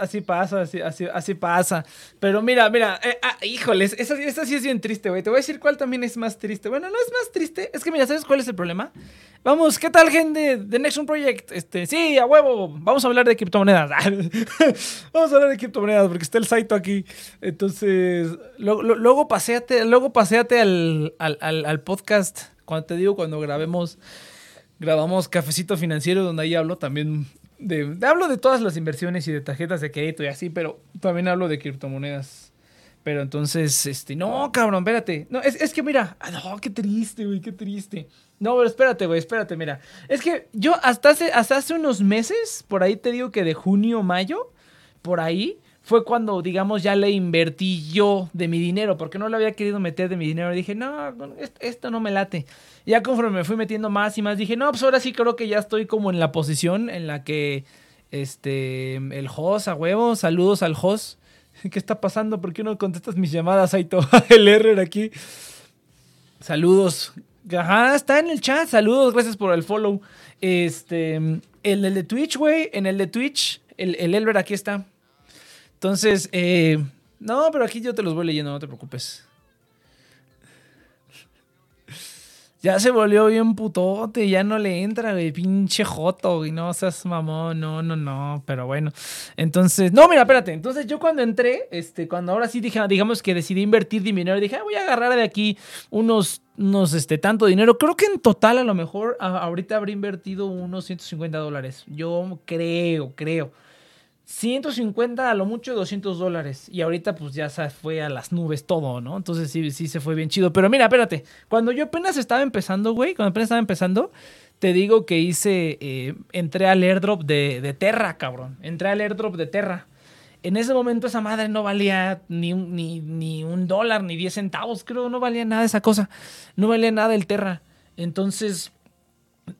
Así pasa, así, así, pasa. Pero mira, mira, eh, ah, híjoles, esa, esa sí es bien triste, güey. Te voy a decir cuál también es más triste. Bueno, no es más triste. Es que mira, ¿sabes cuál es el problema? Vamos, ¿qué tal, gente de Next One Project? Este, sí, a huevo. Vamos a hablar de criptomonedas. vamos a hablar de criptomonedas porque está el Saito aquí. Entonces, lo- luego paséate, luego paséate al, al, al, al podcast. Cuando te digo, cuando grabemos, grabamos Cafecito Financiero, donde ahí hablo también de, hablo de todas las inversiones y de tarjetas de crédito y así, pero también hablo de criptomonedas. Pero entonces, este, no, cabrón, espérate. No, es, es que mira, ah, no, qué triste, güey, qué triste. No, pero espérate, güey, espérate, mira. Es que yo hasta hace, hasta hace unos meses, por ahí te digo que de junio, mayo, por ahí, fue cuando, digamos, ya le invertí yo de mi dinero, porque no le había querido meter de mi dinero. Dije, no, est- esto no me late. Ya conforme me fui metiendo más y más, dije, no, pues ahora sí creo que ya estoy como en la posición en la que, este, el host, a huevo, saludos al host. ¿Qué está pasando? ¿Por qué no contestas mis llamadas, Aito? el error aquí. Saludos. Ajá, está en el chat. Saludos, gracias por el follow. Este, en el de Twitch, güey, en el de Twitch, el, el Elber aquí está. Entonces, eh, no, pero aquí yo te los voy leyendo, no te preocupes. Ya se volvió bien putote, ya no le entra, güey, pinche joto, y no seas mamón, no, no, no, pero bueno. Entonces, no, mira, espérate, entonces yo cuando entré, este, cuando ahora sí dije, digamos que decidí invertir dinero, dije, ah, voy a agarrar de aquí unos, unos, este, tanto dinero. Creo que en total a lo mejor a- ahorita habré invertido unos 150 dólares. Yo creo, creo. 150 a lo mucho 200 dólares. Y ahorita pues ya se fue a las nubes todo, ¿no? Entonces sí, sí se fue bien chido. Pero mira, espérate. Cuando yo apenas estaba empezando, güey, cuando apenas estaba empezando, te digo que hice, eh, entré al airdrop de, de Terra, cabrón. Entré al airdrop de Terra. En ese momento esa madre no valía ni ni, ni un dólar, ni 10 centavos, creo. No valía nada esa cosa. No valía nada el Terra. Entonces,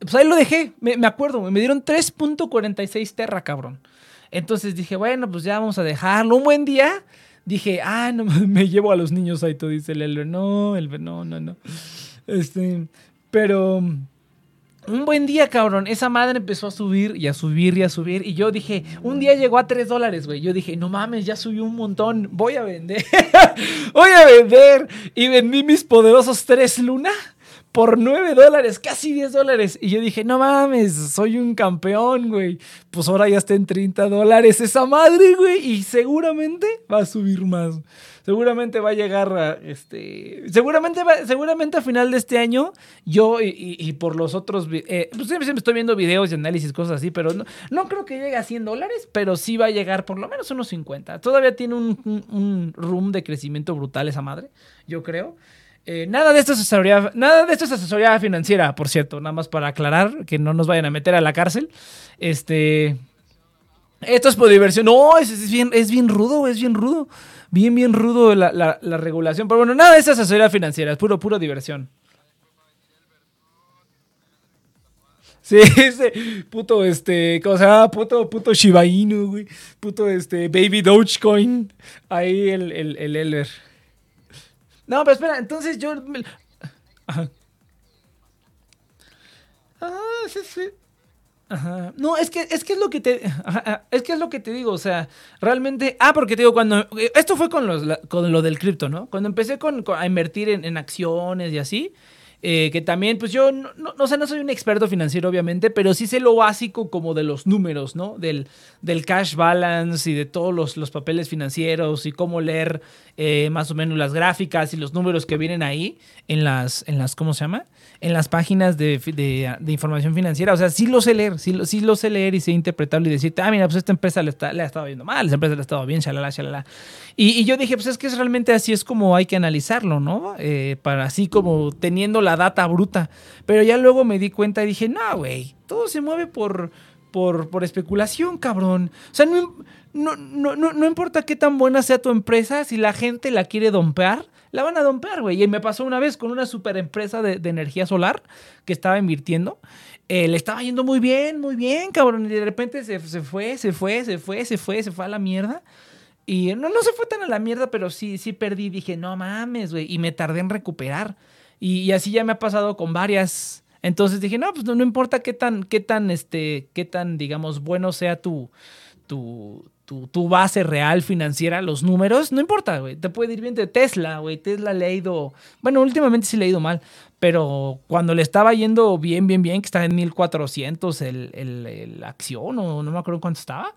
pues ahí lo dejé. Me, me acuerdo, me dieron 3.46 Terra, cabrón. Entonces dije, bueno, pues ya vamos a dejarlo. Un buen día dije, ah, no, me llevo a los niños ahí, todo dice el Elber. No, no, no, no. Este, pero un buen día, cabrón, esa madre empezó a subir y a subir y a subir. Y yo dije, un día llegó a 3 dólares, güey. Yo dije, no mames, ya subió un montón. Voy a vender. Voy a vender. Y vendí mis poderosos 3 luna por 9 dólares, casi 10 dólares. Y yo dije, no mames, soy un campeón, güey. Pues ahora ya está en 30 dólares esa madre, güey. Y seguramente va a subir más. Seguramente va a llegar a este. Seguramente, va- seguramente a final de este año, yo y, por los otros. eh, pues siempre, siempre estoy viendo videos y análisis, cosas así, pero no, creo que llegue a 100 dólares, pero sí va a llegar por lo menos unos 50. Todavía tiene un room de crecimiento brutal esa madre, yo creo. Eh, nada de esto es asesoría, nada de esto es asesoría financiera, por cierto, nada más para aclarar que no nos vayan a meter a la cárcel. Este, esto es por diversión. No, es, bien, es bien rudo, es bien rudo. Bien, bien rudo la, la- la regulación. Pero bueno, nada de esto es asesoría financiera, es puro, puro diversión. Sí, ese puto, este, ¿cómo se llama? Puto, puto Shiba Inu, güey. Puto, este, Baby Dogecoin. Ahí el, el, el Elber. No, pero espera, entonces yo... me- Ajá. Ah, sí, sí. Ajá. No, es que es que es lo que te ajá, es que es lo que te digo, o sea, realmente, ah, porque te digo cuando eh, esto fue con los la- con lo del cripto, ¿no? Cuando empecé con, con- a invertir en, en acciones y así, eh, que también, pues yo no, no, o sea, no soy un experto financiero, obviamente, pero sí sé lo básico como de los números, ¿no? Del, del cash balance y de todos los, los papeles financieros y cómo leer eh, más o menos las gráficas y los números que vienen ahí en las, en las ¿cómo se llama? En las páginas de, de- de información financiera. O sea, sí lo sé leer, sí, lo- sí lo sé leer y sé interpretarlo y decirte, ah, mira, pues esta empresa le, está, le ha estado yendo mal, esta empresa le ha estado bien, shalala, shalala. Y, y yo dije, pues es que es realmente así es como hay que analizarlo, ¿no? Eh, para así como teniendo la data bruta. Pero ya luego me di cuenta y dije, no, güey, todo se mueve por, por, por especulación, cabrón. O sea, no, no, no, no, no importa qué tan buena sea tu empresa, si la gente la quiere dompear, la van a dompear, güey. Y me pasó una vez con una super empresa de, de energía solar que estaba invirtiendo. Eh, le estaba yendo muy bien, muy bien, cabrón. Y de repente se, se fue, se fue, se fue, se fue, se fue a la mierda. Y no, no se fue tan a la mierda, pero sí, sí perdí. Dije, no mames, güey. Y me tardé en recuperar. Y, así ya me ha pasado con varias. Entonces dije, no, pues no, no importa qué tan, qué tan, este, qué tan, digamos, bueno sea tu, tu, tu, tu base real financiera, los números, no importa, güey. Te puede ir bien de Tesla, güey. Tesla le ha ido. Bueno, últimamente sí le ha ido mal. Pero cuando le estaba yendo bien, bien, bien, que estaba en 1400 el, el, el acción, o no me acuerdo cuánto estaba.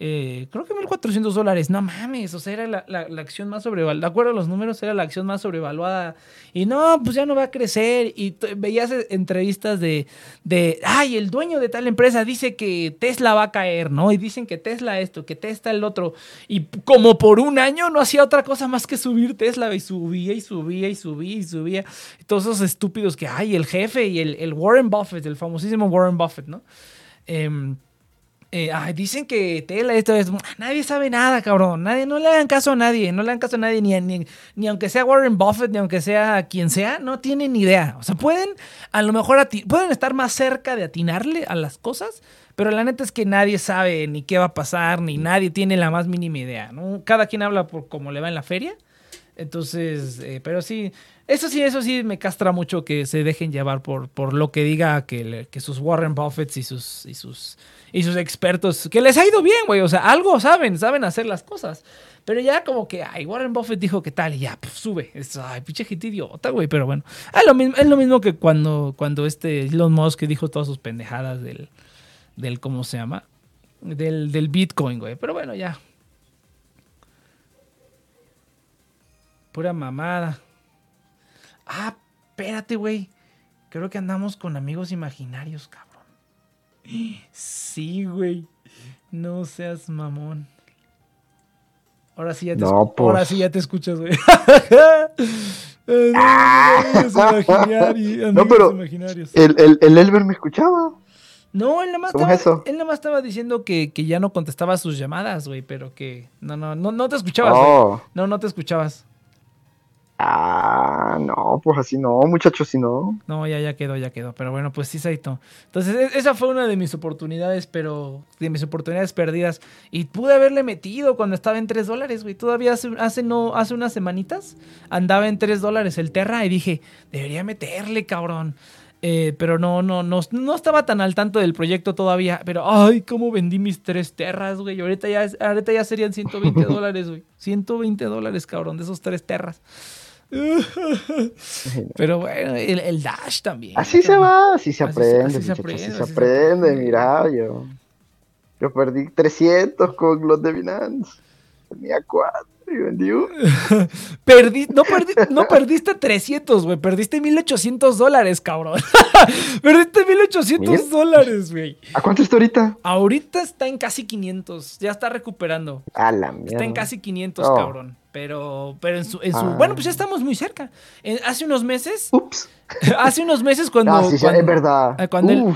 Eh, creo que 1.400 dólares, no mames, o sea, era la, la, acción más sobrevaluada, de acuerdo a los números, era la acción más sobrevaluada. Y no, pues ya no va a crecer. Y veías entrevistas de, de, ay, el dueño de tal empresa dice que Tesla va a caer, ¿no? Y dicen que Tesla esto, que Tesla el otro. Y como por un año no hacía otra cosa más que subir Tesla y subía y subía y subía y subía. Y todos esos estúpidos que, ay, el jefe y el, el Warren Buffett, el famosísimo Warren Buffett, ¿no? Eh, eh, ay, dicen que Tela, esto es. Nadie sabe nada, cabrón. Nadie, no le hagan caso a nadie. No le hagan caso a nadie, ni, ni, ni, aunque sea Warren Buffett, ni aunque sea quien sea, no tienen ni idea. O sea, pueden, a lo mejor, pueden estar más cerca de atinarle a las cosas, pero la neta es que nadie sabe ni qué va a pasar, ni nadie tiene la más mínima idea. Cada quien habla por cómo le va en la feria. Entonces, eh, pero sí, eso sí, eso sí me castra mucho que se dejen llevar por, por lo que diga que, que sus Warren Buffett y sus y sus expertos, que les ha ido bien, güey, o sea, algo saben, saben hacer las cosas. Pero ya como que, ay, Warren Buffett dijo que tal y ya, pues, sube. Es, ay, pinche gente idiota, güey, pero bueno. Es lo mismo, es lo mismo que cuando, cuando este Elon Musk dijo todas sus pendejadas del, del ¿cómo se llama? Del, del Bitcoin, güey. Pero bueno, ya. Pura mamada. Ah, espérate, güey. Creo que andamos con amigos imaginarios, cabrón. Sí, güey. No seas mamón. Ahora sí ya te, no, pues... Ahora sí ya te escuchas, güey. no, pero. El, el, el, Elber me escuchaba. No, él nada más, estaba, él nada más estaba diciendo que, que, ya no contestaba sus llamadas, güey, pero que no, no, no, no te escuchabas, oh. No, no te escuchabas. Ah, no, pues así no, muchachos, así no. No, ya, ya quedó, ya quedó. Pero bueno, pues sí, Saito. Entonces, e, esa fue una de mis oportunidades, pero de mis oportunidades perdidas. Y pude haberle metido cuando estaba en 3 dólares, güey. Todavía hace, hace, no, hace unas semanitas andaba en 3 dólares el Terra y dije, debería meterle, cabrón. Eh, pero no, no, no, no estaba tan al tanto del proyecto todavía. Pero, ay, cómo vendí mis tres terras, güey. Ahorita ya, ahorita ya serían 120 dólares, güey. 120 dólares, cabrón, de esos tres terras. Pero bueno, el, el, Dash también. Así se va, así se aprende. Así, se aprende, así se aprende, mira, yo. Yo perdí 300 con los de Binance. Tenía 4 y vendí Perdí, no, perdi, no perdiste 300, güey. Perdiste 1800 dólares, cabrón. perdiste 1800 dólares, güey. ¿A cuánto está ahorita? Ahorita está en casi 500. Ya está recuperando. A la mierda. Está en casi 500, oh. cabrón. Pero, pero en su, en su ah. bueno, pues ya estamos muy cerca. En, hace unos meses. Ups. hace unos meses cuando. Ah, sí, cuando, es verdad. Eh, cuando el,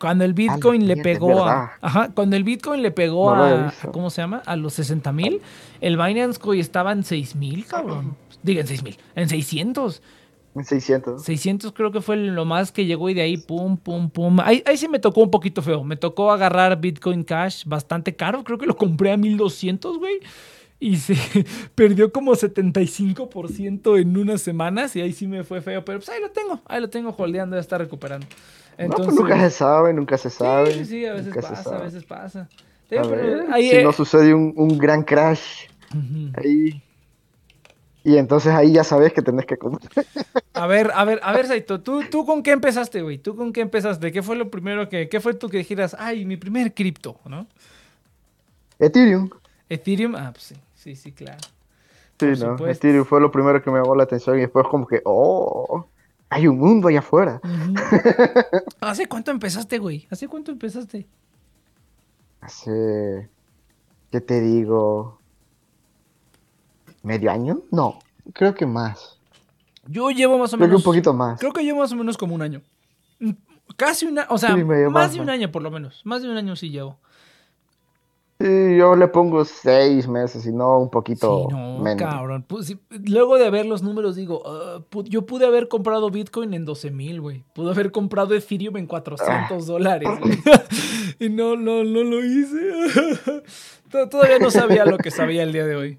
cuando el Bitcoin le pegó a, ajá, cuando el Bitcoin le pegó no a, ¿cómo se llama? A los 60 mil, el Binance Coin estaba en 6 mil, cabrón. Diga, en 6 mil, en 600. En 600. 600 creo que fue lo más que llegó y de ahí pum, pum, pum. Ahí, ahí sí me tocó un poquito feo. Me tocó agarrar Bitcoin Cash bastante caro. Creo que lo compré a 1200, güey y se perdió como 75% en unas semanas y ahí sí me fue feo, pero pues ahí lo tengo, ahí lo tengo holdeando, ya está recuperando. Entonces, no, pues nunca se sabe, nunca se sabe. Sí, sí, a veces pasa, a veces pasa. Sí, a ver, ahí, si eh... no sucede un, un gran crash, uh -huh. ahí... Y entonces ahí ya sabes que tenés que A ver, a ver, a ver, Saito, ¿tú, tú con qué empezaste, güey? ¿Tú con qué empezaste? ¿Qué fue lo primero que, qué fue tú que dijeras, ay, mi primer cripto, ¿no? Ethereum. Ethereum, ah, pues sí. Sí, sí, claro. Sí, Por no. Supuesto. Ethereum fue lo primero que me llamó la atención y después como que, oh, hay un mundo allá afuera. Uh -huh. ¿Hace cuánto empezaste, güey? ¿Hace cuánto empezaste? Hace, ¿qué te digo? ¿Medio año? No, creo que más. Yo llevo más o creo menos. Que un poquito más. Creo que llevo más o menos como un año. Casi una, o sea, sí, más, más de un año por lo menos. Más de un año sí llevo. Sí, yo le pongo seis meses y no un poquito sí, no, menos. cabrón. Pues, luego de ver los números, digo, uh, pu yo pude haber comprado Bitcoin en 12 mil, güey. Pude haber comprado Ethereum en 400 ah. dólares. y no, no, no lo hice. Todavía no sabía lo que sabía el día de hoy.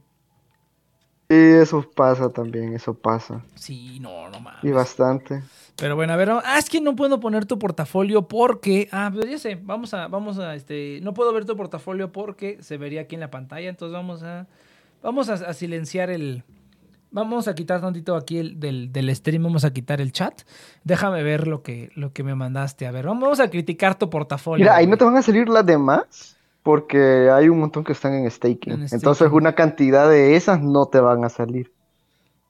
Y eso pasa también, eso pasa. Sí, no, no mames. Y bastante. Pero bueno, a ver, ah, es que no puedo poner tu portafolio porque, ah, pues ya sé, vamos a, vamos a, este, no puedo ver tu portafolio porque se vería aquí en la pantalla, entonces vamos a, vamos a, silenciar el, vamos a quitar tantito aquí el, del, del, stream, vamos a quitar el chat, déjame ver lo que, lo que me mandaste, a ver, vamos a criticar tu portafolio. Mira, ahí no te van a salir las demás porque hay un montón que están en staking. Entonces una cantidad de esas no te van a salir.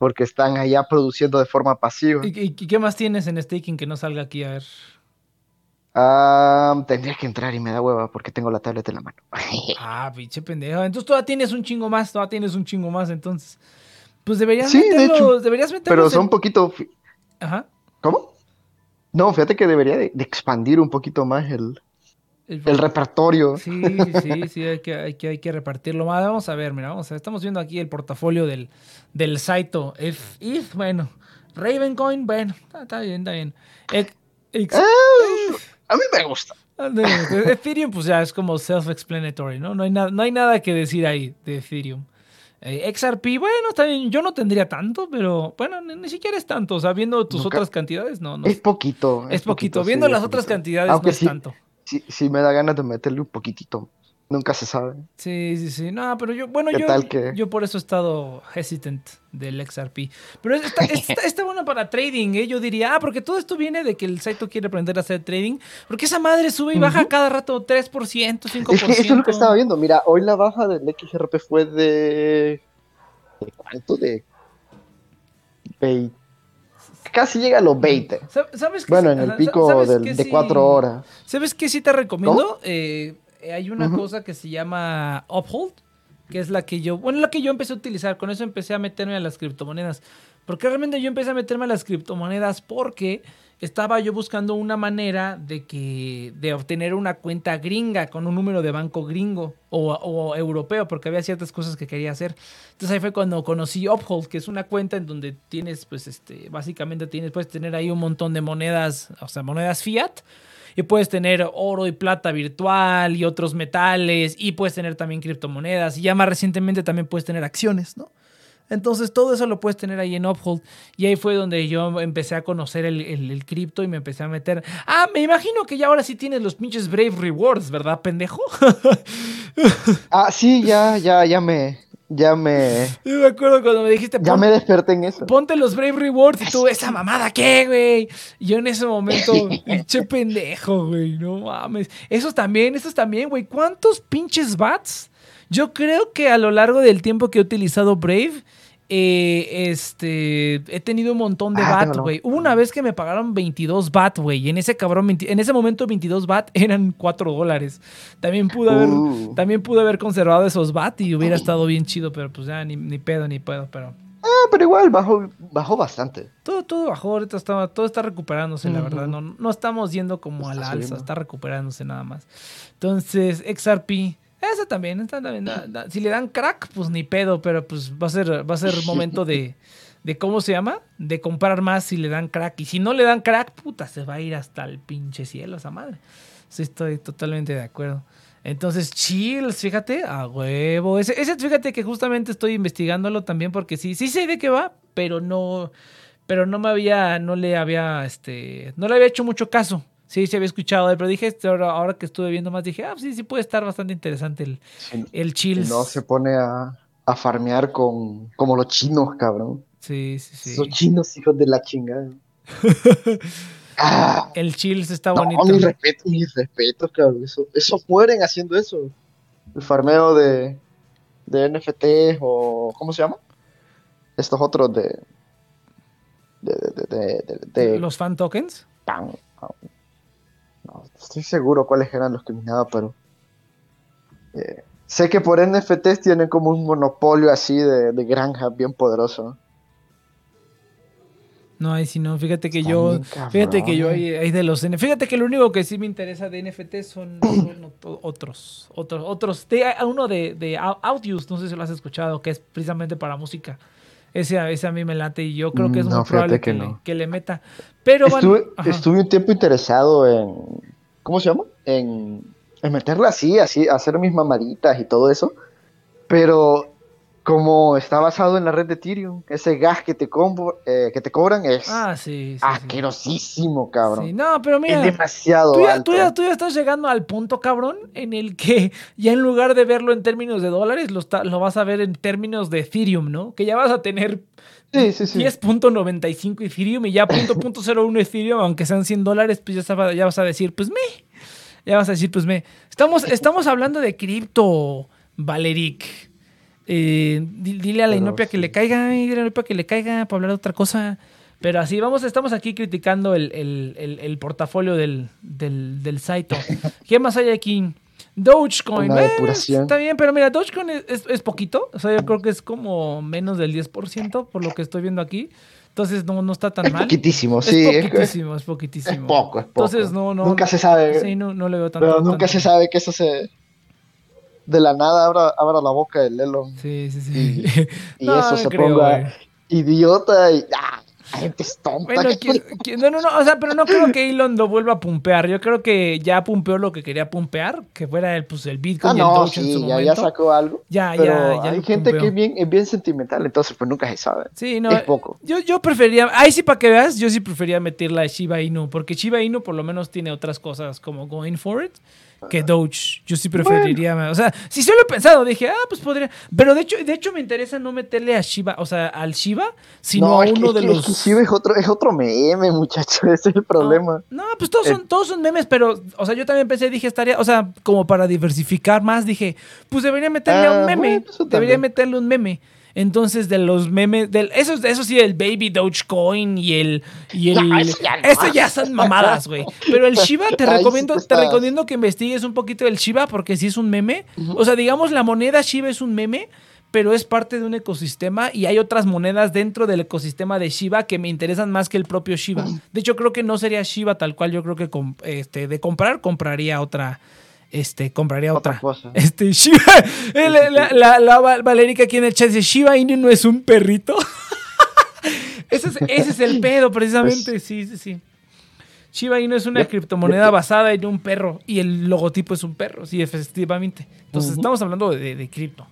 Porque están allá produciendo de forma pasiva. ¿Y, qué más tienes en staking que no salga aquí? A ver. Ah, tendría que entrar y me da hueva porque tengo la tablet en la mano. ah, pinche pendejo. Entonces todavía tienes un chingo más, todavía tienes un chingo más, entonces. Pues deberías sí, de hecho, deberías Pero son un poquito... Ajá. ¿Cómo? No, fíjate que debería de expandir un poquito más el, el, repertorio. Sí, sí, sí, hay que, hay que, hay que repartirlo más. Vamos a ver, mira, vamos a ver. Estamos viendo aquí el portafolio del, del Saito. If, if, bueno. Ravencoin, bueno, está, bien, está bien. Ah, a mí me gusta. Ethereum, pues ya es como self-explanatory, ¿no? No hay, nada, no hay nada que decir ahí de Ethereum. Eh, XRP, bueno, está bien. Yo no tendría tanto, pero bueno, ni, siquiera es tanto. O sea, viendo tus otras cantidades, no, no. Es poquito. Es, poquito. Viendo las otras cantidades, no es tanto si me da ganas de meterle un poquitito. Nunca se sabe. Sí, sí, sí. No, pero yo, bueno, yo, yo por eso he estado hesitant del XRP. Pero está, está, bueno para trading, ¿eh? Yo diría, ah, porque todo esto viene de que el Saito quiere aprender a hacer trading. Porque esa madre sube y baja cada rato 3%, 5%. Es que eso es lo que estaba viendo. Mira, hoy la baja del XRP fue de. ¿De cuánto? De. 20 casi llega a los 20. ¿Sabes bueno, en el pico de 4 horas. ¿Sabes qué sí te recomiendo? Eh, hay una cosa que se llama Uphold, que es la que yo, bueno, la que yo empecé a utilizar. Con eso empecé a meterme a las criptomonedas. Porque realmente yo empecé a meterme a las criptomonedas porque estaba yo buscando una manera de que de obtener una cuenta gringa con un número de banco gringo o, europeo porque había ciertas cosas que quería hacer. Entonces ahí fue cuando conocí Uphold que es una cuenta en donde tienes pues este básicamente tienes puedes tener ahí un montón de monedas o sea monedas fiat y puedes tener oro y plata virtual y otros metales y puedes tener también criptomonedas y ya más recientemente también puedes tener acciones no entonces todo eso lo puedes tener ahí en Uphold. Y ahí fue donde yo empecé a conocer el, cripto y me empecé a meter. Ah, me imagino que ya ahora sí tienes los pinches Brave Rewards, ¿verdad, pendejo? ah, sí, ya, ya, ya me. Ya me. Yo me acuerdo cuando me dijiste. Ya me desperté en eso. Ponte los Brave Rewards y tú, esa mamada, ¿qué, güey? Yo en ese momento, pinche pendejo, güey. No mames. Esos también, esos también, güey. ¿Cuántos pinches bats? Yo creo que a lo largo del tiempo que he utilizado Brave, eh, este, he tenido un montón de ah, BAT, güey. Hubo una vez que me pagaron 22 BAT, güey. Y en ese cabrón, en ese momento 22 BAT eran 4 dólares. También pude haber, uh. también pude haber conservado esos BAT y hubiera estado bien chido, pero pues ya ni, ni pedo, ni puedo, pero... Ah, pero igual bajó, bajó bastante. Todo, todo bajó, ahorita está, todo está recuperándose, la verdad. No, no estamos yendo como a la alza, está recuperándose nada más. Entonces, XRP, esa también, también. Si le dan crack, pues ni pedo, pero pues va a ser, va a ser momento de, de, ¿cómo se llama? De comprar más si le dan crack. Y si no le dan crack, puta, se va a ir hasta el pinche cielo esa madre. Sí, estoy totalmente de acuerdo. Entonces, chills, fíjate, a huevo. Ese, ese, fíjate que justamente estoy investigándolo también porque sí, sí sé de qué va, pero no, pero no me había, no le había, este, no le había hecho mucho caso sí, se había escuchado, pero dije, este, ahora, ahora que estuve viendo más, dije, ah, sí, sí puede estar bastante interesante el, el chill. no se pone a, a, farmear con, como los chinos, cabrón. Sí, sí, sí. Los chinos, hijos de la chingada. ah, el chills está bonito. Mi respeto, mi respeto, cabrón. Eso, eso mueren haciendo eso. El farmeo de, de NFT o. ¿Cómo se llama? Estos otros de. De, de, de, de los fan tokens. No estoy seguro cuáles eran los que minaba, pero. Eh, sé que por NFTs tienen como un monopolio así de, de granja bien poderoso. No, ahí sí no. Fíjate que yo. Fíjate que yo hay, de los. Fíjate que lo único que sí me interesa de NFT son, otros. Otros. Otros. uno de, de Audios, no sé si lo has escuchado, que es precisamente para música. Ese, ese a mí me late y yo creo que es muy probable que, le, que, le, meta. Pero estuve, estuve, un tiempo interesado en. ¿Cómo se llama? En, en meterla así, así, hacer mis mamaditas y todo eso. Pero como está basado en la red de Ethereum, ese gas que te, eh, que te cobran es Ah, sí, sí, sí. asquerosísimo, cabrón. Sí, No, pero mira. es demasiado Tú ya, alto. tú, ya, tú ya estás llegando al punto, cabrón, en el que ya en lugar de verlo en términos de dólares, lo, está- lo vas a ver en términos de Ethereum, ¿no? Que ya vas a tener Sí, sí, sí. 10.95 Ethereum y ya .01 Ethereum, aunque sean 100 dólares, pues ya, ya vas a decir, pues me. Ya vas a decir, pues me. Estamos, estamos hablando de cripto, Valeric. Eh, di- dile a la Pero inopia que le caiga, dile a la inopia que le caiga para hablar de otra cosa. Pero así, vamos, estamos aquí criticando el, el- el- el portafolio del, del, del Saito. ¿Qué más hay aquí? Dogecoin. Eh, está bien, pero mira, Dogecoin es, es- es poquito. O sea, yo creo que es como menos del 10% por lo que estoy viendo aquí. Entonces no, no está tan Es mal. poquitísimo, sí. es- poquitísimo, es poquitísimo. Es poco, es poco. Entonces no, no. Nunca se sabe. Sí, no, no le veo tanto. pero nunca tanto. se sabe que eso se. De la nada abra, abra la boca el Elon Sí, sí, sí. y No, eso se creo, ponga idiota y. ¡Ah! Gente es tonta. Bueno, no, no, no, o sea, pero no creo que Elon lo vuelva a pumpear. Yo creo que ya pumpeó lo que quería pumpear, que fuera el, pues, el Bitcoin Ah, y el no, Doge en sí, su ya, ya sacó algo. Ya, pero ya, ya hay gente que es bien, es bien sentimental, entonces pues nunca se sabe. Sí, no. es poco. Yo, yo prefería, ahí sí para que veas, yo sí prefería meterla a Shiba Inu, porque Shiba Inu por lo menos tiene otras cosas como Going For It que Doge. Yo sí preferiría, o sea, si solo he pensado, dije, ah, pues podría, pero de hecho, de hecho me interesa no meterle a Shiba, o sea, al Shiba, sino no, a uno es de que- los... Es que Shiba es otro, es otro meme, muchacho, ese es el problema. No, pues todos son, todos son memes, pero, o sea, yo también pensé, dije, estaría, o sea, como para diversificar más, dije, pues debería meterle a Ah, un meme, bueno, eso debería meterle un meme. Entonces, de los memes, del, eso, eso sí, el Baby Dogecoin y el. Y el No, eso ya no. Esto ya son mamadas, güey. Pero el Shiba, te Ahí recomiendo, te recomiendo que investigues un poquito del Shiba porque sí es un meme. O sea, digamos, la moneda Shiba es un meme, pero es parte de un ecosistema y hay otras monedas dentro del ecosistema de Shiba que me interesan más que el propio Shiba. De hecho, creo que no sería Shiba tal cual. Yo creo que este, de comprar, compraría otra. Este, compraría otra. Otra cosa. Este, eh, La, la, la- la Val- Valerica aquí en el chat dice: Shiba Inu no es un perrito. ese, es, ese es el pedo, precisamente. Sí, sí, sí. Shiba Inu es una criptomoneda basada en un perro y el logotipo es un perro, sí, efectivamente. Entonces, estamos hablando de, de cripto.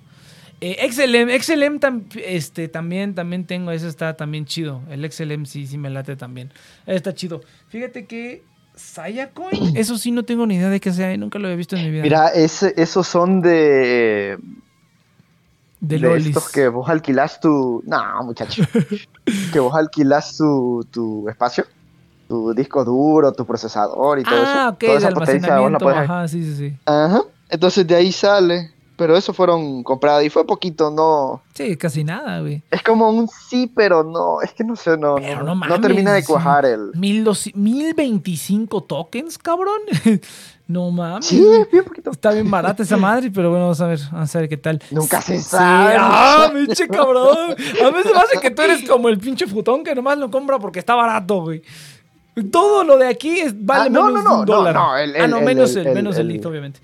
Eh, XLM, XLM tam- este, también, también tengo, eso está también chido. El XLM sí, sí me late también. Está chido. Fíjate que Sayacoin, eso sí no tengo ni idea de qué sea, nunca lo había visto en mi vida. Mira, ese, esos son de, de de lolis. estos que vos alquilás tu... No, muchacho. que vos alquilás tu, tu espacio, tu disco duro, tu procesador y todo eso. ah, ok, Toda esa potencia vos la almacenamiento. podés- Ajá, sí, sí, sí. Ajá. Entonces de ahí sale. Pero eso fueron compradas y fue poquito, no. Sí, casi nada, güey. Es como un sí, pero no. Es que no sé, no. Pero no, no no termina de mames, cuajar el. Mil dos- 1025 tokens, cabrón. no mames. Sí, bien poquito. Está bien barata esa madre, pero bueno, vamos a ver, vamos a ver qué tal. Nunca se Sí, sabe. Ah, pinche cabrón. A veces me hace que tú eres como el pinche futón que nomás lo compra porque está barato, güey. Todo lo de aquí es, vale Ah, no, menos no, un no, dólar. no, el- ah, no, menos el- el, menos el el- obviamente.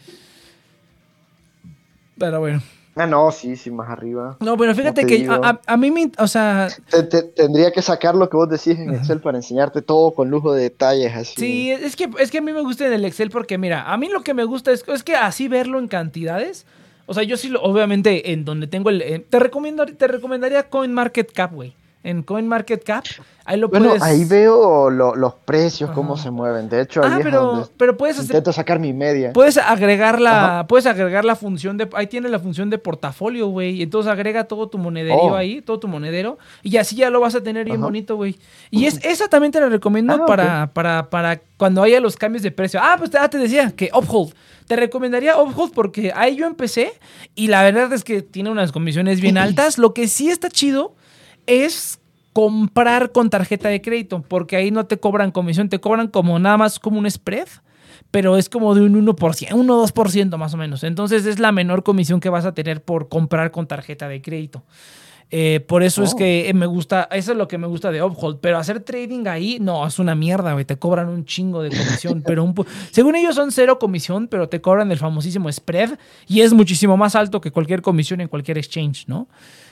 Pero bueno. Ah, no, sí, sí, más arriba. No, pero fíjate te que a, a- a mí me, o sea, Te- te- tendría que sacar lo que vos decís en Excel para enseñarte todo con lujo de detalles así. Sí, es que, es que a mí me gusta en el Excel porque, mira, a mí lo que me gusta es, es que así verlo en cantidades. O sea, yo sí, lo, obviamente, en donde tengo el. eh, te, recomiendo, te recomendaría CoinMarketCap, güey. En CoinMarketCap, ahí lo Bueno, puedes. ahí veo lo- los precios, cómo se mueven. De hecho, ahí Ah, es pero, donde pero puedes hacer. intento sacar mi media. Puedes agregar la, Ajá. puedes agregar la función de, ahí tiene la función de portafolio, güey. y Entonces agrega todo tu monederío Oh. ahí, todo tu monedero, y así ya lo vas a tener bien Ajá. bonito, güey. Y es, esa también te la recomiendo Ah, para, para, para cuando haya los cambios de precio. Ah, pues ah, te decía que Uphold. Te recomendaría Uphold porque ahí yo empecé y la verdad es que tiene unas comisiones bien altas. Lo que sí está chido es comprar con tarjeta de crédito, porque ahí no te cobran comisión, te cobran como nada más como un spread, pero es como de un 1%, 1-2% más o menos. Entonces es la menor comisión que vas a tener por comprar con tarjeta de crédito. Eh, por eso es Oh. que eh, me gusta, eso es lo que me gusta de Uphold, pero hacer trading ahí, no, es una mierda, güey, te cobran un chingo de comisión, pero un según ellos son cero comisión, pero te cobran el famosísimo spread y es muchísimo más alto que cualquier comisión en cualquier exchange, ¿no?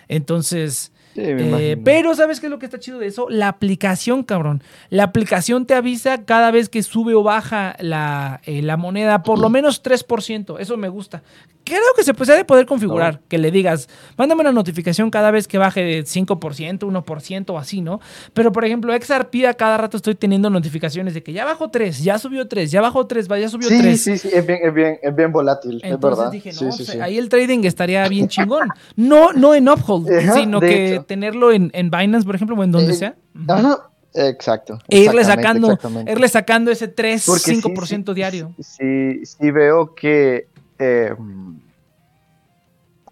Entonces, Sí, eh, pero ¿sabes qué es lo que está chido de eso? La aplicación, cabrón. La aplicación te avisa cada vez que sube o baja la, eh, la moneda, por lo menos 3%. Eso me gusta. Creo que se puede poder configurar, que le digas, mándame una notificación cada vez que baje de 5%, 1% o así, ¿no? Pero por ejemplo, XRP a cada rato estoy teniendo notificaciones de que ya bajó 3, ya subió 3, ya bajó 3, ya subió 3. Sí, sí, sí, es bien, es bien, es bien volátil, Entonces es verdad. dije, no, Sí, pues, sí, sí. ahí el trading estaría bien chingón. No, no en Uphold, Ajá, sino de que hecho. tenerlo en, en Binance, por ejemplo, o en donde Eh, sea. Ajá, exacto. E irle sacando, irle sacando ese 3, Porque sí, 5% sí, diario. Sí, sí veo que eh,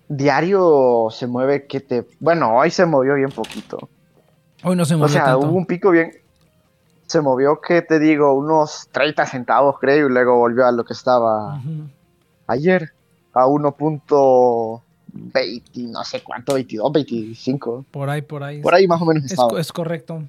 diario se mueve que te... Bueno, hoy se movió bien poquito. Hoy no se O movió sea, tanto. hubo un pico bien... Se movió que te digo, unos 30 centavos creo, y luego volvió a lo que estaba Ujú. ayer, a 1.20, no sé cuánto, 22, 25. Por ahí, por ahí. Por ahí más o menos Es, estaba. co- es correcto.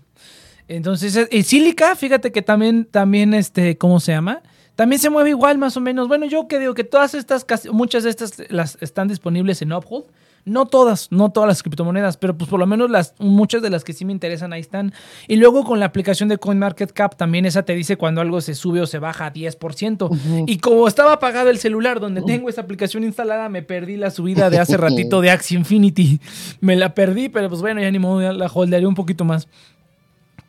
Entonces, eh, y Silica, fíjate que también, también, este, ¿cómo se llama? También se mueve igual, más o menos. Bueno, yo que digo que todas estas, muchas de estas las están disponibles en Uphold. No todas, no todas las criptomonedas, pero pues por lo menos las, muchas de las que sí me interesan ahí están. Y luego con la aplicación de CoinMarketCap también esa te dice cuando algo se sube o se baja a 10%. Ujú. Y como estaba apagado el celular donde tengo esa aplicación instalada, me perdí la subida de hace ratito de Axie Infinity. Me la perdí, pero pues bueno, ya ni modo, ya la holdearé un poquito más.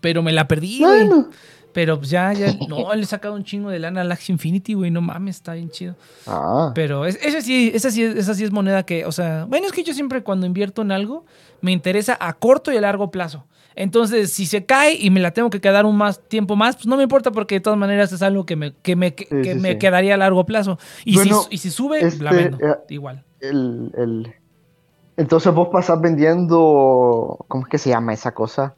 Pero me la perdí. Bueno. Pero pues ya, ya, no, le he sacado un chingo de lana al Axie Infinity, güey, no mames, está bien chido. Ah, Pero es, esa, sí, esa, sí, es- esa sí es moneda que, o sea, bueno, es que yo siempre cuando invierto en algo, me interesa a corto y a largo plazo. Entonces, si se cae y me la tengo que quedar un más tiempo más, pues no me importa porque de todas maneras es algo que me, que me, que Sí, sí, me sí. quedaría a largo plazo. Y, Bueno, si, y si sube, la este, vendo. eh, igual. el, el... Entonces vos pasás vendiendo... ¿Cómo es que se llama esa cosa?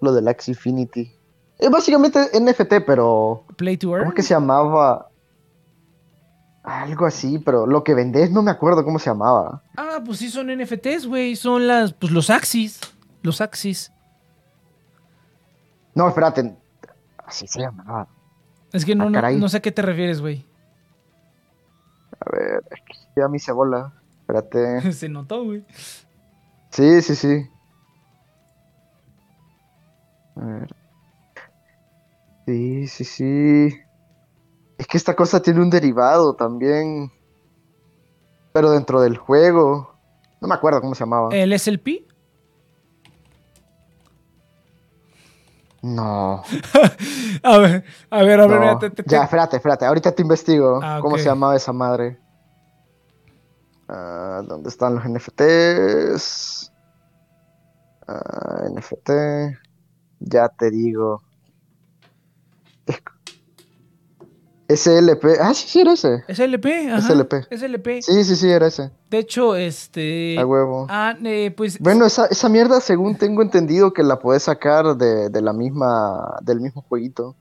Lo del Axie Infinity. Es básicamente NFT, pero... Play to ¿Cómo earn. es que se llamaba? Algo así, pero lo que vendés no me acuerdo cómo se llamaba. Ah, pues sí son NFTs, güey. Son las, pues los Axis. Los Axis. No, espérate. Así se llamaba. Es que no, Ah, no, no sé a qué te refieres, güey. A ver, es que ya mi cebola. Espérate. Se notó, güey. Sí, sí, sí. A ver. Sí, sí, sí. Es que esta cosa tiene un derivado también. Pero dentro del juego. No me acuerdo cómo se llamaba. El SLP. No. A ver, a ver, a ver. no. mira, te- te- te- Ya, espérate, espérate. Ahorita te investigo Ah, cómo se llamaba esa madre. Ah, ¿dónde están los NFTs? Ah, NFT. Ya te digo. SLP. Ah, sí, sí, era ese. SLP, ajá. SLP. SLP. Sí, sí, sí, era ese. De hecho, este. A huevo. Ah, eh, pues. Bueno, esa, esa mierda, según tengo entendido, que la puedes sacar de, de la misma, del mismo jueguito.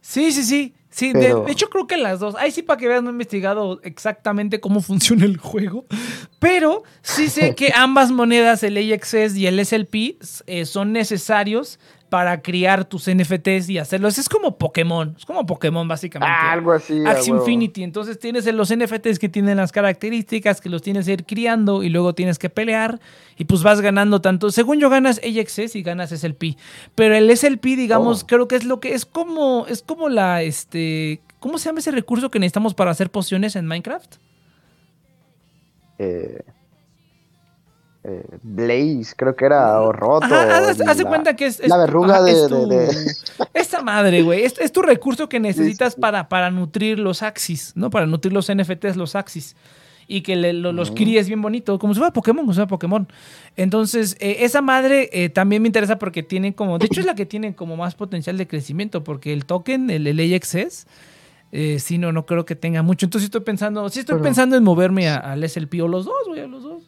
Sí, sí, sí. Sí, de- Pero- de, hecho creo que las dos. Ahí sí para que veas, no he investigado exactamente cómo funciona el juego. Pero sí sé que ambas monedas, el AXS y el SLP, eh, son necesarios para criar tus NFTs y hacerlos. Es como Pokémon. Es como Pokémon, básicamente. Ah, algo así. Axie. Infinity. Entonces tienes los NFTs que tienen las características, que los tienes que ir criando y luego tienes que pelear y pues vas ganando tanto. Según yo ganas AXS y ganas SLP. Pero el SLP, digamos, Oh. creo que es lo que es como es como la este ¿cómo se llama ese recurso que necesitamos para hacer pociones en Minecraft? eh, eh, Blaze, creo que era, o Roto. Ajá, haz, haz de la- cuenta que es, es la verruga ajá, de- es tu- de- de- esta madre, güey, es, es tu recurso que necesitas para para nutrir los Axis, ¿no? Para nutrir los NFTs, los Axis. Y que le- lo- los Ujú. críes bien bonito, como si fuera Pokémon, como si fuera Pokémon. Entonces, eh, esa madre eh, también me interesa porque tiene como, de hecho es la que tiene como más potencial de crecimiento, porque el token, el, el AXS, eh, sí, no, no creo que tenga mucho. Entonces estoy pensando, sí estoy Pero- pensando en moverme al SLP o los dos, güey, a los dos.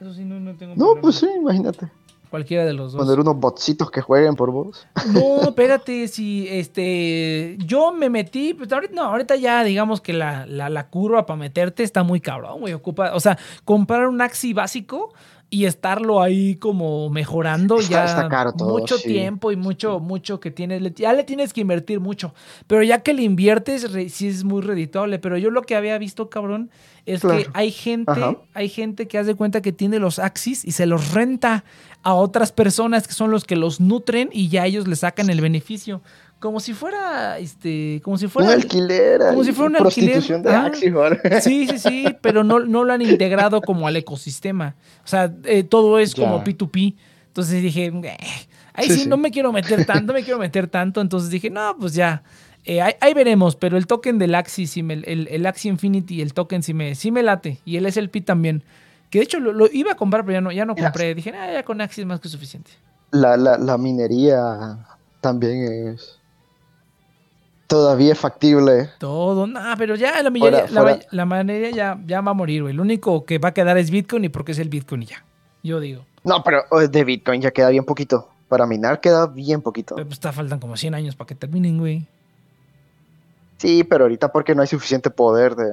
Eso sí, no, no tengo No, problema. pues sí, imagínate. Cualquiera de los dos. Poner unos botsitos que jueguen por vos. No, espérate, si este yo me metí, pues ahorita no, ahorita ya digamos que la, la, la curva para meterte está muy cabrón, güey. Ocupa, o sea, comprar un Axi básico y estarlo ahí como mejorando Está- ya está caro todo, mucho sí. tiempo y mucho, mucho que tienes, ya le tienes que invertir mucho. Pero ya que le inviertes, re- sí es muy redituable. Pero yo lo que había visto, cabrón, es Claro. que hay gente, Ajá. hay gente que hace cuenta que tiene los Axis y se los renta a otras personas que son los que los nutren y ya ellos le sacan el beneficio. Como si fuera, este, como si Un fuera... alquiler. como si fuera un prostitución alquiler. de Ah. Sí, sí, sí, pero no, no lo han integrado como al ecosistema. O sea, eh, todo es Ya. como P2P. Entonces dije, "Eh, ahí Sí, sí, sí. no me quiero meter tanto, no me quiero meter tanto. Entonces dije, no, pues ya. Eh, ahí, ahí veremos, pero el token del Axie, sí me- el, el Axie Infinity, el token sí me, sí me late. Y el SLP también. Que de hecho lo, lo iba a comprar, pero ya no, ya no compré. Dije, ah, ya con Axie es más que suficiente. La, la, la minería también es todavía factible. Todo, nada, pero ya la Fuera- la, la ya, ya va a morir, güey. Lo único que va a quedar es Bitcoin y porque es el Bitcoin y ya. Yo digo. No, pero eh, de Bitcoin ya queda bien poquito. Para minar queda bien poquito. Pero pues, está- faltan como 100 años para que terminen, güey. Sí, pero ahorita porque no hay suficiente poder de,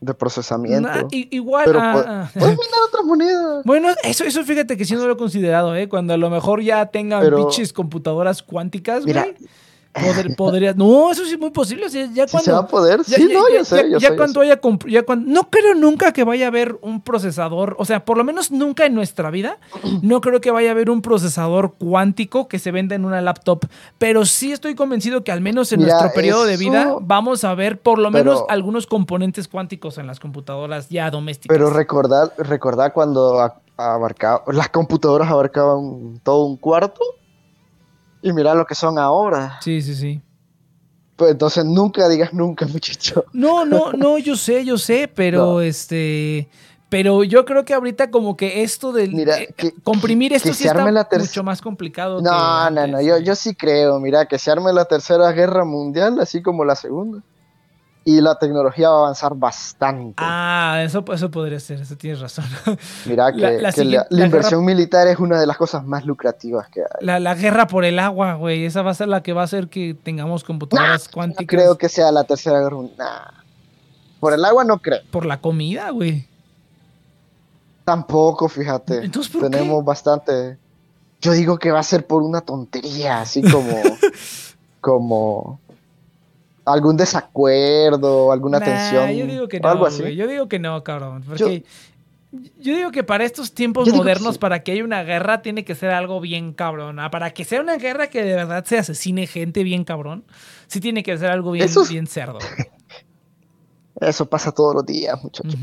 de procesamiento. Nah, igual. Pero ah, ah. Puedes minar otras monedas. Bueno, eso, eso fíjate que sí no lo he considerado, ¿eh? Cuando a lo mejor ya tengan Pero- pinches computadoras cuánticas, Mira. güey. Poder- podría. No, eso sí es muy posible. ya cuando. se va a poder. Ya, sí, ya- no, ya- yo sé, yo ya sé, cuando haya comp- ya cuando- no creo nunca que vaya a haber un procesador, o sea, por lo menos nunca en nuestra vida, no creo que vaya a haber un procesador cuántico que se venda en una laptop, pero sí estoy convencido que al menos en Mira, nuestro periodo de vida vamos a ver por lo menos algunos componentes cuánticos en las computadoras ya domésticas. Pero recordar, recordar cuando abarcaba, las computadoras abarcaban todo un cuarto. Y mira lo que son ahora. Sí, sí, sí. Pues entonces nunca digas nunca, muchacho. No, no, no, yo sé, yo sé, pero No. este, pero yo creo que ahorita como que esto del Mira, eh, que- comprimir esto que sí se está arme la terc- mucho más complicado. que No, no, no, yo, yo sí creo, mira, que se arme la tercera guerra mundial, así como la segunda. Y la tecnología va a avanzar bastante. Ah, eso, eso podría ser, eso tienes razón. mira que, la- la que la, siguiente- la la inversión militar es una de las cosas más lucrativas que hay. La, la guerra por el agua, güey, esa va a ser la que va a hacer que tengamos computadoras No cuánticas creo que sea la tercera guerra. Nah. Por el agua no creo. por la comida, güey. Tampoco, fíjate. Entonces, ¿por qué? Tenemos bastante. Yo digo que va a ser por una tontería, así como. como. Algún desacuerdo, alguna Nah, tensión. Yo digo que no, algo así. Yo digo que no, cabrón. Porque yo, digo que para estos tiempos modernos, sí. para que haya una guerra, tiene que ser algo bien cabrón. Ah, Para que sea una guerra que de verdad se asesine gente bien cabrón, sí tiene que ser algo bien, bien cerdo. Eso pasa todos los días, muchachos.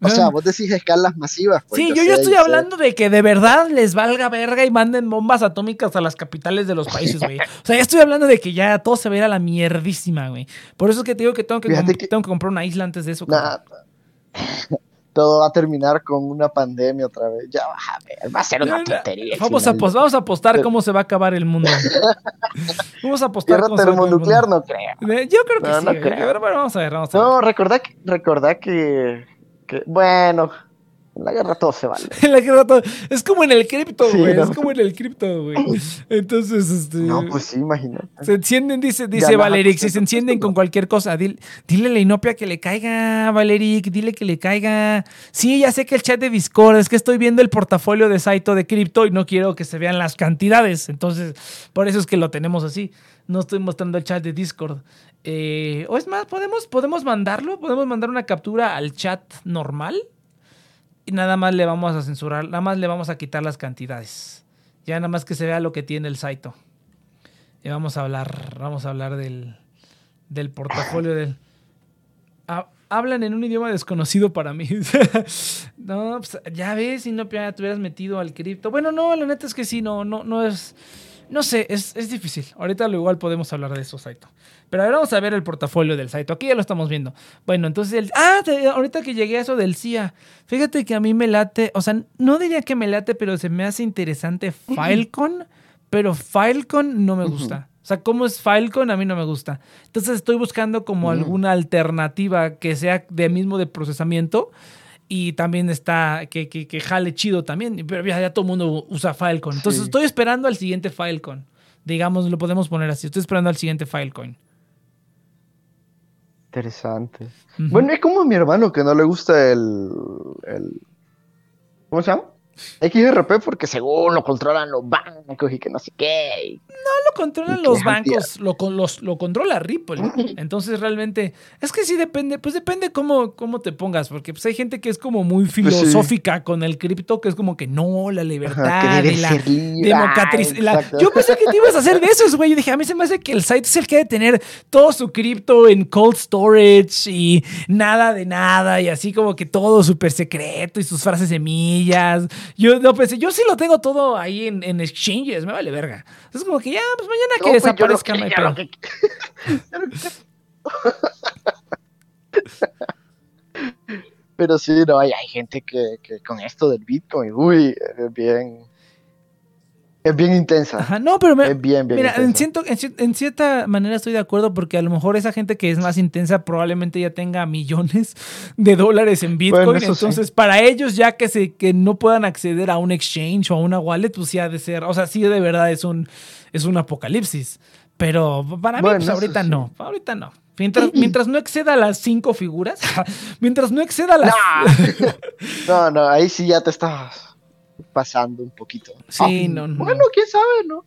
O sea, vos decís escalas masivas. pues, Sí, yo yo estoy hablando de que de verdad les valga verga y manden bombas atómicas a las capitales de los países, güey. O sea, ya estoy hablando de que ya todo se a la mierdísima, güey. Por eso es que te digo que tengo que, que- tengo que comprar una isla antes de eso. Nah, todo va a terminar con una pandemia otra vez. Ya a ver, va a ser una tontería. Vamos a, vamos a apostar cómo se va a acabar el mundo. Vamos a apostar Guerra termonuclear no creo. Yo creo que No, sí. no creo. Pero bueno, vamos a ver, vamos a ver. No, recordá que, recordá que, que- bueno, en la guerra todo se vale. En la guerra todo- Es como en el cripto, Sí, güey. no. Es como en el cripto, güey. Entonces, este. No, pues sí, imagínate. Se encienden, dice, dice Valeric, pues, si se eso, encienden pues, con cualquier cosa. Dile, dile a la inopia que le caiga, Valeric, dile que le caiga. Sí, ya sé que el chat de Discord, es que estoy viendo el portafolio de Saito de cripto y no quiero que se vean las cantidades. Entonces, por eso es que lo tenemos así. No estoy mostrando el chat de Discord. Eh, o es más, ¿podemos, podemos mandarlo, podemos mandar una captura al chat normal y nada más le vamos a censurar, nada más le vamos a quitar las cantidades. Ya nada más que se vea lo que tiene el Saito. Y vamos a hablar, vamos a hablar del, del portafolio del... Ha- hablan en un idioma desconocido para mí. no, pues ya ves, si no te hubieras metido al cripto. Bueno, no, la neta es que sí, no, no, no es... No sé, es, es difícil. Ahorita lo igual podemos hablar de eso, Saito. Pero ahora vamos a ver el portafolio del Saito. Aquí ya lo estamos viendo. Bueno, entonces, el, ah, te- ahorita que llegué a eso del CIA, fíjate que a mí me late, o sea, no diría que me late, pero se me hace interesante Filecon, pero Filecon no me gusta. O sea, ¿cómo es Filecon? A mí no me gusta. Entonces estoy buscando como alguna alternativa que sea de mismo de procesamiento y también está, que, que, que jale chido también. Pero ya, ya todo el mundo usa Filecon. Entonces Sí. estoy esperando al siguiente Filecon. Digamos, lo podemos poner así. Estoy esperando al siguiente Filecoin. Interesante. Bueno, es como a mi hermano que no le gusta el, el ¿cómo se llama? XRP porque según lo controlan los bancos y que no sé qué. No lo controlan los bancos, lo, los, lo controla Ripple. Entonces realmente, es que sí depende, pues depende cómo, cómo te pongas, porque pues hay gente que es como muy pues filosófica con el cripto, que es como que no, la libertad, y la democratización. Yo pensé que te ibas a hacer de esos, güey. Yo dije, a mí se me hace que el site es el que debe tener todo su cripto en cold storage y nada de nada y así como que todo súper secreto y sus frases semillas yo no pensé, yo sí lo tengo todo ahí en, en exchanges, me vale verga. Es como que ya, pues mañana que pues, desaparezca, Pero sí, no, hay, hay gente que, que, con esto del Bitcoin, uy, es bien, es bien intensa. Ajá, no, pero me, mira, en, en, cierta manera estoy de acuerdo porque a lo mejor esa gente que es más intensa probablemente ya tenga millones de dólares en Bitcoin. entonces, para ellos, ya que, se, que no puedan acceder a un exchange o a una wallet, pues sí ha de ser. O sea, sí de verdad es un, es un apocalipsis. Pero para mí, pues ahorita no. Ahorita no. Mientras, mientras, no exceda las cinco figuras, mientras no exceda las. no, no, ahí sí ya te estás pasando un poquito. Sí, ah, no, no. Bueno, quién sabe, ¿no?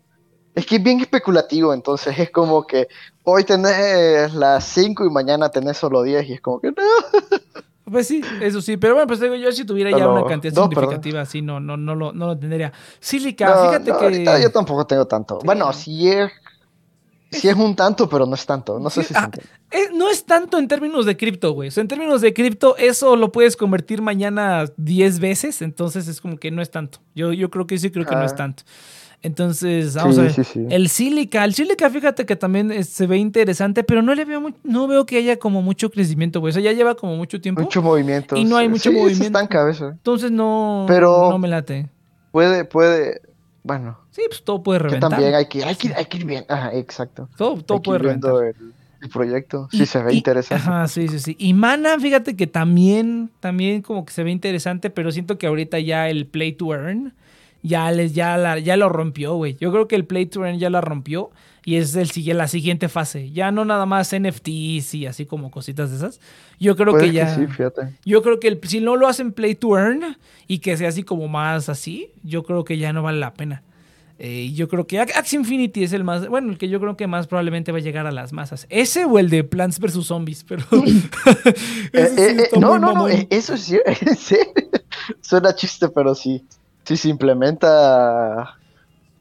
Es que es bien especulativo, entonces es como que hoy tenés las 5 y mañana tenés solo 10 y es como que no. Pues sí, eso sí, pero bueno, pues digo, yo si tuviera ya una cantidad significativa así, no, no, no, lo, no lo tendría. Sílica, fíjate que... yo tampoco tengo tanto. Bueno, si es Sí es un tanto, pero no es tanto. No sé si ah, eh, No es tanto en términos de cripto, güey. en términos de cripto, eso lo puedes convertir mañana 10 veces. Entonces es como que no es tanto. Yo, yo creo que sí, creo que no es ah. tanto. Entonces, vamos a ver. El Silica, el Silica, fíjate que también se ve interesante, pero no le veo no veo que haya como mucho crecimiento, güey. O sea, ya lleva como mucho tiempo. Mucho movimiento. Y no hay mucho movimiento. Estanca Entonces no, pero no me late. Puede, puede, bueno. Sí, pues todo puede reventar. Que también hay que, hay que, hay que ir bien. Ajá, exacto. Todo, todo puede reventar. El, proyecto, sí se ve interesante. Ajá, sí, sí, sí. Y Mana, fíjate que también, también como que se ve interesante, pero siento que ahorita ya el Play to Earn ya, les, ya, la, ya lo rompió, güey. Yo creo que el Play to Earn ya la rompió y es el, la siguiente fase. Ya no nada más NFTs y así como cositas de esas. Yo creo que ya. sí, fíjate. Yo creo que el, si no lo hacen Play to Earn y que sea así como más así, yo creo que ya no vale la pena. Eh, yo creo que Axie Infinity es el más, bueno, el que yo creo que más probablemente va a llegar a las masas. Ese o el de Plants vs. Zombies, pero... Eh, eh, no, no, no, eso sí, suena chiste, pero sí. Sí, se implementa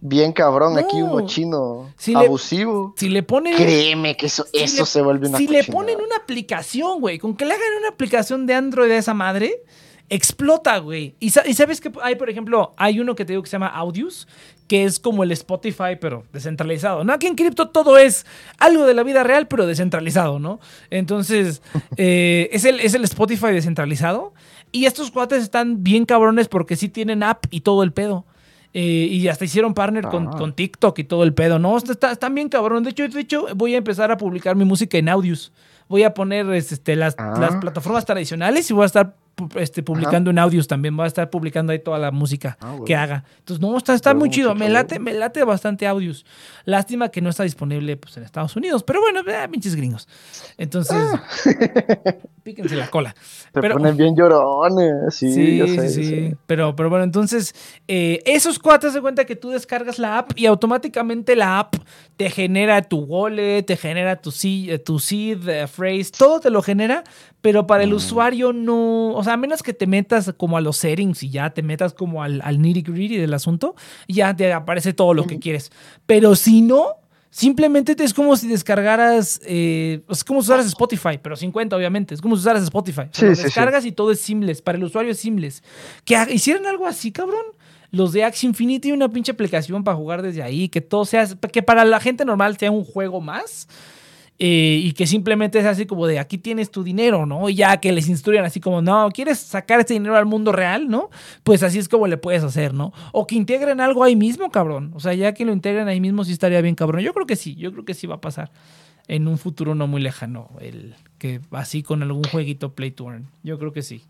bien cabrón aquí uno chino abusivo. si le ponen... Créeme que eso, eso se vuelve una Si le ponen una aplicación, güey, con que le hagan una aplicación de Android de esa madre explota, güey. Y, sabes que hay, por ejemplo, hay uno que te digo que se llama Audius, que es como el Spotify, pero descentralizado. ¿no? Aquí en cripto todo es algo de la vida real, pero descentralizado, ¿no? Entonces, eh, es, el, es el Spotify descentralizado. Y estos cuates están bien cabrones porque sí tienen app y todo el pedo. Eh, y hasta hicieron partner con, ah. con, TikTok y todo el pedo. No, están bien cabrones. De hecho, de hecho, voy a empezar a publicar mi música en Audius. Voy a poner este, las, las ah. plataformas tradicionales y voy a estar este, publicando en audios también. Va a estar publicando ahí toda la música ah, que haga. Entonces, no, está, está muy chido. Me late, me late bastante audios. Lástima que no está disponible pues, en Estados Unidos. Pero bueno, eh, pinches gringos. Entonces, ah. píquense la cola. Se pero, ponen bien llorones. Sí, sí, sí, Pero, pero bueno, entonces, eh, esos cuates se cuenta que tú descargas la app y automáticamente la app te genera tu wallet, te genera tu, tu seed, eh, phrase, todo te lo genera pero para el mm. usuario no, o sea, a menos que te metas como a los settings y ya te metas como al, al nitty gritty del asunto, ya te aparece todo lo que quieres. Pero si no, simplemente es como si descargaras, eh, es como si usaras Spotify, pero 50 obviamente, es como si usaras Spotify. Sí, descargas y todo es seamless, para el usuario es seamless. Que hicieran algo así, cabrón los de Axie Infinity, una pinche aplicación para jugar desde ahí, que todo sea, que para la gente normal sea un juego más, eh, y que simplemente es así como de aquí tienes tu dinero, ¿no? Y ya que les instruyan así como, no, ¿quieres sacar este dinero al mundo real, ¿no? Pues así es como le puedes hacer, ¿no? O que integren algo ahí mismo, cabrón. O sea, ya que lo integren ahí mismo sí estaría bien, cabrón. Yo creo que sí, yo creo que sí va a pasar en un futuro no muy lejano, el que así con algún jueguito Play to Earn. Yo creo que sí.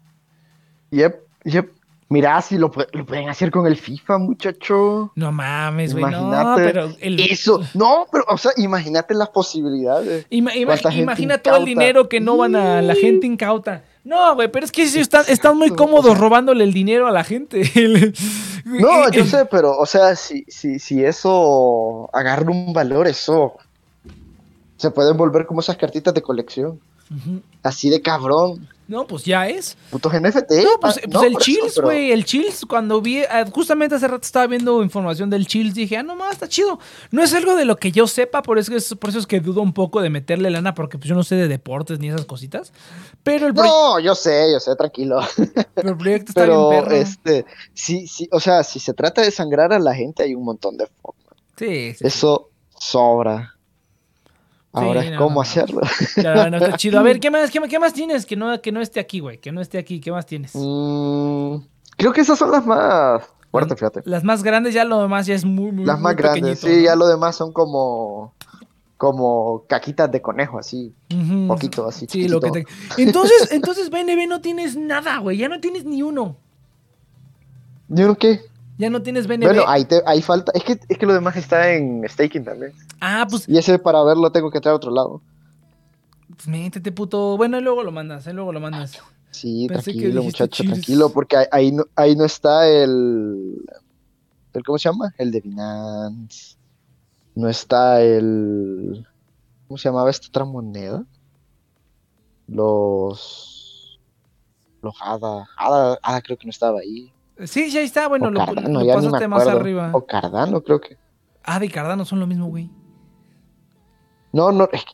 Yep, yep. Mira, si lo, pueden hacer con el FIFA, muchacho. No mames, güey. No, pero Eso, no, pero, o sea, imagínate las posibilidades. imagina todo el dinero que no van a la gente incauta. No, güey, pero es que están, están muy cómodos robándole el dinero a la gente. no, yo sé, pero, o sea, si, si, si eso agarra un valor, eso se pueden volver como esas cartitas de colección. Así de cabrón. No, pues ya es. Putos NFT. No, pues, pues el Chills, güey. El Chills, cuando vi. Eh, justamente hace rato estaba viendo información del Chills. Dije, ah, no más, está chido. No es algo de lo que yo sepa, por eso es, por eso es que dudo un poco de meterle lana, porque pues, yo no sé de deportes ni esas cositas. Pero el No, yo sé, yo sé, tranquilo. Pero el proyecto está bien perro. Este, sí, sí, o sea, si se trata de sangrar a la gente, hay un montón de formas. Sí, sí. Eso sobra. Ahora es cómo hacerlo. Claro, no está chido. A ver, ¿qué más, qué, más tienes que no, que no esté aquí, güey? Que no esté aquí. ¿Qué más tienes? Mm, creo que esas son las más fuertes, fíjate. Las más grandes, ya lo demás ya es muy, muy Las más grandes, sí, ya lo demás son como como caquitas de conejo, así, poquito, así. Sí, lo que te... Entonces, entonces, BNB no tienes nada, güey, ya no tienes ni uno. ¿Ni uno qué? Ya no tienes BNB. Bueno, ahí, te, ahí falta. Es que, es que lo demás está en staking también. Ah, pues. Y ese para verlo tengo que traer a otro lado. Pues métete, puto. Bueno, y luego lo mandas, ¿eh? luego lo mandas. Sí, tranquilo, muchacho, tranquilo, porque ahí, no, ahí no está el, el. ¿Cómo se llama? El de Binance. No está el. ¿Cómo se llamaba esta otra moneda? Los. Los ADA. ADA, ADA creo que no estaba ahí. Sí, ya está, bueno, lo, Cardano, lo pasaste más arriba. O Cardano, creo que. Ah, de Cardano son lo mismo, güey. No, no, es que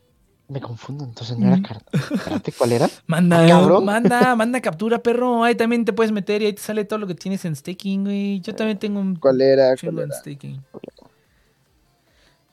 me confundo, entonces no era Cardano. ¿cuál era? Manda, ah, manda, manda captura, perro. Ahí también te puedes meter y ahí te sale todo lo que tienes en staking, güey. Yo también tengo un ¿Cuál era? ¿Cuál era? en staking.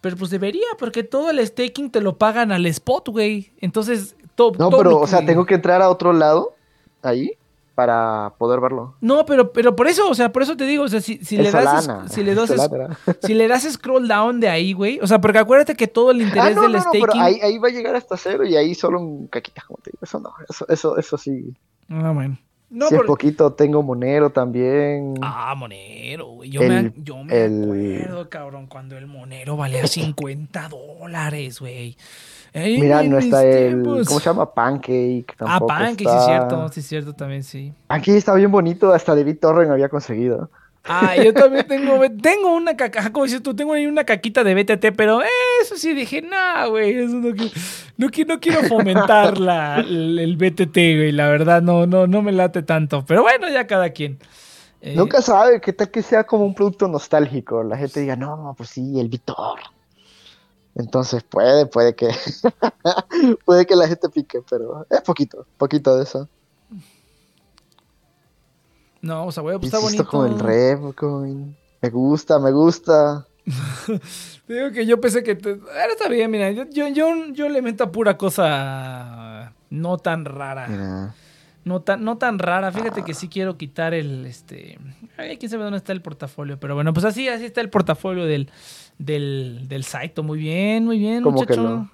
Pero pues debería, porque todo el staking te lo pagan al spot, güey. Entonces, todo. No, pero, o sea, tengo que entrar a otro lado ahí para poder verlo. No, pero, pero por eso, o sea, por eso te digo, o sea, si, le das, si, le das si le das scroll down de ahí, güey, o sea, porque acuérdate que todo el ah, interés del no, staking... pero ahí, ahí, va a llegar hasta cero y ahí solo un caquita, como te digo, eso no, eso, eso, eso sí. Ah, bueno. No, si es poquito, tengo Monero también. Ah, Monero, güey. Yo, me, yo me acuerdo, cabrón, cuando el Monero valía 50 dólares, güey. Mira, no está el. ¿Cómo se llama? Pancake. Ah, Pancake, sí, es cierto. Sí, es cierto, también sí. Pancake está bien bonito. Hasta David Torren había conseguido. Ah, yo también tengo, tengo una caca, como dices tú, tengo ahí una caquita de BTT, pero eso sí dije, nah, güey, eso no, no, no, quiero fomentar la, el, BTT, güey, la verdad no, no, no me late tanto, pero bueno, ya cada quien. Eh, Nunca sabe, qué tal que sea como un producto nostálgico, la gente diga, no, pues sí, el Vitor. Entonces puede, puede que puede que la gente pique, pero es poquito, poquito de eso. No, o sea, güey, pues está bonito. con el. Me gusta, me gusta. Digo que yo pensé que ahora está bien, mira, yo, yo, yo, le meto pura cosa no tan rara. No tan, no tan rara. Fíjate que sí quiero quitar el este. Ay, quién sabe dónde está el portafolio. Pero bueno, pues así, así está el portafolio del, del, del Saito. Muy bien, muy bien, muchacho.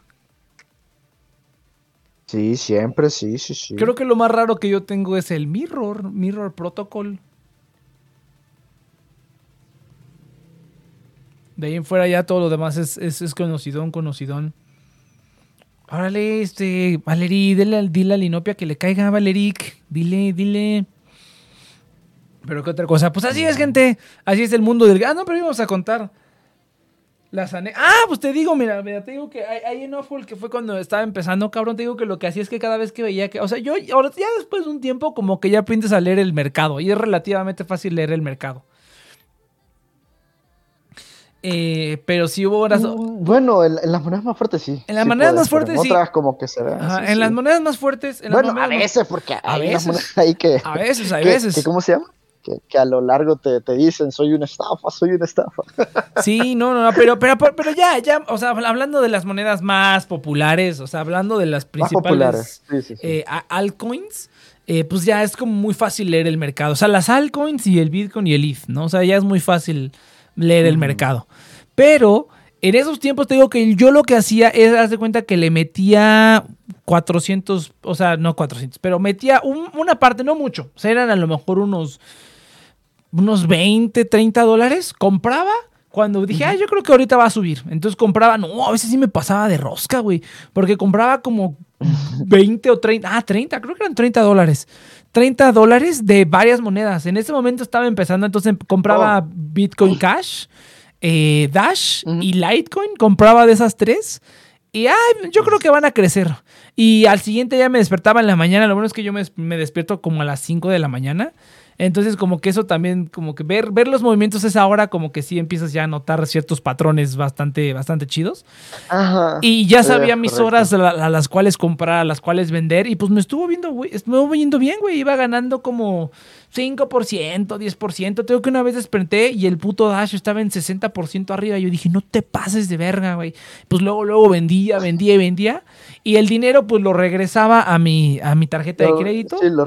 Sí, siempre, sí, sí, sí. Creo que lo más raro que yo tengo es el Mirror, Mirror Protocol. De ahí en fuera ya todo lo demás es, es, es conocidón, conocidón. Órale, este, Valerie, dile, dile a Linopia que le caiga a Valeric. Dile, dile. Pero qué otra cosa. Pues así es, gente. Así es el mundo del. Ah, no, pero íbamos a contar. Las Ah, pues te digo, mira, mira, te digo que hay, en Awful que fue cuando estaba empezando, cabrón, te digo que lo que hacía es que cada vez que veía que, o sea, yo ahora ya después de un tiempo como que ya aprendes a leer el mercado y es relativamente fácil leer el mercado. Eh, pero si hubo horas. Mm, bueno, en, las monedas más fuertes sí. En las monedas más fuertes sí. Otras como que se ven. en las monedas más fuertes. bueno, a veces, porque a veces. Ahí que, a veces, a veces. ¿Cómo se llama? que, a lo largo te, dicen, soy una estafa, soy una estafa. Sí, no, no, pero, pero, pero ya, ya, o sea, hablando de las monedas más populares, o sea, hablando de las principales eh, altcoins, eh, pues ya es como muy fácil leer el mercado. O sea, las altcoins y el Bitcoin y el ETH, ¿no? O sea, ya es muy fácil leer el mercado. Pero en esos tiempos te digo que yo lo que hacía es, de cuenta que le metía 400, o sea, no 400, pero metía una parte, no mucho. O sea, eran a lo mejor unos unos 20, 30 dólares, compraba cuando dije, ah, yo creo que ahorita va a subir. Entonces compraba, no, a veces sí me pasaba de rosca, güey. Porque compraba como 20 o 30, ah, 30, creo que eran 30 dólares. 30 dólares de varias monedas. En ese momento estaba empezando, entonces compraba Oh. Bitcoin Cash, eh, Dash y Litecoin. Compraba de esas tres. Y ay, yo creo que van a crecer. Y al siguiente día me despertaba en la mañana. Lo bueno es que yo me, me despierto como a las 5 de la mañana. Entonces, como que eso también, como que ver, ver los movimientos esa hora, como que sí empiezas ya a notar ciertos patrones bastante, bastante chidos. Ajá. Y ya Eh, sabía mis correcto. horas a, la- a las cuales comprar, a las cuales vender. Y pues me estuvo viendo, güey, estuvo yendo bien, güey. Iba ganando como 5%, 10%. Tengo que una vez desperté y el puto Dash estaba en 60% arriba. Yo dije, no te pases de verga, güey. Pues luego, luego vendía, vendía y vendía. Y el dinero, pues lo regresaba a mi, a mi tarjeta de crédito Sí, lo,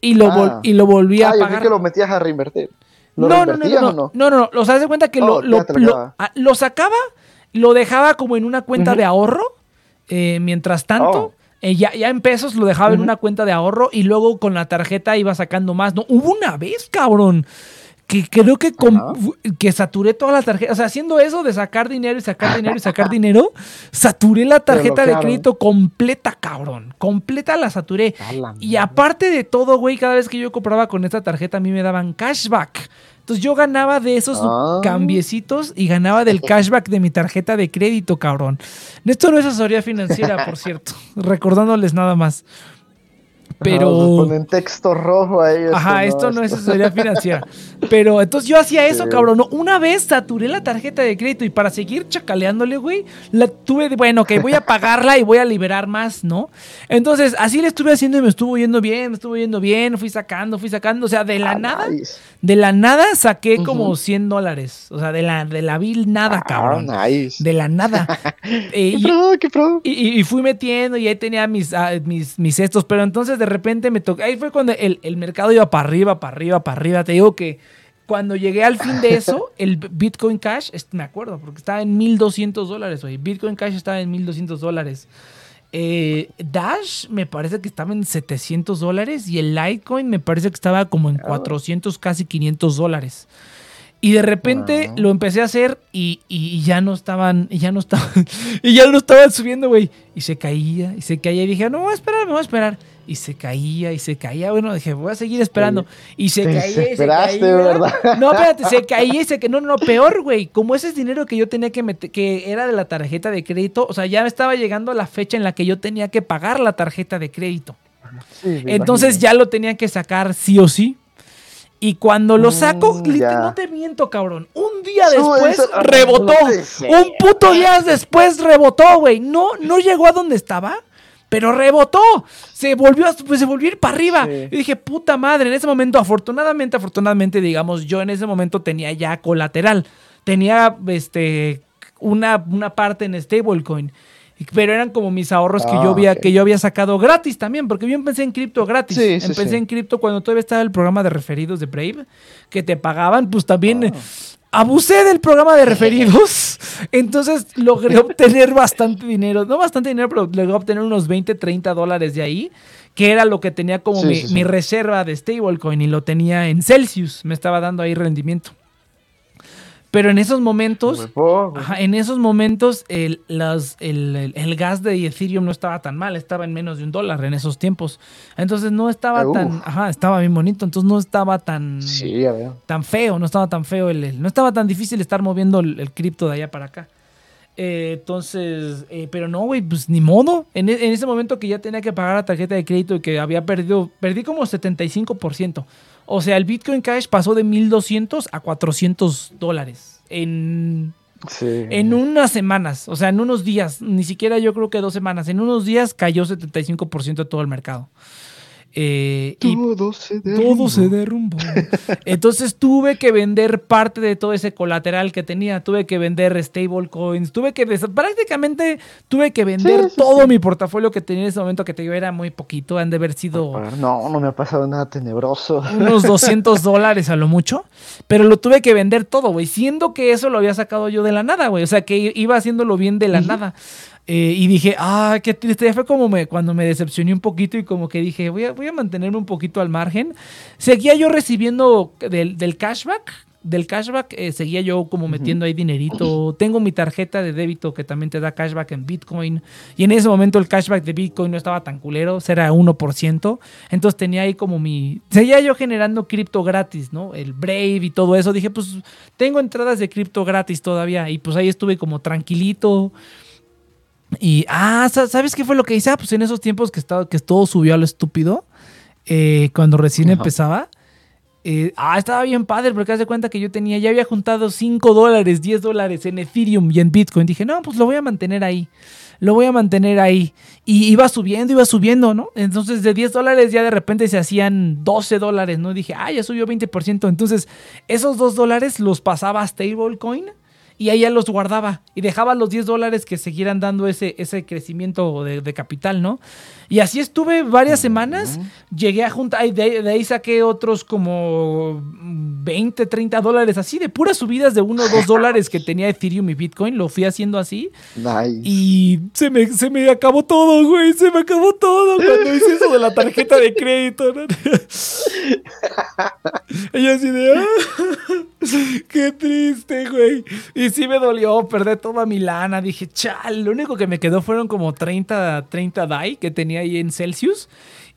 y, lo Ah. y lo volví a ah, yo pagar. creí que lo metías a reinvertir. ¿Lo No, no, no, no, no, no? no, no, no, o sea, haz de cuenta que Oh, lo, ya lo, lo sacaba, lo dejaba como en una cuenta de ahorro, eh, mientras tanto, Oh. eh, ya, ya en pesos lo dejaba en una cuenta de ahorro y luego con la tarjeta iba sacando más. No, hubo una vez, cabrón, que creo que, que saturé toda la tarjeta, o sea, haciendo eso de sacar dinero y sacar dinero y sacar dinero, saturé la tarjeta de crédito completa, cabrón, completa la saturé. La Y aparte de todo, güey, cada vez que yo compraba con esta tarjeta a mí me daban cashback. Entonces yo ganaba de esos Ah. cambiecitos y ganaba del cashback de mi tarjeta de crédito, cabrón. Esto no es asesoría financiera, por cierto. Recordándoles nada más. Pero... Ponen texto rojo ahí. Ajá, este, esto no es asesoría financiera. Pero entonces yo hacía eso, Sí. cabrón. No, Una vez saturé la tarjeta de crédito y para seguir chacaleándole, güey, la tuve de, bueno, que voy a pagarla y voy a liberar más, ¿no? Entonces, así le estuve haciendo y me estuvo yendo bien, me estuvo yendo bien, fui sacando, fui sacando. O sea, de la Ah, nada, nice. de la nada saqué como Ujú. 100 dólares. O sea, de la, de la vil nada, cabrón. Ah, nice. De la nada. Eh, ¿Qué y- pro, qué pro? y, y- y fui metiendo y ahí tenía mis, ah, mis, mis estos, pero entonces de repente me tocó, ahí fue cuando el, el mercado iba para arriba, para arriba, para arriba. Te digo que cuando llegué al fin de eso, el Bitcoin Cash, me acuerdo, porque estaba en 1200 dólares, güey. Bitcoin Cash estaba en 1200 dólares. Eh, Dash me parece que estaba en 700 dólares y el Litecoin me parece que estaba como en 400, casi 500 dólares. Y de repente lo empecé a hacer y, y ya no estaban, y ya no estaban, y ya no estaban subiendo, güey. Y se caía, y se caía. Y dije, no, voy a esperar, me voy a esperar. Y se caía, y se caía. Bueno, dije, voy a seguir esperando. Y se Te caía, y se caía. ¿verdad? No, espérate, se caía y se caía. No, no, peor, güey. Como ese es dinero que yo tenía que meter, que era de la tarjeta de crédito, o sea, ya estaba llegando la fecha en la que yo tenía que pagar la tarjeta de crédito. Sí, Entonces imagino. ya lo tenía que sacar sí o sí. Y cuando lo saco, Mm, ya. no te miento, cabrón. Un día después rebotó. no. Un puto día después rebotó, güey. No, no llegó a donde estaba, pero rebotó. Se volvió, a- pues, se volvió a ir para arriba. Sí. Y dije, puta madre. En ese momento, afortunadamente, afortunadamente, digamos, yo en ese momento tenía ya colateral. Tenía este una, una parte en stablecoin. Pero eran como mis ahorros que, Ah, yo había, que yo había sacado gratis también, porque yo empecé en cripto gratis. Sí, empecé sí. en cripto cuando todavía estaba el programa de referidos de Brave, que te pagaban, pues también eh, abusé del programa de referidos. Entonces logré obtener bastante dinero, no bastante dinero, pero logré obtener unos 20, 30 dólares de ahí, que era lo que tenía como Sí, mi, sí, sí. mi reserva de stablecoin y lo tenía en Celsius, me estaba dando ahí rendimiento. Pero en esos momentos, Ajá, en esos momentos el, las- el, el- el gas de Ethereum no estaba tan mal, estaba en menos de un dólar en esos tiempos. Entonces no estaba Uf. tan, ajá, estaba bien bonito, entonces no estaba tan, Sí, tan feo, no estaba tan feo, el, no estaba tan difícil estar moviendo el, cripto de allá para acá. Eh, entonces, eh, pero no, güey, pues ni modo. En, e- en ese momento que ya tenía que pagar la tarjeta de crédito y que había perdido, perdí como 75%. O sea, el Bitcoin Cash pasó de 1200 a 400 dólares en Sí. en unas semanas, o sea, en unos días, ni siquiera yo creo que dos semanas, en unos días cayó 75% de todo el mercado. Eh, y Todo se derrumbó. todo se derrumbó. Entonces tuve que vender parte de todo ese colateral que tenía. Tuve que vender stablecoins. Tuve que prácticamente tuve que vender Sí, sí, todo sí. mi portafolio que tenía en ese momento que te digo era muy poquito. Han de haber sido No, no me ha pasado nada tenebroso. unos 200 dólares a lo mucho, pero lo tuve que vender todo, güey, siendo que eso lo había sacado yo de la nada, güey, o sea, que iba haciéndolo bien de la nada. Eh, y dije, ah, qué triste, ya fue como me, cuando me decepcioné un poquito y como que dije, voy a, voy a mantenerme un poquito al margen. Seguía yo recibiendo del, del cashback, del cashback eh, seguía yo como metiendo ahí dinerito. Tengo mi tarjeta de débito que también te da cashback en Bitcoin. Y en ese momento el cashback de Bitcoin no estaba tan culero, era 1%. Entonces tenía ahí como mi... Seguía yo generando cripto gratis, ¿no? El Brave y todo eso. Dije, pues tengo entradas de cripto gratis todavía. Y pues ahí estuve como tranquilito. Y, ah, ¿sabes qué fue lo que hice? Ah, pues en esos tiempos que, estaba, que todo subió a lo estúpido, eh, cuando recién empezaba, eh, ah, estaba bien padre, porque haz de cuenta que yo tenía, ya había juntado 5 dólares, 10 dólares en Ethereum y en Bitcoin. Dije, no, pues lo voy a mantener ahí. Lo voy a mantener ahí. Y iba subiendo, iba subiendo, ¿no? Entonces de 10 dólares ya de repente se hacían 12 dólares, ¿no? dije, ah, ya subió 20%. Entonces esos 2 dólares los pasaba a stablecoin y ahí ya los guardaba y dejaba los 10 dólares que siguieran dando ese, ese crecimiento de, capital, ¿no? Y así estuve varias semanas, llegué a juntar, de, de, ahí saqué otros como 20, 30 dólares, así de puras subidas de 1 o 2 dólares que tenía Ethereum y Bitcoin, lo fui haciendo así. Nice. Y se me, se me acabó todo, güey, se me acabó todo cuando hice eso de la tarjeta de crédito, ¿no? y así de, ah, qué triste, güey. Y sí me dolió perder toda mi lana. Dije, chal, lo único que me quedó fueron como 30, 30 DAI que tenía ahí en Celsius.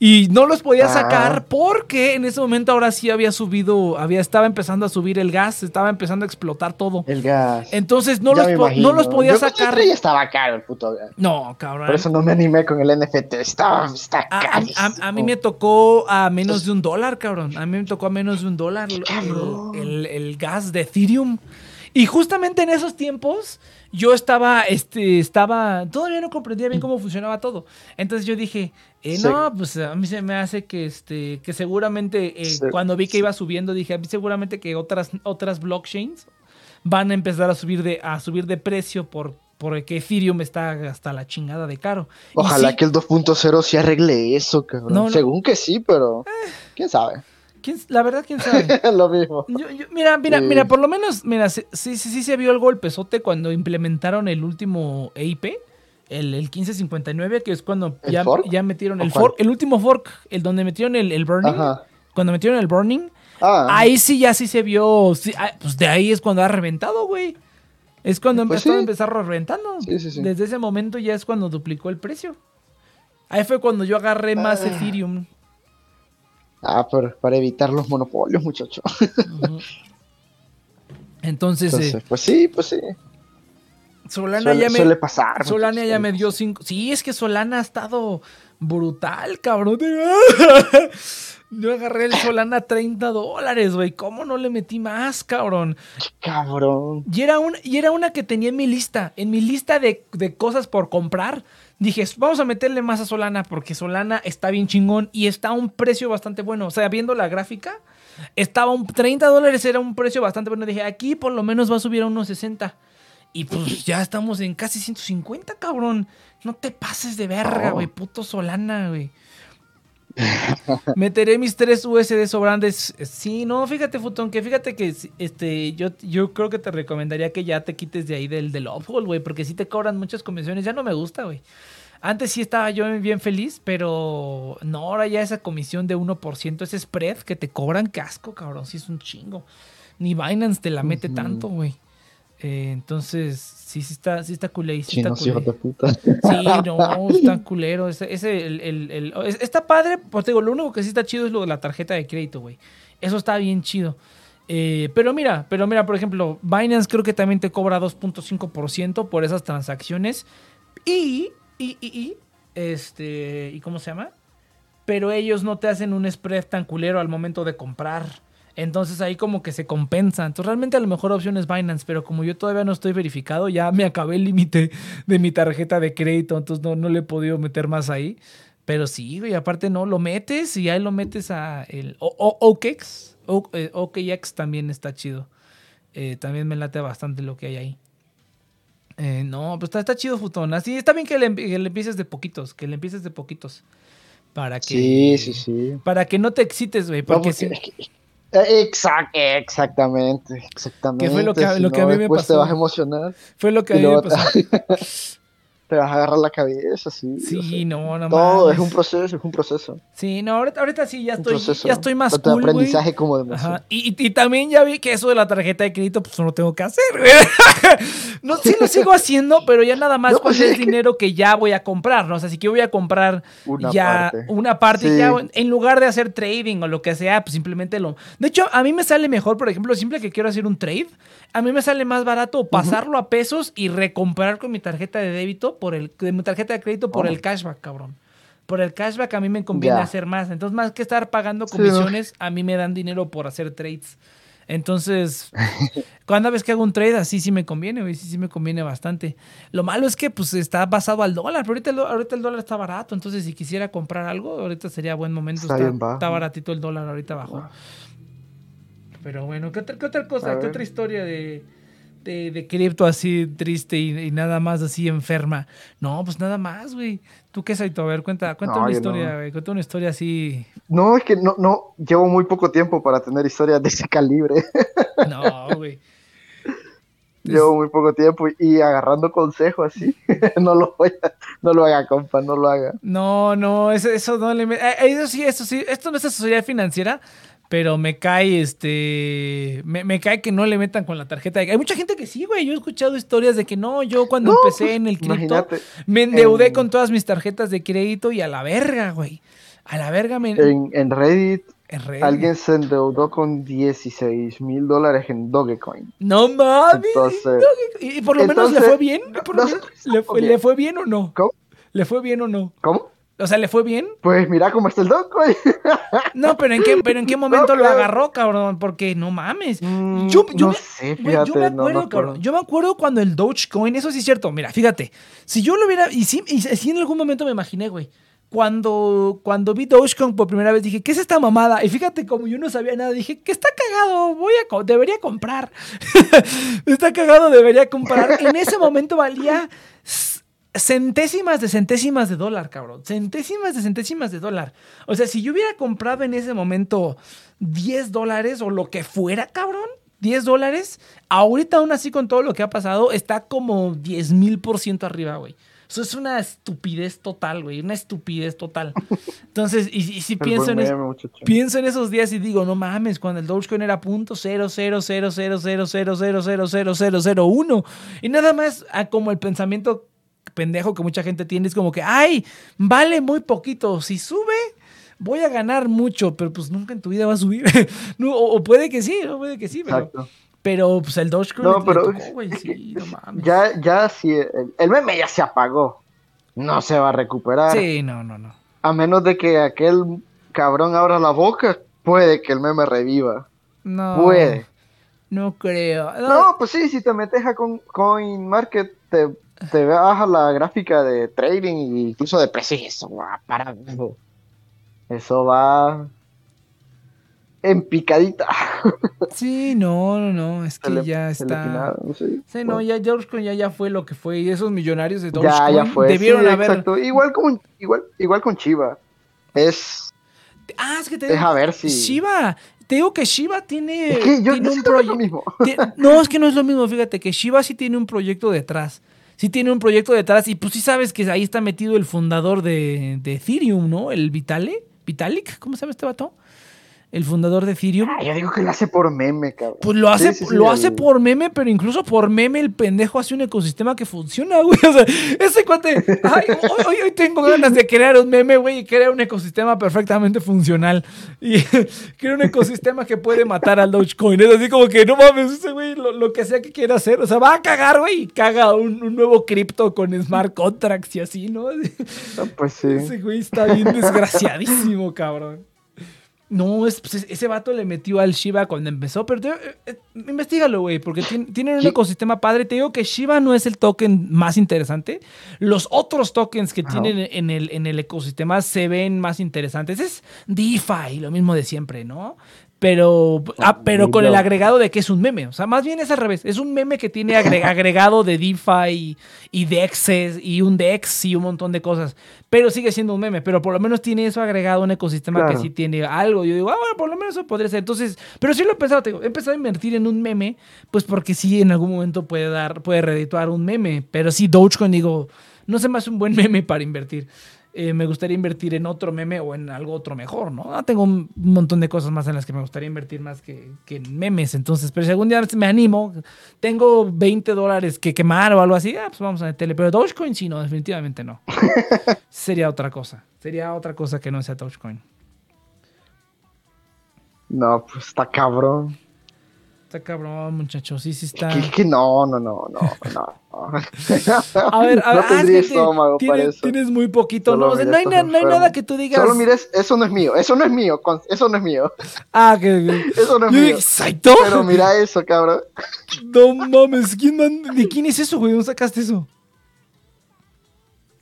Y no los podía ah. sacar porque en ese momento ahora sí había subido, había, estaba empezando a subir el gas, estaba empezando a explotar todo. El gas. Entonces no, los, no los podía sacar. Ya estaba caro el puto gas. No, cabrón. Por eso no me animé con el NFT. Estaba, está a, a, mí me tocó a menos de un dólar, cabrón. A mí me tocó a menos de un dólar el, el gas de Ethereum. Y justamente en esos tiempos yo estaba, este, estaba, todavía no comprendía bien cómo funcionaba todo. Entonces yo dije, eh, no, pues a mí se me hace que, este, que seguramente eh, cuando vi que iba subiendo, dije, a mí seguramente que otras, otras blockchains van a empezar a subir de, a subir de precio por, porque Ethereum está hasta la chingada de caro. Ojalá que el 2.0 sí arregle eso, cabrón. Según que sí, pero eh. quién sabe la verdad, quién sabe. lo mismo. mira, mira, mira, por lo menos, mira, sí, sí, sí se vio el golpezote cuando implementaron el último EIP, el, el 1559, que es cuando ya, ya, metieron el fork, el último fork, el donde metieron el, el burning. Cuando metieron el burning, ah. ahí sí ya sí se vio. Ah, pues de ahí es cuando ha reventado, güey. Es cuando pues empezó a empezar reventando. Desde ese momento ya es cuando duplicó el precio. Ahí fue cuando yo agarré más ah. Ethereum. Ah, pero para evitar los monopolios, muchacho. Entonces, eh, pues sí, pues sí. Solana ya me. Suele pasar. Solana ya me dio cinco. Sí, es que Solana ha estado brutal, cabrón. Yo agarré el Solana a 30 dólares, güey. ¿Cómo no le metí más, cabrón? Cabrón. Y era, una, y era una que tenía en mi lista. En mi lista de, de cosas por comprar dije, vamos a meterle más a Solana porque Solana está bien chingón y está a un precio bastante bueno. O sea, viendo la gráfica, estaba un 30 dólares, era un precio bastante bueno. Dije, aquí por lo menos va a subir a unos 60. Y pues ya estamos en casi 150, cabrón. No te pases de verga, güey. Puto Solana, güey. Meteré mis tres USD sobrantes. Sí, no, fíjate, Futón, que fíjate que este, yo, yo creo que te recomendaría que ya te quites de ahí del, del Uphold, güey, porque si te cobran muchas comisiones. Ya no me gusta, güey. Antes sí estaba yo bien feliz, pero no, ahora ya esa comisión de 1%, ese spread que te cobran casco, cabrón, sí es un chingo. Ni Binance te la mete tanto, güey. Eh, entonces, sí, sí está, sí está culé. Sí, está Sí, no, está culero. Ese, ese el, el, está padre, pues digo, lo único que sí está chido es lo de la tarjeta de crédito, güey. Eso está bien chido. Eh, pero mira, pero mira, por ejemplo, Binance creo que también te cobra 2.5% por esas transacciones. Y y, y, y, este, ¿y cómo se llama? Pero ellos no te hacen un spread tan culero al momento de comprar. Entonces ahí como que se compensa. Entonces realmente a lo mejor opción es Binance, pero como yo todavía no estoy verificado, ya me acabé el límite de mi tarjeta de crédito, entonces no, no le he podido meter más ahí. Pero sí, güey, aparte no, lo metes y ahí lo metes a el OKX. OKX eh, también está chido. Eh, también me late bastante lo que hay ahí. Eh, no, pues está, chido, Futón. Así está bien que le, empieces de poquitos, que le empieces de poquitos. Para que. Sí, sí, sí. Para que no te excites, güey. Porque, si... exactamente, exactamente. ¿Qué fue lo que, lo que a mí me pasó? te vas a emocionar. Fue lo que a mí me pasó. Te vas a agarrar la cabeza, sí. Sí, no, no Todo es un proceso, es un proceso. Sí, no, ahorita, ahorita sí, ya estoy, ya estoy más cool, aprendizaje como de Ajá. Y, y, también ya vi que eso de la tarjeta de crédito, pues no lo tengo que hacer, güey. no, sí lo sigo haciendo, pero ya nada más No, con pues, el es que- dinero que ya voy a comprar, ¿no? O sea, si que voy a comprar Una ya parte. una parte, Sí. ya en lugar de hacer trading o lo que sea, pues simplemente lo... De hecho, a mí me sale mejor, por ejemplo, siempre que quiero hacer un trade, a mí me sale más barato pasarlo a pesos y recomprar con mi tarjeta de débito por el... de mi tarjeta de crédito por Oh. el cashback, cabrón. Por el cashback a mí me conviene hacer más. Entonces, más que estar pagando comisiones, a mí me dan dinero por hacer trades. Entonces, cada vez que hago un trade así sí me conviene, güey, sí, sí me conviene bastante. Lo malo es que pues está basado al dólar, pero ahorita el, ahorita el dólar está barato, entonces si quisiera comprar algo, ahorita sería buen momento. Está Está, baratito el dólar ahorita abajo. Pero bueno, ¿qué otra, qué otra cosa? A ¿Qué ver. otra historia de, de, de cripto así triste y, y nada más así enferma? No, pues nada más, güey. ¿Tú qué, Saito? A ver, cuenta, cuenta No, una historia, no. güey. Cuenta una historia así. No, es que no, no, llevo muy poco tiempo para tener historias de ese calibre. No, güey. llevo muy poco tiempo y, agarrando consejos así. no lo voy a- no lo haga, compa, no lo haga. No, no, eso, eso no le... eh, Eso sí, eso sí. Esto no es asesoría financiera, pero me cae, este... Me, me cae que no le metan con la tarjeta. de- Hay mucha gente que sí, güey. Yo he escuchado historias de que no, yo cuando No, empecé pues, en el cripto, me endeudé en- con todas mis tarjetas de crédito y a la verga, güey. A la verga me... en, en Reddit en Reddit. alguien se endeudó con 16 mil dólares en Dogecoin. No mames. Entonces, ¿Y por lo menos le fue bien? ¿Por lo no- menos ¿Le, fue. ¿Le fue bien o no? ¿cómo? ¿Le fue bien o no? ¿Cómo? O sea, ¿le fue bien? Pues mira cómo está el Dogecoin. No, pero ¿en qué, pero ¿en qué momento lo agarró, cabrón? Porque no mames. Mm, Yo, yo no me- sé, güey, yo fíjate, me no, acuerdo, no cabrón, yo me acuerdo cuando el Dogecoin, eso sí es cierto, mira, fíjate, si yo lo hubiera, y sí, y sí en algún momento me imaginé, güey, cuando, cuando vi Dogecoin por primera vez dije, ¿qué es esta mamada? Y fíjate, como yo no sabía nada, dije, que está cagado, voy a, debería comprar. está cagado, debería comprar. En ese momento valía centésimas de centésimas de dólar, cabrón. Centésimas de centésimas de dólar. O sea, si yo hubiera comprado en ese momento 10 dólares o lo que fuera, cabrón, 10 dólares, ahorita aún así con todo lo que ha pasado, está como 10 mil por ciento arriba, güey. Eso es una estupidez total, güey. Una estupidez total. Entonces, y, si pienso en, pienso en esos días y digo, no mames, cuando el Dogecoin era punto y nada más como el pensamiento pendejo que mucha gente tiene es como que, ay, vale muy poquito, si sube voy a ganar mucho, pero pues nunca en tu vida va a subir. no, o, o puede que sí, no puede que sí, pero, Exacto. pero pues el Dogecoin No, pero- tocó, sí, no mames. Ya, ya si el, el meme ya se apagó. No se va a recuperar. Sí, no, no, no. A menos de que aquel cabrón abra la boca, puede que el meme reviva. No, Puede. no creo. No, No, pues sí, si te metes a Coin- CoinMarket, te, te baja la gráfica de trading e incluso de precios y eso va para. Eso va en picadita. Sí, no, no, no, es que le- ya está. pinaron, sí. Sí, no, ya Dogecoin ya, ya fue lo que fue. Y esos millonarios de Ya, Dogecoin ya fue. debieron sí, haber. exacto. Igual con, igual, igual con Chiva. Es, Ah, es que te deja ver si. Shiba. Te digo que Shiba tiene, Es que yo, tiene yo un siento que es lo proyecto. mismo. No, es que no es lo mismo. Fíjate que Shiba sí tiene un proyecto detrás. Sí tiene un proyecto detrás. Y pues sí sabes que ahí está metido el fundador de, de Ethereum, ¿no? El Vitale. Vitalik, ¿cómo se llama este vato? El fundador de Ethereum. Ah, yo digo que lo hace por meme, cabrón. Pues lo hace, Sí, sí, sí, lo hace por meme, pero incluso por meme el pendejo hace un ecosistema que funciona, güey. O sea, ese cuate, ay, hoy, hoy- hoy tengo ganas de crear un meme, güey, y crear un ecosistema perfectamente funcional. Y crear un ecosistema que puede matar al Dogecoin. Es así como que, no mames, ese güey, lo, lo que sea que quiera hacer. O sea, va a cagar, güey, y caga un, un nuevo cripto con smart contracts y así, ¿no? Ah, Pues sí. Ese güey está bien desgraciadísimo, cabrón. No, es, pues, ese vato le metió al Shiba cuando empezó, pero te- eh, eh, investigalo, güey, porque tien- tienen un ecosistema padre. Te digo que Shiba no es el token más interesante. Los otros tokens que tienen en el, en el ecosistema se ven más interesantes. Es DeFi, lo mismo de siempre, ¿no? Pero, ah, pero con el agregado de que es un meme. O sea, más bien es al revés. Es un meme que tiene agre- agregado de DeFi y DEXs y un DEX y un montón de cosas. Pero sigue siendo un meme. Pero por lo menos tiene eso agregado, un ecosistema que sí tiene algo. Yo digo, ah, bueno, por lo menos eso podría ser. Entonces, pero sí lo he pensado, te digo, he empezado a invertir en un meme, pues porque sí en algún momento puede dar, puede redituar un meme. Pero sí, Dogecoin, digo, no se me hace un buen meme para invertir. Eh, me gustaría invertir en otro meme o en algo otro mejor, ¿no? Ah, tengo un montón de cosas más en las que me gustaría invertir más que, que en memes. Entonces, pero si algún día me animo, tengo 20 dólares que quemar o algo así, ah, pues vamos a meterle. Pero Dogecoin sí, no, definitivamente no. Sería otra cosa. Sería otra cosa que no sea Dogecoin. No, pues está cabrón. Está cabrón, muchachos. Sí, sí está. Es que, no, no, no, no, no. A ver, a ver, no tendría es que estómago para tienes, eso. tienes muy poquito. Solo No, o sea, mira no, hay, estos na- no hay nada que tú digas. Solo mires, eso no es mío, eso no es mío, eso no es mío, Ah, que. eso no es mío. Pero mira eso, cabrón. No mames, ¿quién man- ¿de quién es eso, güey? ¿Dónde sacaste eso?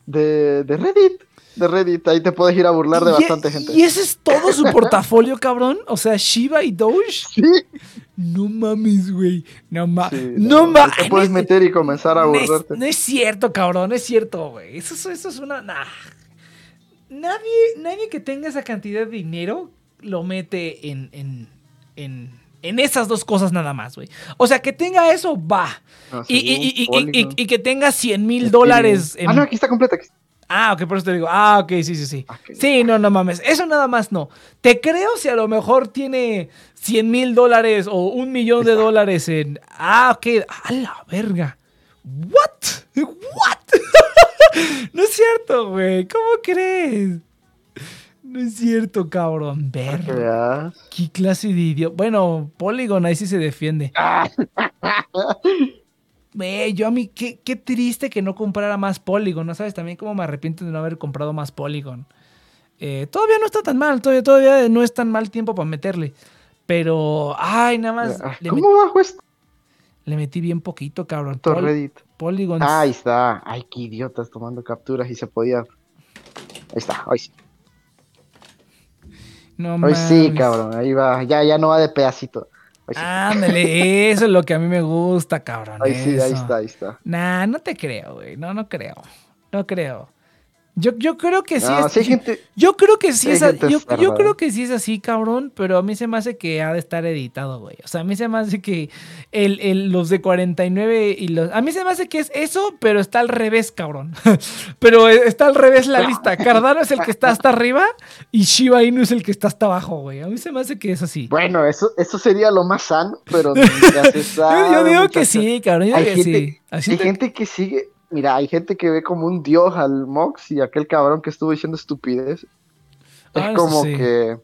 De, de Reddit, de Reddit, ahí te puedes ir a burlar de ¿Y- bastante gente. ¿Y ese es todo su portafolio, cabrón? O sea, Shiba y Doge. Sí, No mames, güey. No mames. sí, no mames. Te puedes meter y comenzar a No es, burlarte. no es cierto, cabrón, no es cierto, güey. Eso, es- eso es una. nah. Nadie, nadie que tenga esa cantidad de dinero lo mete en, en, en, en esas dos cosas nada más, güey. O sea, que tenga eso, va. No, Y, y- y- que tenga 100 mil dólares. en- Ah, no, aquí está completa. aquí está. Ah, ok, por eso te digo. Ah, ok, sí, sí, sí. Ok. Sí, no, no mames. Eso nada más no. Te creo si a lo mejor tiene 100 mil dólares o un millón de dólares en. Ah, ok. A la verga. ¿What? ¿What? no es cierto, güey. ¿Cómo crees? No es cierto, cabrón. Para que Ver. veas. ¿Qué clase de idiota? Bueno, Polygon ahí sí se defiende. Güey, yo a mí, qué, qué triste que no comprara más Polygon, ¿no sabes? También cómo me arrepiento de no haber comprado más Polygon. Eh, todavía no está tan mal, todavía, todavía no es tan mal tiempo para meterle. Pero, ay, nada más Ah, le, ¿Cómo bajo esto? le metí bien poquito, cabrón. Pol- Reddit. Polygon. Ah, ahí está. Ay, qué idiotas tomando capturas y se podía. Ahí está, hoy sí. no Hoy sí, cabrón. Ahí va. Ya, ya no va de pedacito. Ándale, eso es lo que a mí me gusta, cabrón. Hoy sí, ahí eso. está, ahí está. Nah, no te creo, güey. No, no creo. No creo. Yo, yo creo que sí. No, es- hay gente. Yo creo que sí es yo, yo creo que sí es así, cabrón, pero a mí se me hace que ha de estar editado, güey. O sea, a mí se me hace que el, el- los de 49 y los... A mí se me hace que es eso, pero está al revés, cabrón. pero eh, está al revés la lista. Cardano es el que está hasta arriba y Shiba Inu es el que está hasta abajo, güey. A mí se me hace que es así. Bueno, eso, eso sería lo más sano, pero yo, yo digo que sí, cabrón. Yo Hay digo que gente, sí. Así hay te- gente que sigue. Mira, hay gente que ve como un dios al Mox y aquel cabrón que estuvo diciendo estupidez. Ah, Es eso como sí. que.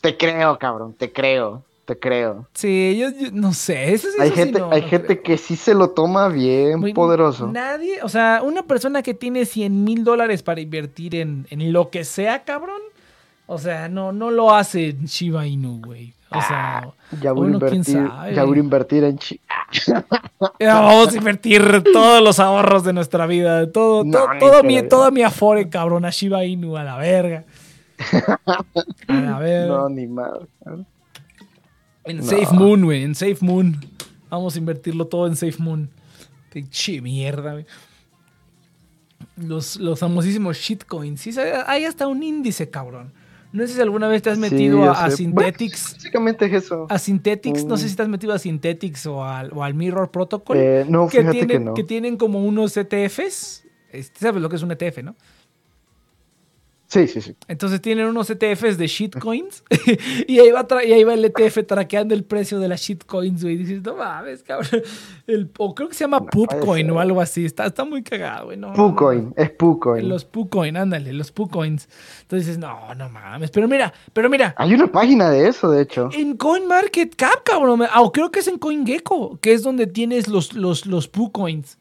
Te creo, cabrón, te creo, te creo. Sí, yo, yo no sé. Eso, Hay eso sí gente, no, hay no gente creo. que sí se lo toma bien Güey, poderoso. Nadie, o sea, una persona que tiene 100 mil dólares para invertir en, en lo que sea, cabrón. O sea, no, no lo hace Shiba Inu, güey. O sea, Ya voy, uno, a invertir, ya voy a invertir en chi. ya vamos a invertir todos los ahorros de nuestra vida. Todo, No, todo, todo mi, toda mi afore, cabrón, a Shiba Inu, a la verga. A la verga. No, ni madre. En No. Safe Moon, güey, en Safe Moon. Vamos a invertirlo todo en Safe Moon. Pinche mierda, güey. Los, los famosísimos shitcoins. Sí, hay hasta un índice, cabrón. No sé si alguna vez te has metido a, a. Synthetics. Bueno, básicamente es eso. A Synthetics, no sé Mm. si te has metido a Synthetics o al, o al Mirror Protocol. Eh, no, que tienen, no. que tienen como unos ETFs. Este, ¿Sabes lo que es un ETF, no? Sí, sí, sí. Entonces tienen unos ETFs de shitcoins y, ahí va y ahí va el ETF traqueando el precio de las shitcoins, güey. Y dices, no mames, cabrón. El, o creo que se llama No ser. o algo así. Está, está muy cagado, güey. No, no, Pucoin, es no. Pucoin. Los Pucoin, ándale, los Pucoins. Entonces dices, no, no mames. Pero mira, pero mira. Hay una página de eso, de hecho. En CoinMarketCap, cabrón. Ah, o creo que es en CoinGecko, que es donde tienes los, los, los Pucoins.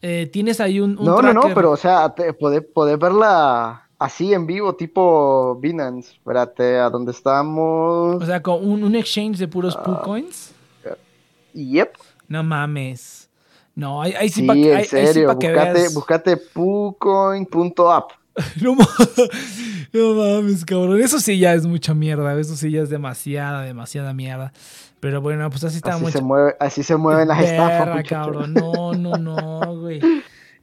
Eh, tienes ahí un, un No, no, no, pero o sea, podés, podés verla así en vivo, tipo Binance. Espérate, ¿a dónde estamos? O sea, con un, un exchange de puros Pucoins. Yep. No mames. No, ahí, ahí sí, Sí, pa' que- en ahí- ahí sí serio, pa' que buscate, veas. buscate pucoin.app. No, no mames, cabrón. Eso sí ya es mucha mierda. Eso sí ya es demasiada, demasiada mierda. Pero bueno, pues así está Así mucho. se, mueve, así se mueven las estafas, cabrón. No, no, no, güey.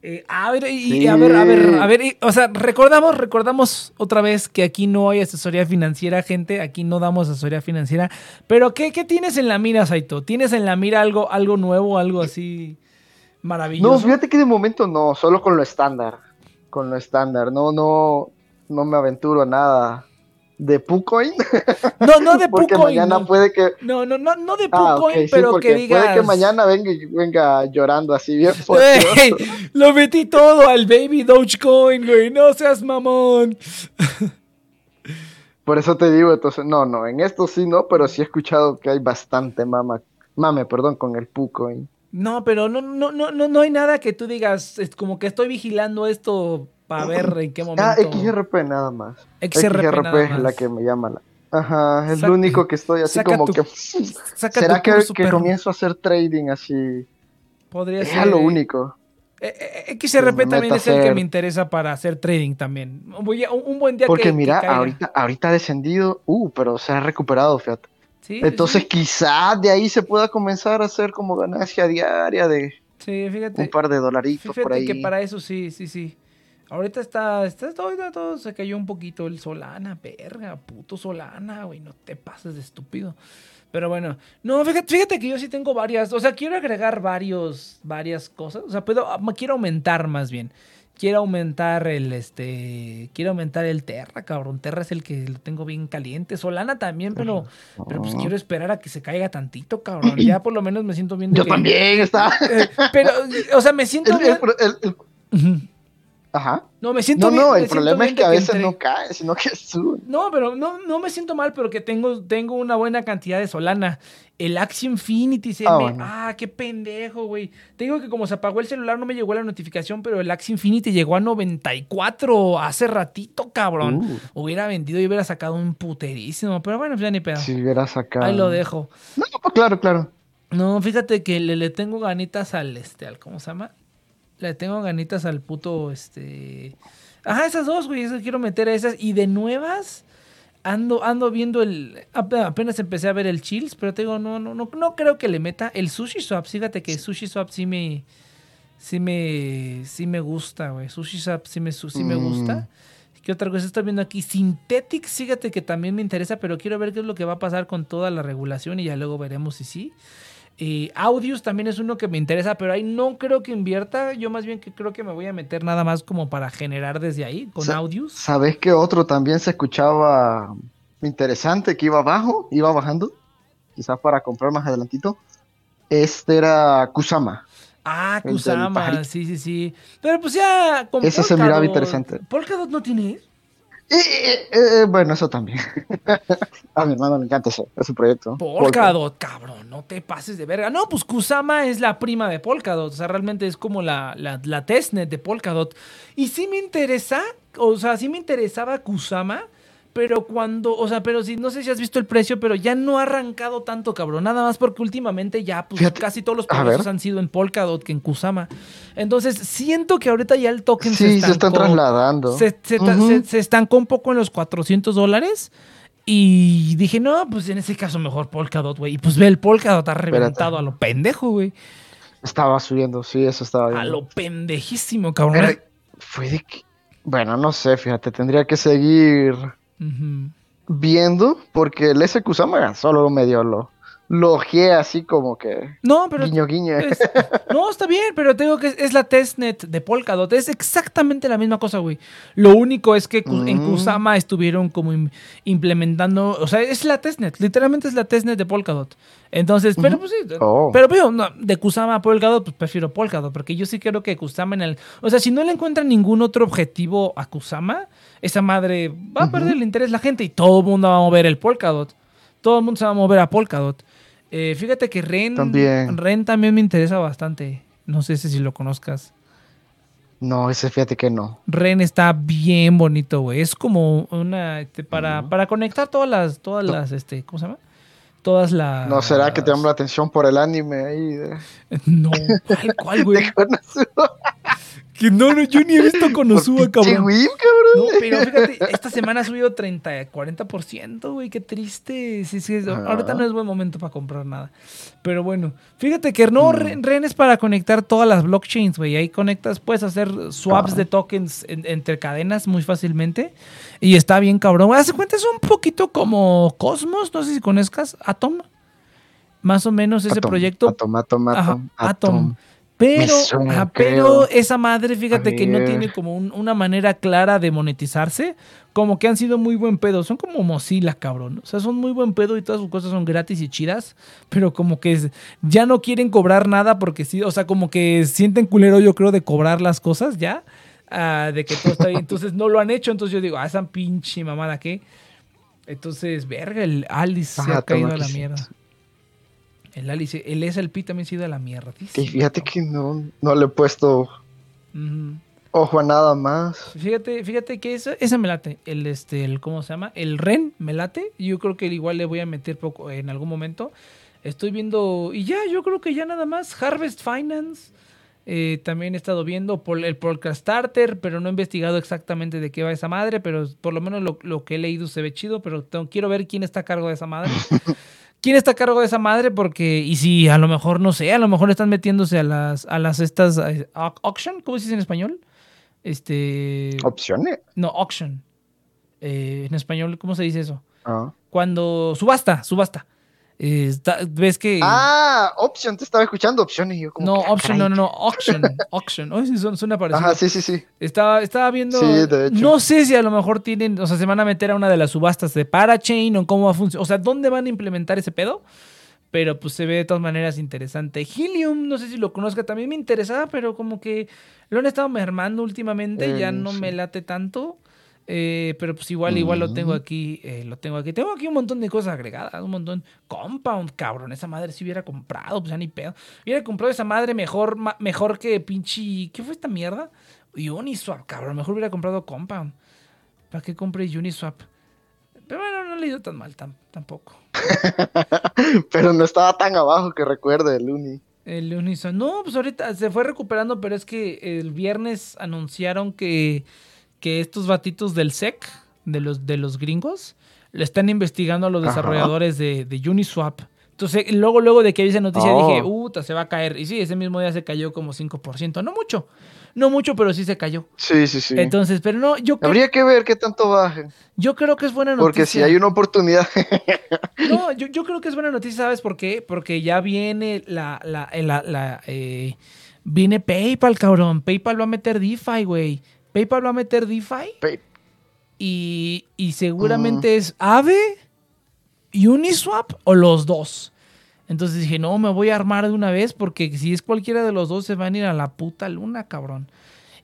Eh, a ver, y, Sí. a ver, a ver, a ver, y- o sea, recordamos, recordamos otra vez que aquí no hay asesoría financiera, gente, aquí no damos asesoría financiera, pero ¿qué, qué tienes en la mira, Saito? ¿Tienes en la mira algo, algo nuevo, algo así No, maravilloso? fíjate que de momento no, solo con lo estándar. con lo estándar. No, no, no me aventuro a nada de Pucoin. No, no de Porque Pucoin. mañana no. puede que. No, no, no, no de Ah, Pucoin, sí, pero que digas. Puede que mañana venga, venga llorando así bien lo metí todo al Baby Dogecoin, güey. No seas mamón. Por eso te digo, entonces, no, no, en esto sí no, pero sí he escuchado que hay bastante mama, mame, perdón, con el Pucoin. No, pero no, no, no, no, no hay nada que tú digas, es como que estoy vigilando esto para ver en qué momento. Ah, XRP nada más. XRP nada es la que me llama la. Ajá, es lo único que estoy así como tu- que. ¿Será que, curso, que comienzo a hacer trading así? Podría Es ser. lo único. Eh, eh, XRP que me también es el que me interesa para hacer trading también. Voy a- un, buen día Porque que- mira, ahorita, ahorita ha descendido, uh, pero se ha recuperado, fíjate. Sí, sí, Entonces sí. quizás de ahí se pueda comenzar a hacer como ganancia diaria de Sí, fíjate. un par de dolaritos Fíjate por ahí. que para eso sí, sí, sí. Ahorita está, está todo, todo se cayó un poquito el Solana, verga, puto Solana, güey, no te pases de estúpido. Pero bueno, no, fíjate, fíjate que yo sí tengo varias, o sea, quiero agregar varios, varias cosas, o sea, puedo, ah, quiero aumentar más bien. Quiero aumentar el, este, quiero aumentar el Terra, cabrón. Terra es el que lo tengo bien caliente. Solana también, pero, pero pues quiero esperar a que se caiga tantito, cabrón. Ya por lo menos me siento bien. de Yo que- también estaba. Eh, pero, o sea, me siento El- bien. el- el-. Ajá. No, me siento No, bien. no, el problema es que a veces no cae, sino que sube. No, pero no, no me siento mal, pero que tengo, tengo una buena cantidad de Solana. El Axie Infinity se Ah, me. Ah, qué pendejo, güey. Te digo que como se apagó el celular no me llegó la notificación, pero el Axie Infinity llegó a 94 hace ratito, cabrón. Uh. Hubiera vendido y hubiera sacado un puterísimo. Pero bueno, ya ni pedo. Si hubiera sacado. Ahí lo dejo. No, pues claro, claro. No, fíjate que le, le tengo ganitas al este, al ¿cómo se llama? Le tengo ganitas al puto este. Ajá, esas dos, güey, esas quiero meter a esas. Y de nuevas, ando, ando viendo el. ap- Apenas empecé a ver el Chills, pero te digo, no, no, no, no creo que le meta. El Sushi Swap, fíjate que Sushi Swap sí me. Sí me. Sí me gusta, güey. Sushi Swap sí me, sí me Mm. gusta. ¿Qué otra cosa estoy viendo aquí? Synthetics, fíjate que también me interesa, pero quiero ver qué es lo que va a pasar con toda la regulación y ya luego veremos si sí. Eh, Audios también es uno que me interesa, pero ahí no creo que invierta. Yo más bien que creo que me voy a meter nada más como para generar desde ahí con Sa- Audios. ¿Sabes qué otro también se escuchaba interesante que iba abajo, iba bajando? Quizás para comprar más adelantito. Este era Kusama. Ah, Kusama, sí, sí, sí. Pero pues ya Ese se miraba interesante. Polkadot no tiene. Bueno, eso también. a mi hermano le encanta ese, ese proyecto. Polkadot, cabrón, no te pases de verga. No, pues Kusama es la prima de Polkadot. O sea, realmente es como la, la, la testnet de Polkadot. Y sí me interesa, o sea, sí me interesaba Kusama. Pero cuando, o sea, pero si no sé si has visto el precio, pero ya no ha arrancado tanto, cabrón. Nada más porque últimamente ya, pues Fíjate, casi todos los a ver. han sido en Polkadot que en Kusama. Entonces, siento que ahorita ya el token Sí, se, están estancó. trasladando. Se, se ta- Ujú. se- se estancó un poco en los 400 dólares. Y dije, no, pues en ese caso mejor Polkadot, güey. Y pues ve, el Polkadot ha reventado a lo pendejo, güey. Estaba subiendo, sí, eso estaba A viendo. lo pendejísimo, cabrón. Eh, Fue de que... Bueno, no sé, fíjate, tendría que seguir Viendo, porque el S Kusama solo medio lo, lo ojeé así como que No, pero guiño guiño. Es- no, está bien, pero te digo que es, la testnet de Polkadot. Es exactamente la misma cosa, güey. Lo único es que cu- en Mm. Kusama estuvieron como im- implementando. O sea, es la testnet. Literalmente es la testnet de Polkadot. Entonces, pero pues sí. Oh. Pero, pero no, de Kusama a Polkadot, pues prefiero Polkadot. Porque yo sí creo que Kusama en el. O sea, si no le encuentran ningún otro objetivo a Kusama, esa madre va a perder el interés la gente y todo el mundo va a mover el Polkadot. Todo el mundo se va a mover a Polkadot. Eh, fíjate que Ren También. Ren también me interesa bastante. No sé si lo conozcas. No, ese fíjate que no. Ren está bien bonito, güey. Es como una este, para, para conectar todas las, todas las, este, ¿cómo se llama? Todas las. ¿No será que te llama la atención por el anime ahí de, No, ¿cuál, cuál, güey? Que no, no, yo ni he visto Konosuba, cabrón. Wim, cabrón. No, pero fíjate, esta semana ha subido 30, 40%, güey, qué triste. Sí, sí, ahorita no es buen momento para comprar nada. Pero bueno, fíjate que no, Mm. Ren, es para conectar todas las blockchains, güey. Ahí conectas, puedes hacer swaps Ajá. de tokens en- entre cadenas muy fácilmente. Y está bien cabrón. Hace cuenta, es un poquito como Cosmos, no sé si conozcas, Atom. Más o menos ese Atom, proyecto. Atom, Atom, Ajá, Atom, Atom. Pero, pero esa madre, fíjate que no tiene como un- una manera clara de monetizarse. Como que han sido muy buen pedo. Son como Mozilla, cabrón. O sea, son muy buen pedo y todas sus cosas son gratis y chidas. Pero como que es- ya no quieren cobrar nada porque sí. O sea, como que sienten culero, yo creo, de cobrar las cosas ya. ah, de que todo está bien. Entonces no lo han hecho. Entonces yo digo, ah, esa pinche mamada que. Entonces, verga, el Alice se Ah, ha caído toma a la mierda. El Alice, el SLP también se ha ido a la mierda. Y fíjate que no, no le he puesto ojo a nada más. Fíjate, fíjate que eso, esa me late. El, este, el, ¿cómo se llama? El REN me late. Yo creo que igual le voy a meter poco en algún momento. Estoy viendo, y ya, yo creo que ya nada más. Harvest Finance. eh, también he estado viendo por el podcast Starter, pero no he investigado exactamente de qué va esa madre, pero por lo menos lo, lo que he leído se ve chido, pero tengo- quiero ver quién está a cargo de esa madre. ¿Quién está a cargo de esa madre? Porque, y si a lo mejor, no sé, a lo mejor están metiéndose a las, a las estas, eh, au- auction, ¿cómo se dice en español? Este... ¿Opciones? No, auction. Eh, en español, ¿cómo se dice eso? Ah. Cuando. Subasta, subasta. Eh, está- ¿Ves que.? Ah, option, te estaba escuchando opciones y yo como no, que, ah, option, no, caray. no, no, auction. auction. Ay, sí, suena, suena parecido. Ajá, sí, sí, sí. Estaba, estaba viendo. Sí, de hecho. No sé si a lo mejor tienen. O sea, se van a meter a una de las subastas de Parachain o cómo va a funcionar. O sea, ¿dónde van a implementar ese pedo? Pero pues se ve de todas maneras interesante. Helium, no sé si lo conozca, también me interesaba, pero como que lo han estado mermando últimamente, ya Eh, no sí. me late tanto. Eh, pero pues igual, igual lo tengo aquí, eh, lo tengo aquí. Tengo aquí un montón de cosas agregadas, un montón. Compound, cabrón, esa madre si hubiera comprado, pues ya ni pedo. Hubiera comprado esa madre mejor, ma- mejor que pinche, ¿qué fue esta mierda? Uniswap, cabrón, mejor hubiera comprado Compound. ¿Para qué compré Uniswap? Pero bueno, no le ido tan mal tam- tampoco. Pero no estaba tan abajo que recuerde el Uni. El Uniswap. No, pues ahorita se fue recuperando, pero es que el viernes anunciaron que, que estos batitos del SEC, de los, de los gringos, le están investigando a los desarrolladores de, de Uniswap. Entonces, luego, luego de que vi esa noticia Oh. dije, puta, se va a caer. Y sí, ese mismo día se cayó como 5%. No mucho, no mucho, pero sí se cayó. Sí, sí, sí. Entonces, pero no, yo, creo- Habría que ver qué tanto baje. yo creo que es buena noticia. Porque si hay una oportunidad. No, yo, yo creo que es buena noticia, ¿sabes por qué? Porque ya viene la, la, eh, la, la, eh, viene PayPal, cabrón. PayPal va a meter DeFi, güey. PayPal va a meter DeFi y, y seguramente es Aave, Uniswap o los dos. Entonces dije, no, me voy a armar de una vez porque si es cualquiera de los dos se van a ir a la puta luna, cabrón.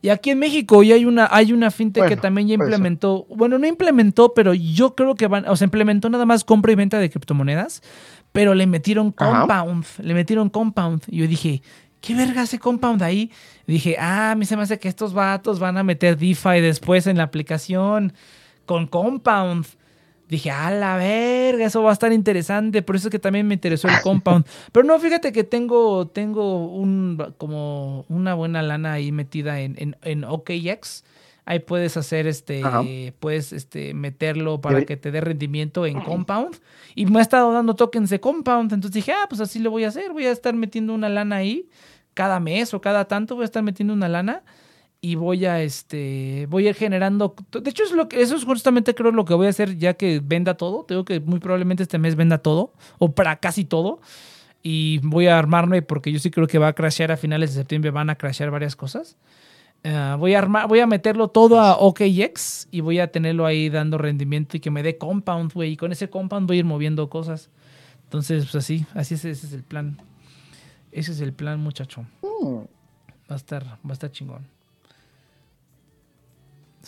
Y aquí en México ya hay una, hay una fintech que también ya implementó, bueno, no implementó, pero yo creo que van, o sea, implementó nada más compra y venta de criptomonedas, pero le metieron Ajá. compound, le metieron compound. Y yo dije, ¿qué verga hace compound ahí? Dije, ah, a mí se me hace que estos vatos van a meter DeFi después en la aplicación con compound. Dije, a la verga, eso va a estar interesante. Por eso es que también me interesó el compound. Pero no, fíjate que tengo, tengo un, como una buena lana ahí metida en, en, en OKX. Ahí puedes hacer este, Ajá. puedes este, meterlo para que te dé rendimiento en compound. Y me ha estado dando tokens de compound. Entonces dije, ah, pues así lo voy a hacer. Voy a estar metiendo una lana ahí. Cada mes o cada tanto voy a estar metiendo una lana y voy a este voy a ir generando de hecho es lo que eso es justamente creo lo que voy a hacer ya que venda todo tengo que muy probablemente este mes venda todo o para casi todo y voy a armarme porque yo sí creo que va a crashear a finales de septiembre van a crashear varias cosas Ah, voy a armar voy a meterlo todo a OKX y voy a tenerlo ahí dando rendimiento y que me dé compound güey. Y con ese compound voy a ir moviendo cosas. Entonces pues así así es, ese es el plan. Ese es el plan muchacho. Hmm, Va a estar, va a estar chingón.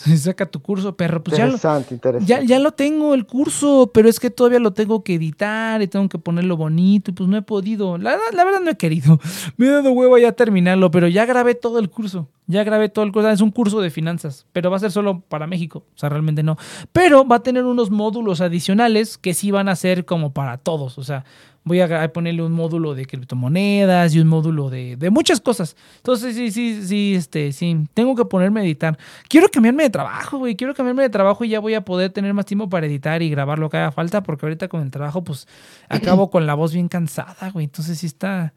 Saca tu curso, perro. Pues ya lo, interesante, ya, ya lo tengo el curso, pero es que todavía lo tengo que editar y tengo que ponerlo bonito y pues no he podido. La, verdad- la verdad no he querido. Me he dado huevo ya terminarlo, pero ya grabé todo el curso. Ya grabé todo el curso. Es un curso de finanzas, pero va a ser solo para México. O sea, realmente no. Pero va a tener unos módulos adicionales que sí van a ser como para todos. O sea, voy a ponerle un módulo de criptomonedas y un módulo de, de muchas cosas. Entonces, sí, sí, sí, este, sí, tengo que ponerme a editar. Quiero cambiarme de trabajo, güey. Quiero cambiarme de trabajo y ya voy a poder tener más tiempo para editar y grabar lo que haga falta, porque ahorita con el trabajo, pues, acabo con la voz bien cansada, güey. Entonces sí está.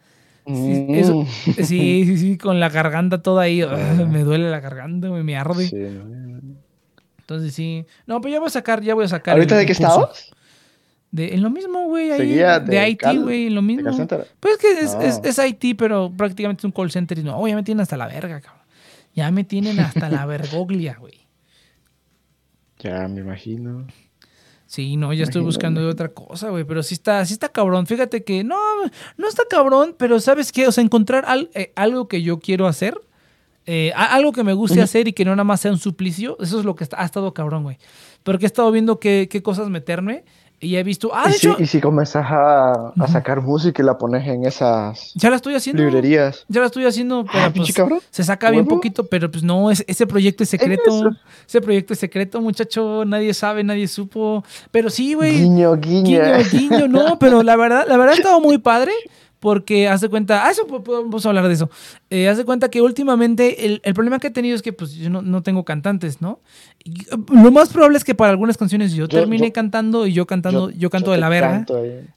Sí, Mm, eso- sí, sí, sí, con la garganta toda ahí. ugh, me duele la garganta, güey, me arde. sí. Entonces sí. No, pero ya voy a sacar, ya voy a sacar. ¿Ahorita de qué estabas? De, en lo mismo, güey, ahí. De, de IT, güey, lo mismo. Pues es que es, No. es, es IT, pero prácticamente es un call center. Y no, ya me tienen hasta la verga, cabrón. Ya me tienen hasta la vergoglia, güey. Ya me imagino. Sí, no, ya estoy buscando otra cosa, güey. Pero sí está, sí está cabrón. Fíjate que no, no está cabrón, pero ¿sabes qué? O sea, encontrar al- eh, algo que yo quiero hacer, eh, algo que me guste hacer y que no nada más sea un suplicio, eso es lo que está- ha estado cabrón, güey. Porque he estado viendo qué, qué cosas meterme y he visto. Ah, y, de si, hecho, y si comenzás a, a sacar música y la pones en esas ya la estoy haciendo. librerías. Ya la estoy haciendo, pero Ah, pues, cabrón. se saca bien Huevo. poquito, pero pues no, es, ese proyecto es secreto. Ese proyecto es secreto, muchacho. Nadie sabe, nadie supo. Pero sí, güey. Guiño, guiño. Guiño, guiño, no, pero la verdad, la verdad ha estado muy padre. Porque hace cuenta, ah, eso po- po- vamos a hablar de eso. Eh, hace cuenta que últimamente el, el problema que he tenido es que pues yo no, no tengo cantantes, ¿no? Y, eh, lo más probable es que para algunas canciones yo, Yo- termine yo- cantando y yo cantando, yo, canto de la verga.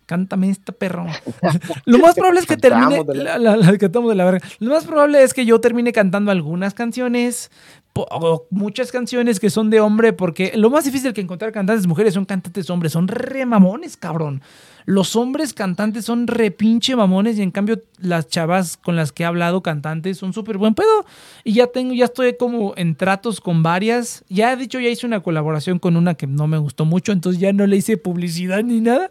Cántame esta perro. Lo más probable es que termine. De la- La, la- cantamos de la verga. Lo más probable es que yo termine cantando algunas canciones. o muchas canciones que son de hombre, porque lo más difícil que encontrar cantantes mujeres son cantantes hombres. Son re mamones, cabrón. Los hombres cantantes son re pinche mamones y en cambio las chavas con las que he hablado cantantes son súper buen pedo. Y ya tengo, ya estoy como en tratos con varias. Ya he dicho, ya hice una colaboración con una que no me gustó mucho, entonces ya no le hice publicidad ni nada.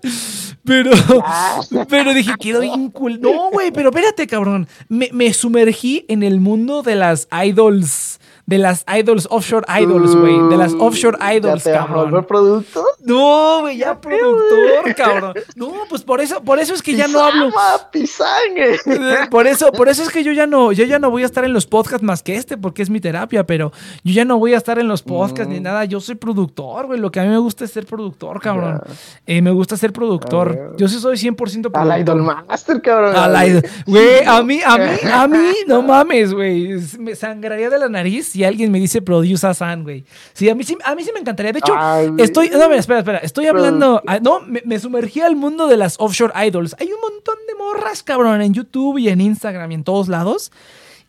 Pero, pero dije, quedó bien cool. No, güey, pero espérate, cabrón. Me, me sumergí en el mundo de las idols. De las idols, offshore idols, güey. De las offshore idols, ¿Ya te vas a cabrón. volver producto? No, güey, ya productor, cabrón. No, pues por eso, por eso es que ya no hablo. Pisangue. Por eso, por eso es que yo ya no, yo ya no voy a estar en los podcasts más que este, porque es mi terapia, pero yo ya no voy a estar en los podcasts ni Mm. nada. Yo soy productor, güey. Lo que a mí me gusta es ser productor, cabrón. Eh, me gusta ser productor. Yo sí soy 100% productor. Al Idol Master, cabrón. A la idol. Güey, a mí, a mí, a mí, no mames, güey. Me sangraría de la nariz si alguien me dice produce a San, güey. Sí, a mí sí, a mí sí me encantaría. De hecho, Ay, estoy, no, mira, espera, espera. Estoy hablando, ah, no, me, me sumergí al mundo de las offshore idols. Hay un montón de morras, cabrón, en YouTube y en Instagram y en todos lados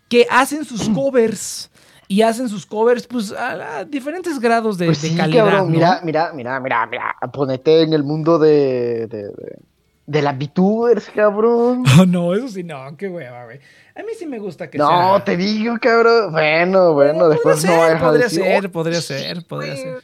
que hacen sus covers. Y hacen sus covers, pues, a, a diferentes grados de, Pues de sí, calidad. cabrón, ¿no? mira, mira, mira, mira, mira. Ponete en el mundo de, de, de, de las VTubers, cabrón. Oh, no, eso sí, no, qué hueva, güey. A mí sí me gusta que No, sea. te digo, cabrón. Bueno, bueno, después no podría vas ser, podría ser, "Oh, podría ser, podría ser.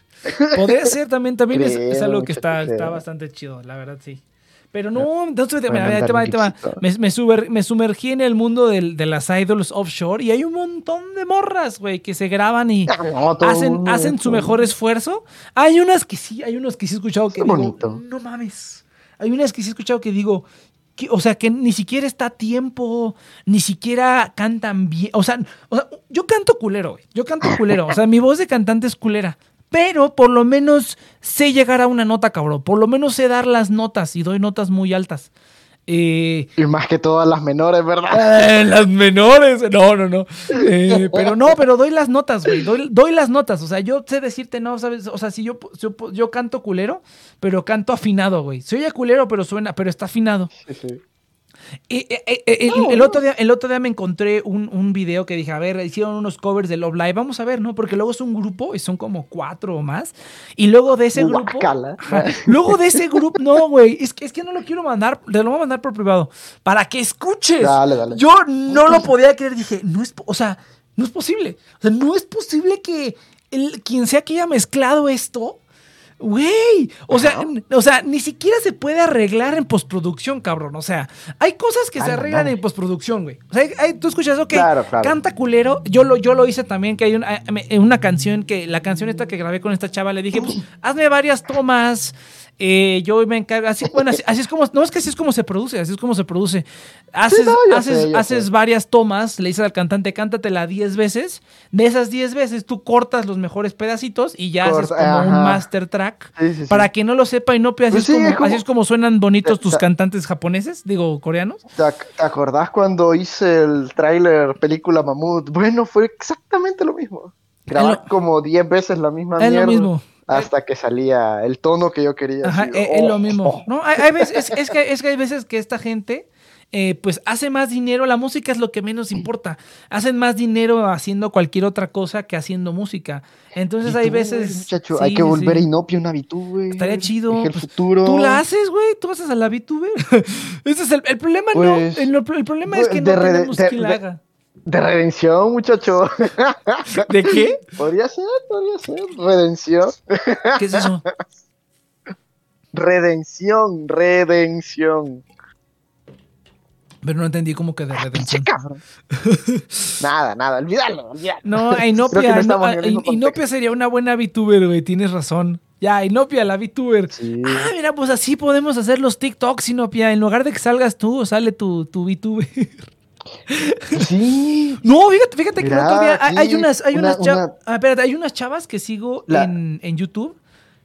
Podría ser también, también es, es algo que está, está bastante chido, la verdad, sí. Pero no, entonces, mira, ahí te va, ahí te va. Me, me sumer- me sumergí en el mundo del- de las idols offshore y hay un montón de morras, güey, que se graban y no, hacen, mundo, hacen su mejor esfuerzo. Hay unas que sí, hay unos que sí he escuchado que Qué digo, bonito. no mames. Hay unas que sí he escuchado que digo, o sea, que ni siquiera está a tiempo, ni siquiera cantan bien. O sea, o sea, yo canto culero, güey. Yo canto culero. O sea, mi voz de cantante es culera. Pero por lo menos sé llegar a una nota, cabrón. Por lo menos sé dar las notas y doy notas muy altas. Eh, Y más que todas las menores, ¿verdad? eh, las menores. No, no, no. Eh, pero no, pero doy las notas, güey. Doy, doy las notas. O sea, yo sé decirte, no, ¿sabes? O sea, si yo, yo, yo canto culero, pero canto afinado, güey. Se oye culero, pero suena, pero está afinado. Sí, sí. Y, eh, eh, eh, el, el otro día, el otro día me encontré un, un video que dije, a ver, hicieron unos covers de Love Live, vamos a ver, ¿no? Porque luego es un grupo y son como cuatro o más. Y luego de ese grupo... Ajá. Luego de ese grupo, no, güey, es que, es que no lo quiero mandar, te lo voy a mandar por privado, para que escuches. Dale, dale. Yo no lo podía creer, dije, no es, o sea, no es posible. O sea, no es posible que el, quien sea que haya mezclado esto... Güey, o sea, Ajá. o sea, ni siquiera se puede arreglar en postproducción, cabrón. O sea, hay cosas que Ay, se no arreglan en postproducción, güey. O sea, hay- hay- tú escuchas, ok, Claro, claro. canta culero. Yo lo, yo lo hice también, que hay una, me- una canción que, la canción esta que grabé con esta chava, le dije, pues, hazme varias tomas. Eh, yo me encargo, así, bueno, así, así es como, no es que así es como se produce, así es como se produce. Haces, no, haces, sé, haces varias tomas, le dices al cantante, cántatela 10 veces. De esas 10 veces tú cortas los mejores pedacitos y ya haces como un master track. Sí, sí, sí. Para que no lo sepa y no así, Pues es como, es como- así es como suenan bonitos tus Ta- cantantes japoneses, digo, coreanos. ¿Te, ac- te acordás cuando hice el tráiler película Mamut? Bueno, fue exactamente lo mismo. Grabar lo- como 10 veces la misma Es lo mismo. Hasta que salía el tono que yo quería. Ajá, así, es, es lo oh, mismo. oh. No, hay, hay veces, es, es que, es que hay veces que esta gente eh, pues hace más dinero, la música es lo que menos importa. Hacen más dinero haciendo cualquier otra cosa que haciendo música. Entonces hay veces... Muchacho, sí, hay que volver sí. a Inopia una VTuber. Estaría chido. El pues, futuro. Tú la haces, güey. Tú haces a la VTuber. Ese es el, el problema, Pues, no. El, el problema es pues, que no tenemos de- quien la haga. De redención, muchacho. ¿De qué? podría ser, podría ser. Redención. ¿Qué es eso? Redención, redención. Pero no entendí cómo que de redención. Cabrón. nada, nada, olvídalo, olvídalo. No, Inopia, no no, In- Inopia sería una buena VTuber, güey. Tienes razón. Ya, Inopia, la VTuber. Sí. Ah, mira, pues así podemos hacer los TikToks, Inopia. En lugar de que salgas tú, sale tu, tu VTuber. Sí. No, fíjate, fíjate que Mira, otro día hay, unas, hay una- unas chavas. una- Ah, espérate, hay unas chavas que sigo La- en, en YouTube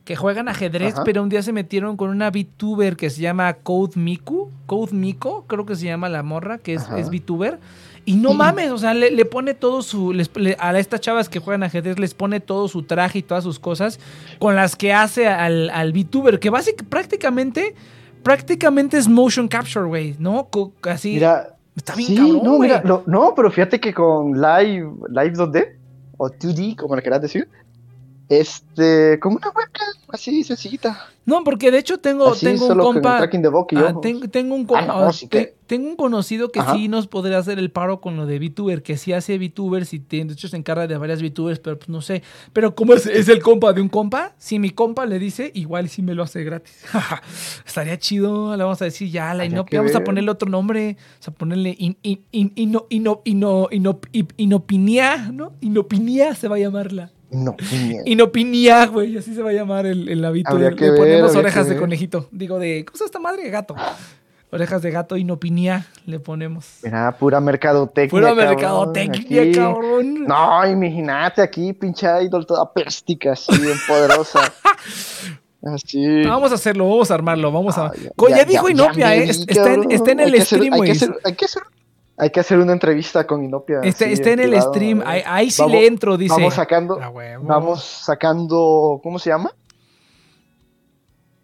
que juegan ajedrez, Ajá. pero un día se metieron con una VTuber que se llama Code Miku. Code Miko, creo que se llama la morra, que es, Ajá. es VTuber. Y no mames, o sea, le, le pone todo su. les- le- a estas chavas que juegan ajedrez les pone todo su traje y todas sus cosas con las que hace al, al VTuber, que básicamente prácticamente. Prácticamente es motion capture, güey, ¿no? Así. Mira. Está bien sí, cabrón, no, mira, lo- no, pero fíjate que con Live, Live 2D, o 2D, como le quieras decir, este, con una webcam así sencillita. No, porque de hecho tengo, Así, tengo un compa. ah, ten- tengo, un Ah, no, ah, te- tengo un conocido que Ajá. sí nos podría hacer el paro con lo de VTuber, que sí hace VTubers y tiene- de hecho se encarga de varias VTubers, pero pues no sé. Pero como es, es el compa de un compa, si mi compa le dice, igual sí me lo hace gratis. Estaría chido, le vamos a decir ya, la que vamos a ponerle otro nombre, vamos a ponerle in, in, in- ino- ino- ino- ino- in- Inopinia, ¿no? Inopinia se va a llamarla. No, niña. Inopinia, güey, así se va a llamar el, el. Habría Le ver, ponemos orejas de conejito. Digo, de. ¿Cómo se esta madre? Gato. Orejas de gato, inopinia, le ponemos. Mira, pura mercadotecnia. Pura cabrón, mercadotecnia, aquí. cabrón. No, imagínate aquí, pinche idol toda péstica, así, bien poderosa. Así. Vamos a hacerlo, vamos a armarlo, vamos a. Ah, ya- ya, ya- dijo Inopia, eh. Está está en el stream, güey. Hay que hacer. Hay que hacer una entrevista con Inopia. Está, en el privado, stream. Ahí, ahí sí Vamos- le entro, dice. Vamos sacando, vamos sacando, ¿cómo se llama?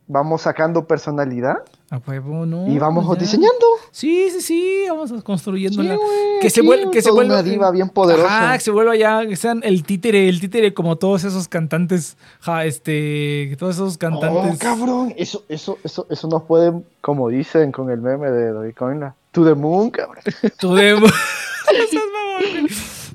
Vamos sacando personalidad A huevo, no. y vamos pues ya. diseñando. Sí, sí, sí. Vamos Sí, construyéndola. güey, que se aquí, vuelva, que se vuelva una diva bien poderosa. Ajá, que se vuelva ya, que sean el títere, el títere como todos esos cantantes, ja, este, todos esos cantantes. Oh, cabrón, eso, eso, eso, eso nos puede, como dicen con el meme de Dogecoin, to the moon, cabrón. Tú de- No seas mamón, güey.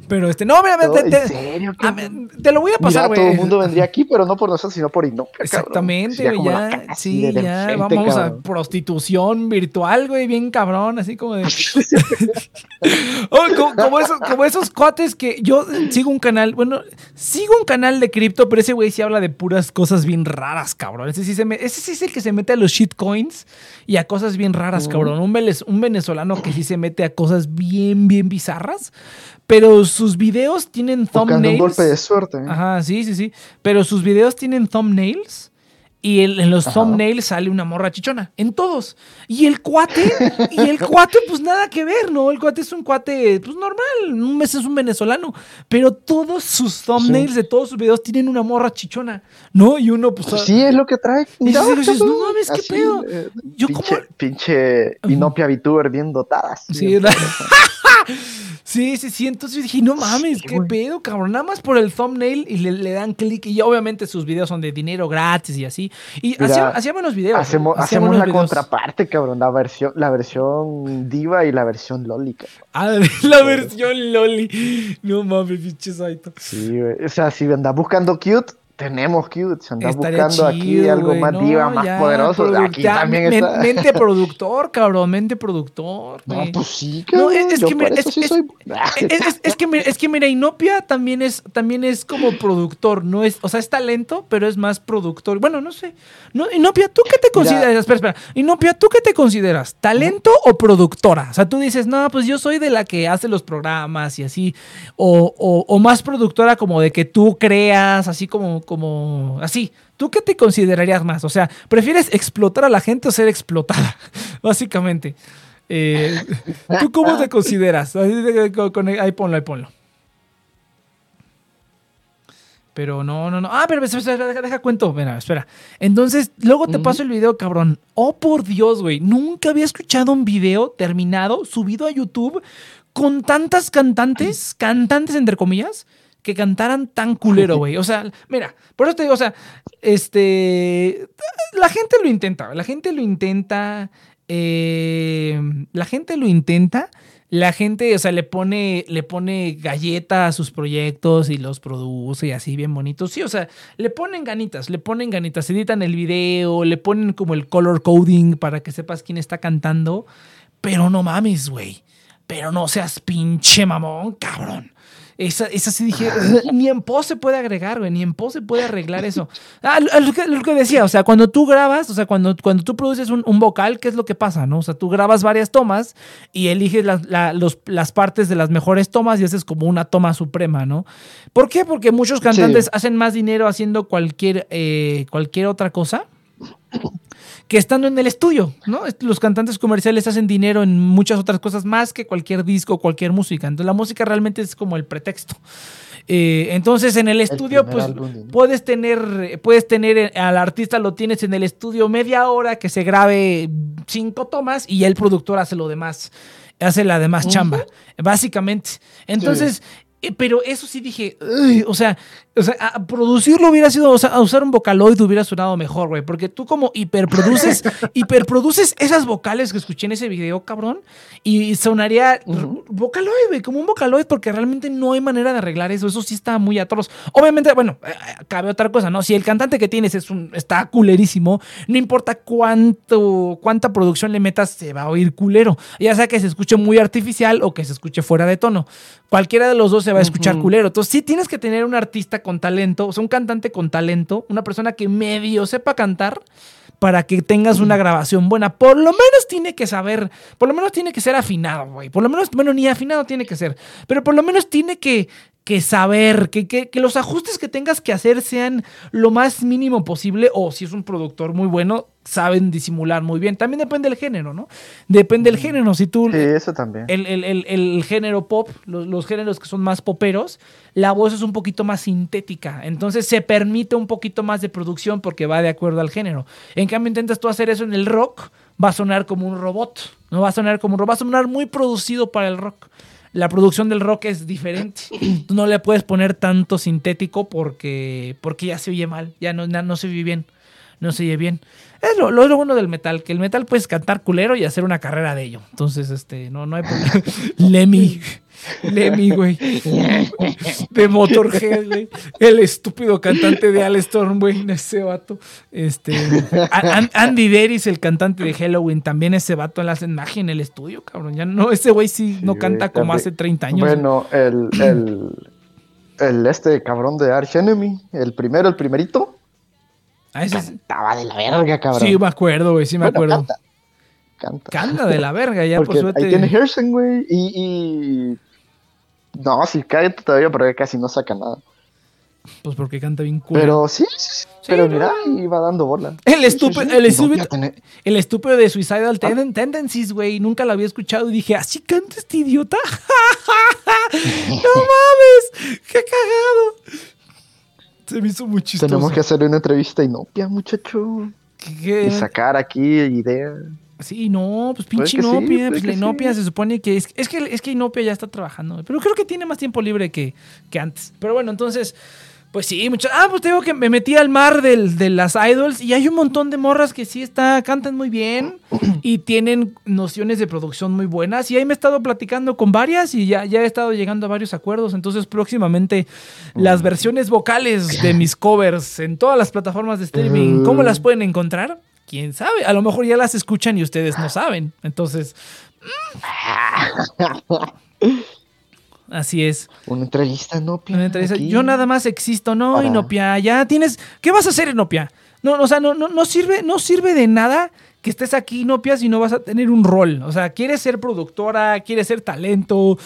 Pero este, no, mira, No, te, ¿En te- serio, a te lo voy a pasar, güey. todo el mundo vendría aquí, pero no por nosotros, sino por Inopia. Exactamente, güey, ya, sí, ya, enfrente, vamos a prostitución virtual, güey, bien cabrón, así como de... Oh, como, como esos, como esos cuates que yo sigo un canal, bueno, sigo un canal de cripto, pero ese güey sí habla de puras cosas bien raras, cabrón. Ese sí, se me- ese sí es el que se mete a los shitcoins y a cosas bien raras, cabrón. Un venezolano que sí se mete a cosas bien, bien bizarras, pero sus videos tienen Buscando un thumbnails. golpe de suerte. ¿eh? Ajá, sí, sí, sí. Pero sus videos tienen thumbnails. Y el- en los Ajá. thumbnails sale una morra chichona. En todos. Y el cuate, y el cuate, pues nada que ver, ¿no? El cuate es un cuate, pues normal. Un mes es un venezolano. Pero todos sus thumbnails de todos sus videos tienen una morra chichona, ¿no? Y uno, pues. Pues sí, es lo que trae. Y Mira, dices, no mames, ¿qué así, pedo? eh, Yo pinche, como- pinche Inopia VTuber bien dotada. así, Sí, poderosa. Sí, sí, sí. Entonces yo dije, no mames, Sí, qué pedo, cabrón. Nada más por el thumbnail y le, le dan clic. Y obviamente sus videos son de dinero gratis y así. Y Mira, hacía, hacía buenos videos. Hacemos, hacía hacemos buenos la videos. contraparte, cabrón. La versión, la versión diva y la versión loli, cabrón. Ah, la versión Loli. No mames, pinche Saito. Sí, güey. O sea, si andas buscando cute, tenemos andas Estaría buscando aquí algo más No, diva, más ya, poderoso, aquí también men- está. Mente productor, cabrón, mente productor. No, pues sí, No, cabrón. es- que mira, por eso es- sí es- soy. Es, es- es que, mira- es que mira, Inopia también es, también es como productor, no es, o sea, es talento, pero es más productor. Bueno, no sé. No, Inopia, ¿tú qué te consideras? Espera, espera. Inopia, ¿tú qué te consideras? ¿Talento o productora? O sea, tú dices, no, pues yo soy de la que hace los programas y así. O, o- o más productora como de que tú creas, así como, como, así. ¿Tú qué te considerarías más? O sea, ¿prefieres explotar a la gente o ser explotada? Básicamente. Eh, ¿Tú cómo te consideras? Ahí ponlo, ahí ponlo. Pero no, no, no. Ah, pero espera, espera, deja, deja cuento. Mira, espera. Entonces, luego te paso el video, cabrón. Oh, por Dios, güey. Nunca había escuchado un video terminado, subido a YouTube, con tantas cantantes, cantantes entre comillas, que cantaran tan culero, güey. O sea, mira, por eso te digo, o sea, este. La gente lo intenta, la gente lo intenta. eh, la gente lo intenta. La gente, o sea, le pone, le pone galleta a sus proyectos y los produce y así bien bonitos. Sí, o sea, le ponen ganitas, le ponen ganitas, editan el video, le ponen como el color coding para que sepas quién está cantando. Pero no mames, güey. Pero no seas pinche mamón, cabrón. Esa, esa sí dije, ni en pos se puede agregar, güey, ni en pos se puede arreglar eso. Ah, lo, lo que, lo que decía, o sea, cuando tú grabas, o sea, cuando, cuando tú produces un, un vocal, ¿qué es lo que pasa, no? O sea, tú grabas varias tomas y eliges las, la- los- las partes de las mejores tomas y haces como una toma suprema, ¿no? ¿Por qué? Porque muchos cantantes Sí. hacen más dinero haciendo cualquier, eh, cualquier otra cosa que estando en el estudio, ¿no? Los cantantes comerciales hacen dinero en muchas otras cosas más que cualquier disco o cualquier música. Entonces la música realmente es como el pretexto. Eh, entonces en el estudio, pues álbum puedes tener, puedes tener eh, al artista lo tienes en el estudio media hora que se grabe cinco tomas y el productor hace lo demás, hace la demás chamba, básicamente. Entonces, pero eso sí dije, o sea, o sea, a- producirlo hubiera sido, o sea, a usar un vocaloid hubiera sonado mejor, güey, porque tú como hiperproduces, hiperproduces esas vocales que escuché en ese video, cabrón, y sonaría vocaloid, güey, como un vocaloid, porque realmente no hay manera de arreglar eso, eso sí está muy atroz. Obviamente, bueno, eh, eh, cabe otra cosa, ¿no? Si el cantante que tienes es un, está culerísimo, no importa cuánto, cuánta producción le metas, se va a oír culero, ya sea que se escuche muy artificial o que se escuche fuera de tono. Cualquiera de los dos se va a escuchar culero. Entonces, sí tienes que tener un artista con talento, o sea, un cantante con talento, una persona que medio sepa cantar para que tengas una grabación buena. Por lo menos tiene que saber, por lo menos tiene que ser afinado, güey. Por lo menos, bueno, ni afinado tiene que ser, pero por lo menos tiene que, que saber, que, que- que los ajustes que tengas que hacer sean lo más mínimo posible, o si es un productor muy bueno, saben disimular muy bien. También depende del género, ¿no? Depende del género. Si tú, Sí, eso también. el, el- el- el género pop, los, los géneros que son más poperos, la voz es un poquito más sintética. Entonces se permite un poquito más de producción porque va de acuerdo al género. En cambio, intentas tú hacer eso en el rock, va a sonar como un robot. No va a sonar como un robot, va a sonar muy producido para el rock. La producción del rock es diferente. Tú no le puedes poner tanto sintético porque, porque ya se oye mal, ya no, no, no se oye bien. No se oye bien. Es lo, lo, lo bueno del metal, que el metal puedes cantar culero y hacer una carrera de ello. Entonces, este, no, no hay problema. Lemmy. Lemmy, güey. De Motorhead, güey. El estúpido cantante de Alestorm, güey. Ese vato. Este. Andy Deris, el cantante de Halloween, también ese vato le hacen magia en el estudio, cabrón. Ya no, ese güey sí, no güey, canta como también. hace 30 años. Bueno, el, el, el este cabrón de Arch Enemy, el primero, el primerito, Ah, ese cantaba de la verga, cabrón. sí, me acuerdo, güey. Sí, me Bueno, acuerdo. Canta, canta. Canta de la verga, ya por Porque suerte. ahí tiene Hersen, güey, y, y... No, sí, cállate todavía, pero casi no saca nada. Pues porque canta bien culero. Pero sí, sí, sí, Sí, pero no. mira, iba dando bola. El estúpido, el No, estúpido, el estúpido de Suicidal Ah. Tenden- Tendencies, güey. Nunca lo había escuchado y dije, ¿así canta este idiota? ¡No mames! ¡Qué cagado! Se me hizo muy chistoso. Tenemos que hacer una entrevista inopia, muchacho. ¿Qué- qué? Y sacar aquí ideas. Sí, no, pues pinche que sí, Inopia. pues la que sí. Inopia se supone que es, es que es que Inopia ya está trabajando, pero creo que tiene más tiempo libre que, que antes. Pero bueno, entonces, pues sí, mucho. Ah, pues te digo que me metí al mar del- de las idols y hay un montón de morras que sí está, cantan muy bien y tienen nociones de producción muy buenas. Y ahí me he estado platicando con varias y ya, ya he estado llegando a varios acuerdos. Entonces, próximamente, las versiones vocales de mis covers en todas las plataformas de streaming, ¿cómo las pueden encontrar? Quién sabe. A lo mejor ya las escuchan y ustedes no saben. Entonces, así es. Una entrevista inopia. Una entrevista, aquí. Yo nada más existo, no, Para- Inopia. Ya tienes. ¿Qué vas a hacer, Inopia? No, o sea, no, no, no sirve, no sirve de nada que estés aquí, Inopia, si no vas a tener un rol. O sea, quieres ser productora, quieres ser talento,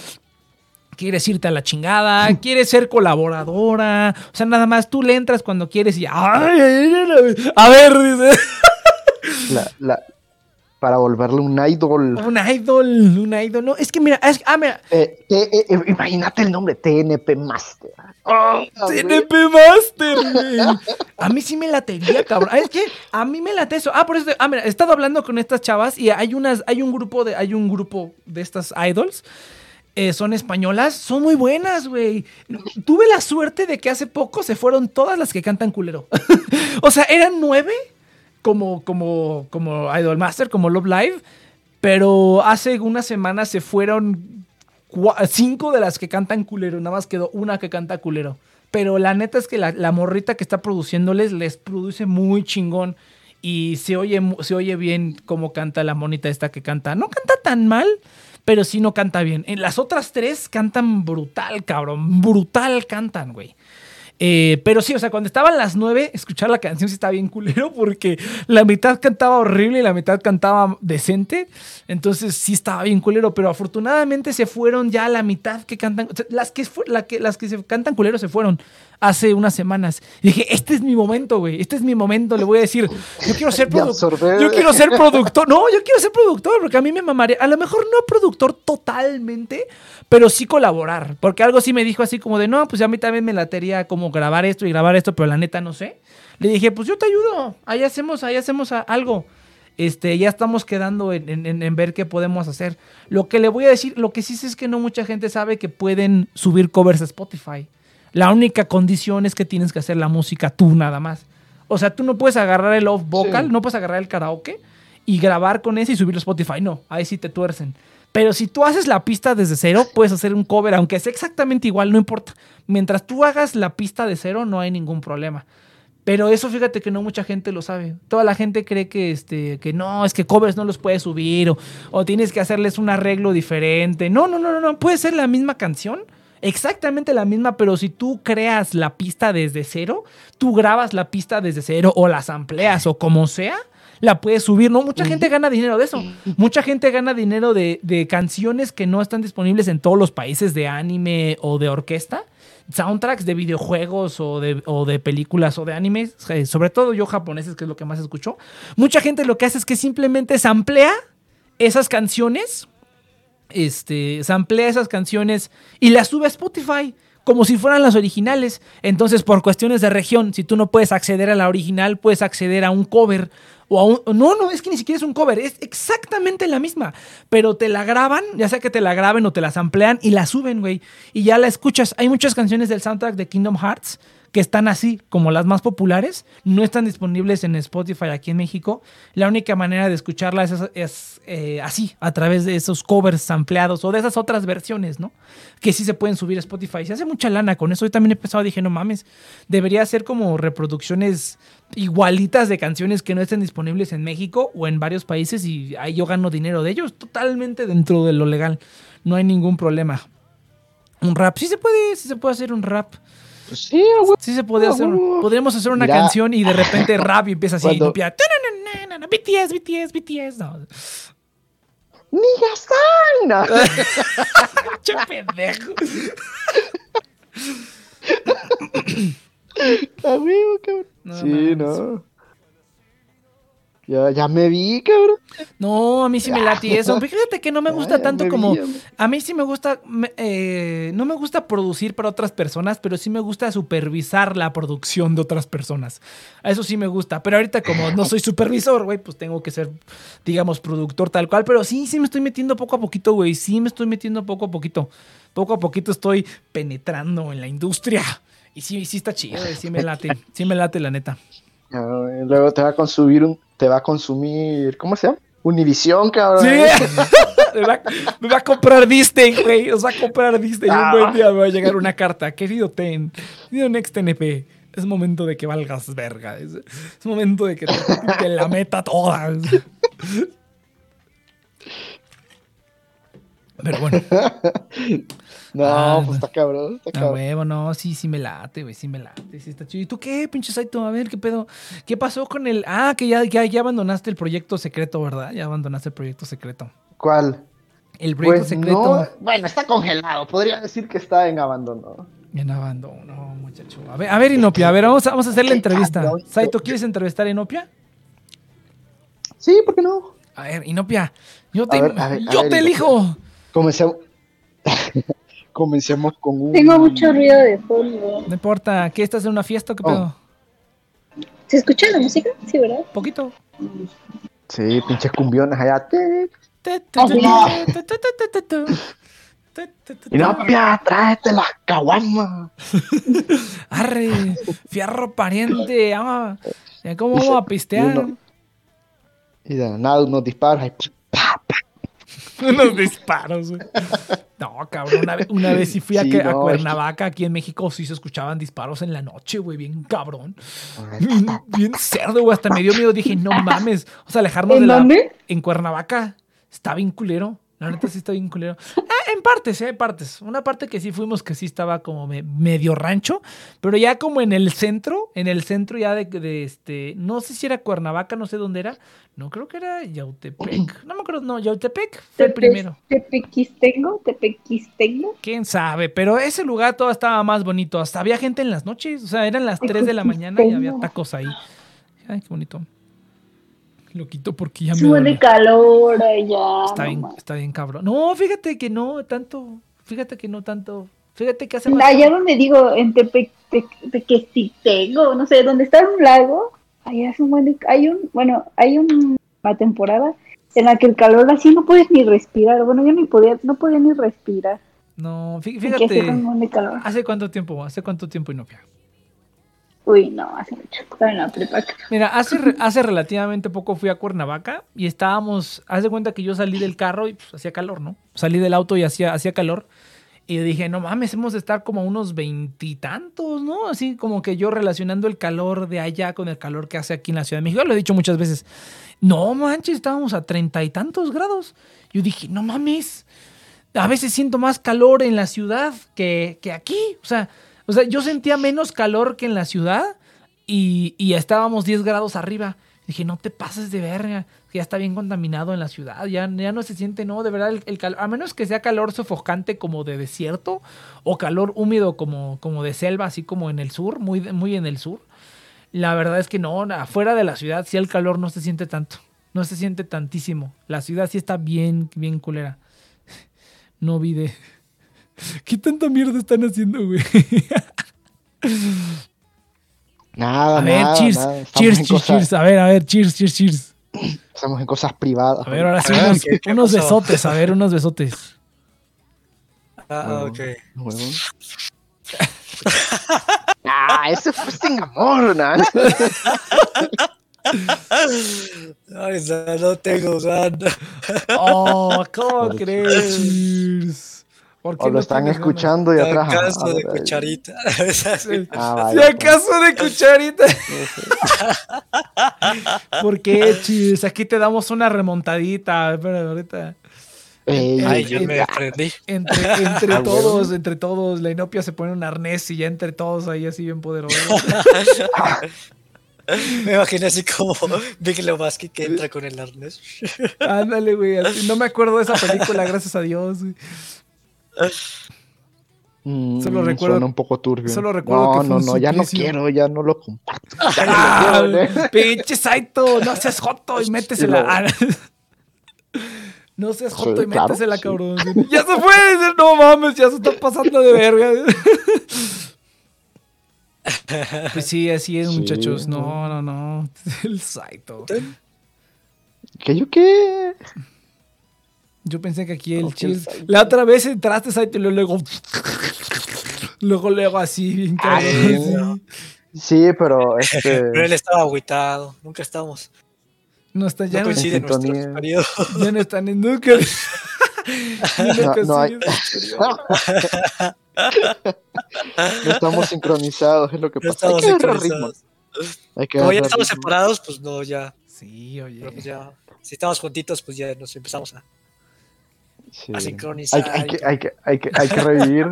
quieres irte a la chingada, quieres ser colaboradora. O sea, nada más tú le entras cuando quieres y. ¡Ay, ay, ay, ay! A ver, dice. La, la, para volverle un idol. Un idol, un idol. No, es que mira, es, ah, mira. Eh, eh, eh, imagínate el nombre, TNP Master. Oh, TNP Master. A mí sí me latería, cabrón. Es que a mí me late eso. Ah, por eso, ah, mira, he estado hablando con estas chavas y hay unas, hay un grupo de, hay un grupo de estas idols. son españolas, son muy buenas, güey. Tuve la suerte de que hace poco se fueron todas las que cantan culero. o sea, eran nueve como, como, como Idol Master, como Love Live, pero hace unas semanas se fueron cinco de las que cantan culero, nada más quedó una que canta culero. Pero la neta es que la, morrita que está produciéndoles les produce muy chingón y se oye, se oye bien cómo canta la monita esta que canta. No canta tan mal, pero sí no canta bien. En las otras tres cantan brutal, cabrón. Brutal cantan, güey. Eh, pero sí, o sea, cuando estaban las nueve, escuchar la canción sí estaba bien culero porque la mitad cantaba horrible y la mitad cantaba decente. Entonces sí estaba bien culero, pero afortunadamente se fueron ya la mitad que cantan. las, que, las que se cantan culero se fueron hace unas semanas. Y dije, este es mi momento, güey. Este es mi momento. Le voy a decir, yo quiero ser productor. Yo quiero ser productor. No, yo quiero ser productor porque a mí me mamaría. A lo mejor no productor totalmente, pero sí colaborar. Porque algo sí me dijo así como de, no, pues a mí también me latería como grabar esto y grabar esto, pero la neta no sé. Le dije, pues yo te ayudo. Ahí hacemos, ahí hacemos algo. Este, ya estamos quedando en, en, ver qué podemos hacer. Lo que le voy a decir, lo que sí sé es que no mucha gente sabe que pueden subir covers a Spotify. La única condición es que tienes que hacer la música tú nada más. O sea, tú no puedes agarrar el off vocal, no puedes agarrar el karaoke y grabar con ese y subirlo a Spotify. No, ahí sí te tuercen. Pero si tú haces la pista desde cero, puedes hacer un cover, aunque sea exactamente igual, no importa. Mientras tú hagas la pista de cero, no hay ningún problema. Pero eso fíjate que no mucha gente lo sabe. Toda la gente cree que, este, que no, es que covers no los puedes subir o, o tienes que hacerles un arreglo diferente. No, no, no, no, no. Puede ser la misma canción exactamente la misma, pero si tú creas la pista desde cero, tú grabas la pista desde cero o las amplias o como sea, la puedes subir, ¿no? Mucha gente gana dinero de eso. Mucha gente gana dinero de, canciones que no están disponibles en todos los países de anime o de orquesta. Soundtracks de videojuegos o de, o de películas o de animes, eh, sobre todo yo japoneses, que es lo que más escucho. Mucha gente lo que hace es que simplemente samplea esas canciones este, samplea esas canciones y las sube a Spotify como si fueran las originales. Entonces, por cuestiones de región, si tú no puedes acceder a la original, puedes acceder a un cover o a un... No, no, es que ni siquiera es un cover, es exactamente la misma. Pero te la graban, ya sea que te la graben o te la samplean y la suben, güey. Y ya la escuchas. Hay muchas canciones del soundtrack de Kingdom Hearts que están así, como las más populares, no están disponibles en Spotify aquí en México. La única manera de escucharlas es, eh, así, a través de esos covers ampliados o de esas otras versiones, ¿no? Que sí se pueden subir a Spotify. Se hace mucha lana con eso. Yo también he pensado, dije, no mames, debería ser como reproducciones igualitas de canciones que no estén disponibles en México o en varios países y ahí yo gano dinero de ellos, totalmente dentro de lo legal. No hay ningún problema. Un rap, sí se puede, sí se puede hacer un rap. Pues sí, Sí se podría hacer. Podríamos hacer una canción y de repente rap y empieza así. Cuando... BTS, BTS, BTS. No. ¡Nigasana! ¡Che pendejo! Amigo, cabrón. No, sí, no. Ya, ya me vi, cabrón. No, a mí sí me late eso. Fíjate que no me gusta tanto como. a mí sí me gusta. Eh, no me gusta producir para otras personas, pero sí me gusta supervisar la producción de otras personas. A eso sí me gusta. Pero ahorita, como no soy supervisor, güey, pues tengo que ser, digamos, productor tal cual. Pero sí, sí me estoy metiendo poco a poquito, güey. Sí me estoy metiendo poco a poquito. Poco a poquito estoy penetrando en la industria. Y sí, sí está chido, sí me late. Sí me late, la neta. luego te va a consumir un te va a consumir, ¿cómo se llama? Univisión, cabrón. Sí. me, va, a comprar Disney, güey. Nos va a comprar Disney. Un buen ah. día me va a llegar una carta. Querido Ten, querido Next NP, es momento de que valgas verga. Es, momento de que te, la meta toda. Pero bueno. No, ah, pues está cabrón, está cabrón. huevo, no, sí, sí me late, güey, sí me late, sí está chido. ¿Y tú qué, pinche Saito? A ver, ¿qué pedo? ¿Qué pasó con el...? Ah, que ya, ya, ya abandonaste el proyecto secreto, ¿verdad? Ya abandonaste el proyecto secreto. ¿Cuál? El proyecto pues secreto. bueno, está congelado, podría decir que está en abandono. En abandono, muchacho. A ver, a ver Inopia, a ver, vamos a, vamos a hacer la entrevista. Saito, ¿quieres entrevistar a Inopia? Sí, ¿por qué no? A ver, Inopia, yo te, ver, a ver, yo ver, te Inopia. elijo. Comencemos. Comencemos con un. Tengo mucho ruido de fondo. No importa, ¿qué estás en una fiesta o qué Oh. pedo? ¿Se escucha la música? Sí, ¿verdad? Poquito. Sí, pinches cumbiones allá. Y no, pia, tráete las caguamas. Arre, fierro pariente. ¿Cómo Y vamos a pistear? y Y de nada unos disparos. pa. Unos disparos, güey. No, cabrón, una vez, una vez sí fui a, Sí, que- a no, Cuernavaca, aquí en México, sí se escuchaban disparos en la noche, güey, bien cabrón. Bien, bien cerdo, güey, hasta me dio miedo, dije, no mames. O sea, alejarnos de ¿En la... dónde? En Cuernavaca, está bien culero. La neta sí está bien culero. Ah, en partes, eh, partes. Una parte que sí fuimos que sí estaba como me- medio rancho, pero ya como en el centro, en el centro ya de, de este, no sé si era Cuernavaca, no sé dónde era. No, creo que era Yautepec. No me acuerdo, no, Yautepec fue el primero. Tepequistengo, Tepequistengo. Quién sabe, pero ese lugar todo estaba más bonito. Hasta había gente en las noches, o sea, eran las 3 de la mañana y había tacos ahí. Ay, qué bonito. Lo quito porque ya me Sube de calor allá. Está no bien, está bien cabrón. No, fíjate que no tanto. Fíjate que no tanto. Fíjate que hace más. Allá donde digo, en Tepe- Te- Tepequestengo, no sé, donde está un lago, allá es un buen hay un, bueno, hay un- una temporada en la que el calor así no puedes ni respirar. Bueno, yo ni podía, no podía ni respirar. No, fíjate. calor. ¿Hace cuánto tiempo? ¿Hace cuánto tiempo, Inopia? Uy, no, hace mucho. En la prepa. Mira, hace, hace relativamente poco fui a Cuernavaca y estábamos. Haz de cuenta que yo salí del carro y pues hacía calor, ¿no? Salí del auto y hacía, hacía calor. Y dije, no mames, hemos de estar como unos veintitantos, ¿no? Así como que yo relacionando el calor de allá con el calor que hace aquí en la Ciudad de México. Lo he dicho muchas veces. No manches, estábamos a treinta y tantos grados. Yo dije, no mames. A veces siento más calor en la ciudad que, que aquí. O sea, o sea, yo sentía menos calor que en la ciudad y, y estábamos 10 grados arriba. Dije, no te pases de verga, que ya está bien contaminado en la ciudad, ya, no se siente, no, de verdad, el, calor, a menos que sea calor sofocante como de desierto o calor húmedo como, de selva, así como en el sur, muy en el sur. La verdad es que no, afuera de la ciudad sí el calor no se siente tanto, no se siente tantísimo. La ciudad sí está bien, bien culera. No vi de... ¿Qué tanta mierda están haciendo, güey? Nada, A ver, nada, cheers, nada. Cheers, cheers, cosas- cheers. A ver, a ver, cheers, cheers, cheers. Estamos en cosas privadas. A ver, ahora sí, unos, ¿qué- qué unos pasó? besotes, a ver, unos besotes. Ah, ok. ah, ese fue sin amor, ¿no? Ay, no, tengo ganas. Oh, ¿cómo crees? Cheers. ¿Por qué O lo no están escuchando y Si atrás. acaso de ah, ay, cucharita. ah, Si pues. acaso de cucharita. ¿Por qué, Cheers? Aquí te damos una remontadita. Espera, ahorita. Ey, Ay, Eh, yo eh, me prendí. Entre, entre Ah, todos, entre todos, la inopia se pone un arnés y ya entre todos ahí así bien poderoso. Me imaginé así como Big Lebowski que entra con el arnés. Ándale, güey. así. No me acuerdo de esa película, gracias a Dios. güey. Mm, solo recuerdo- Suena un poco turbio. solo recuerdo no, que fue no, no, ya no quiero, ya no lo comparto. Ya no Ah, lo quiero, ¿eh? pinche Saito, no seas joto y métesela. No seas joto y claro, métesela, sí. cabrón. Ya se fue, no mames, ya se está pasando de verga. Pues sí, así es, Sí, muchachos. no. No, no, no. El Saito. ¿Qué yo qué? Yo pensé que aquí el Ok, el cheers. Saito. La otra vez entraste, Saito, y luego. Luego, luego así, bien Ay, cabrón. así. Sí, pero Pero él este. estaba agüitado. Nunca estamos. No está, ya No no, coincide nuestros sintonía. periodos. ya no están en nunca. No, no hay- no estamos sincronizados, es lo que No pasa. Hay estamos que sincronizados. Hay que Como ya estamos ritmo. separados, pues no, ya. Sí, oye. pues ya. Si estamos juntitos, pues ya nos empezamos a, Sí. a Hay, sincronizar. hay que, hay, que, hay, que, hay que revivir.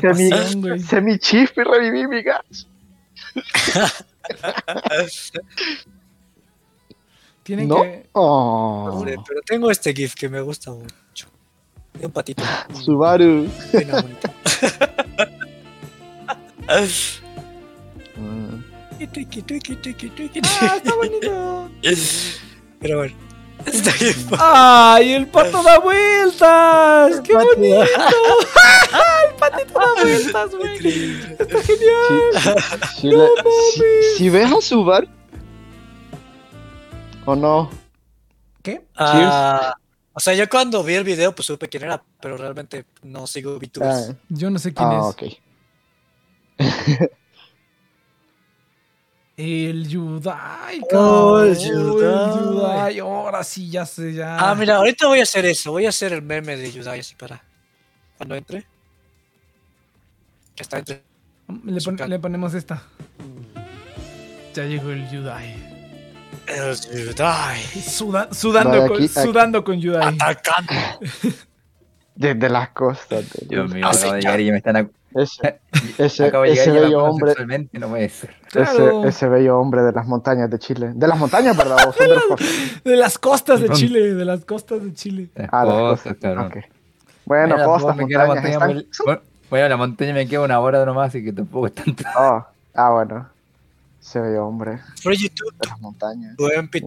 Semi, semi chip y revivir mi gas. Tienen No. que. Oh, Hombre, pero tengo este GIF que me gusta mucho. De un patito. Subaru. Bien bonito. Mm. ¡Ah, está bonito! Pero bueno, Está bien. ¡Ay, el pato da vueltas! ¡Qué pato bonito! el patito da vueltas, güey. Está genial. Si, le- si- si ves a su bar. ¿O no? ¿Qué? Ah, o sea, yo cuando vi el video, pues supe quién era, pero realmente no sigo VTubers. Ah, Yo no sé quién ah, es. ok. El Yudai, Oh, el cabrón, Yudai. Ahora sí, ya sé, ya. Ah, mira, ahorita voy a hacer eso. Voy a hacer el meme de Yudai así para cuando entre. Está entre. Le, pon- le ponemos esta. Ya llegó el Yudai. El Yudai. Suda- sudando, Vale, con, aquí- sudando con Yudai. Atacando. Desde las costas. de- Dios mío, Hace acabo de ya- llegar y ya me están. Ese, ese, Acabo de ese bello hombre. no puede ser. Claro. Ese, ese bello hombre de las montañas de Chile. De las montañas, ¿verdad? ¿O son de las costas? De las costas de. Chile, de las costas de Chile. Las Ah, las costas, costas. cabrón. ok. Bueno, Mira, costas, me queda la montañas. montaña están- muy- bueno, la montaña me queda una hora nomás, así que tampoco es tanto. Oh, ah, bueno. Ese bello hombre de las montañas.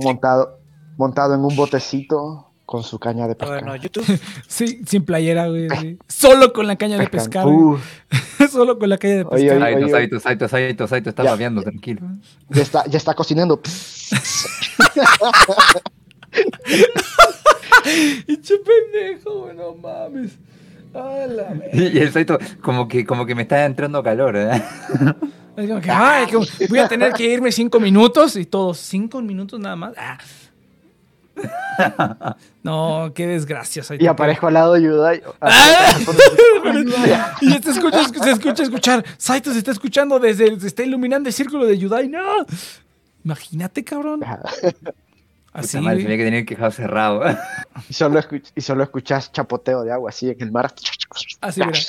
Montado, montado en un botecito con su caña de pescar. Bueno, YouTube. Sí, sin playera, güey. sí. Solo con la caña de pescar. Solo con la caña de Oye, pescar. oye, Saito, oye. Saito, Saito, Saito, está babeando, tranquilo. ya, está, ya está cocinando. Pinche pendejo, güey, no mames. Y el Saito, como que, como que me está entrando calor, ¿eh? Es como que, ay, que voy a tener que irme cinco minutos y todos, cinco minutos nada más. Ah. No, qué desgracia. Saito. Y aparezco al lado de Yudai. Ah. Y se escucha, se escucha escuchar. Saito se está escuchando desde. Se está iluminando el círculo de Yudai. No. Imagínate, cabrón. Así. Puta madre, se me que tener que dejar cerrado. Y solo, escuch- y solo escuchas chapoteo de agua así en el mar. Así, mira.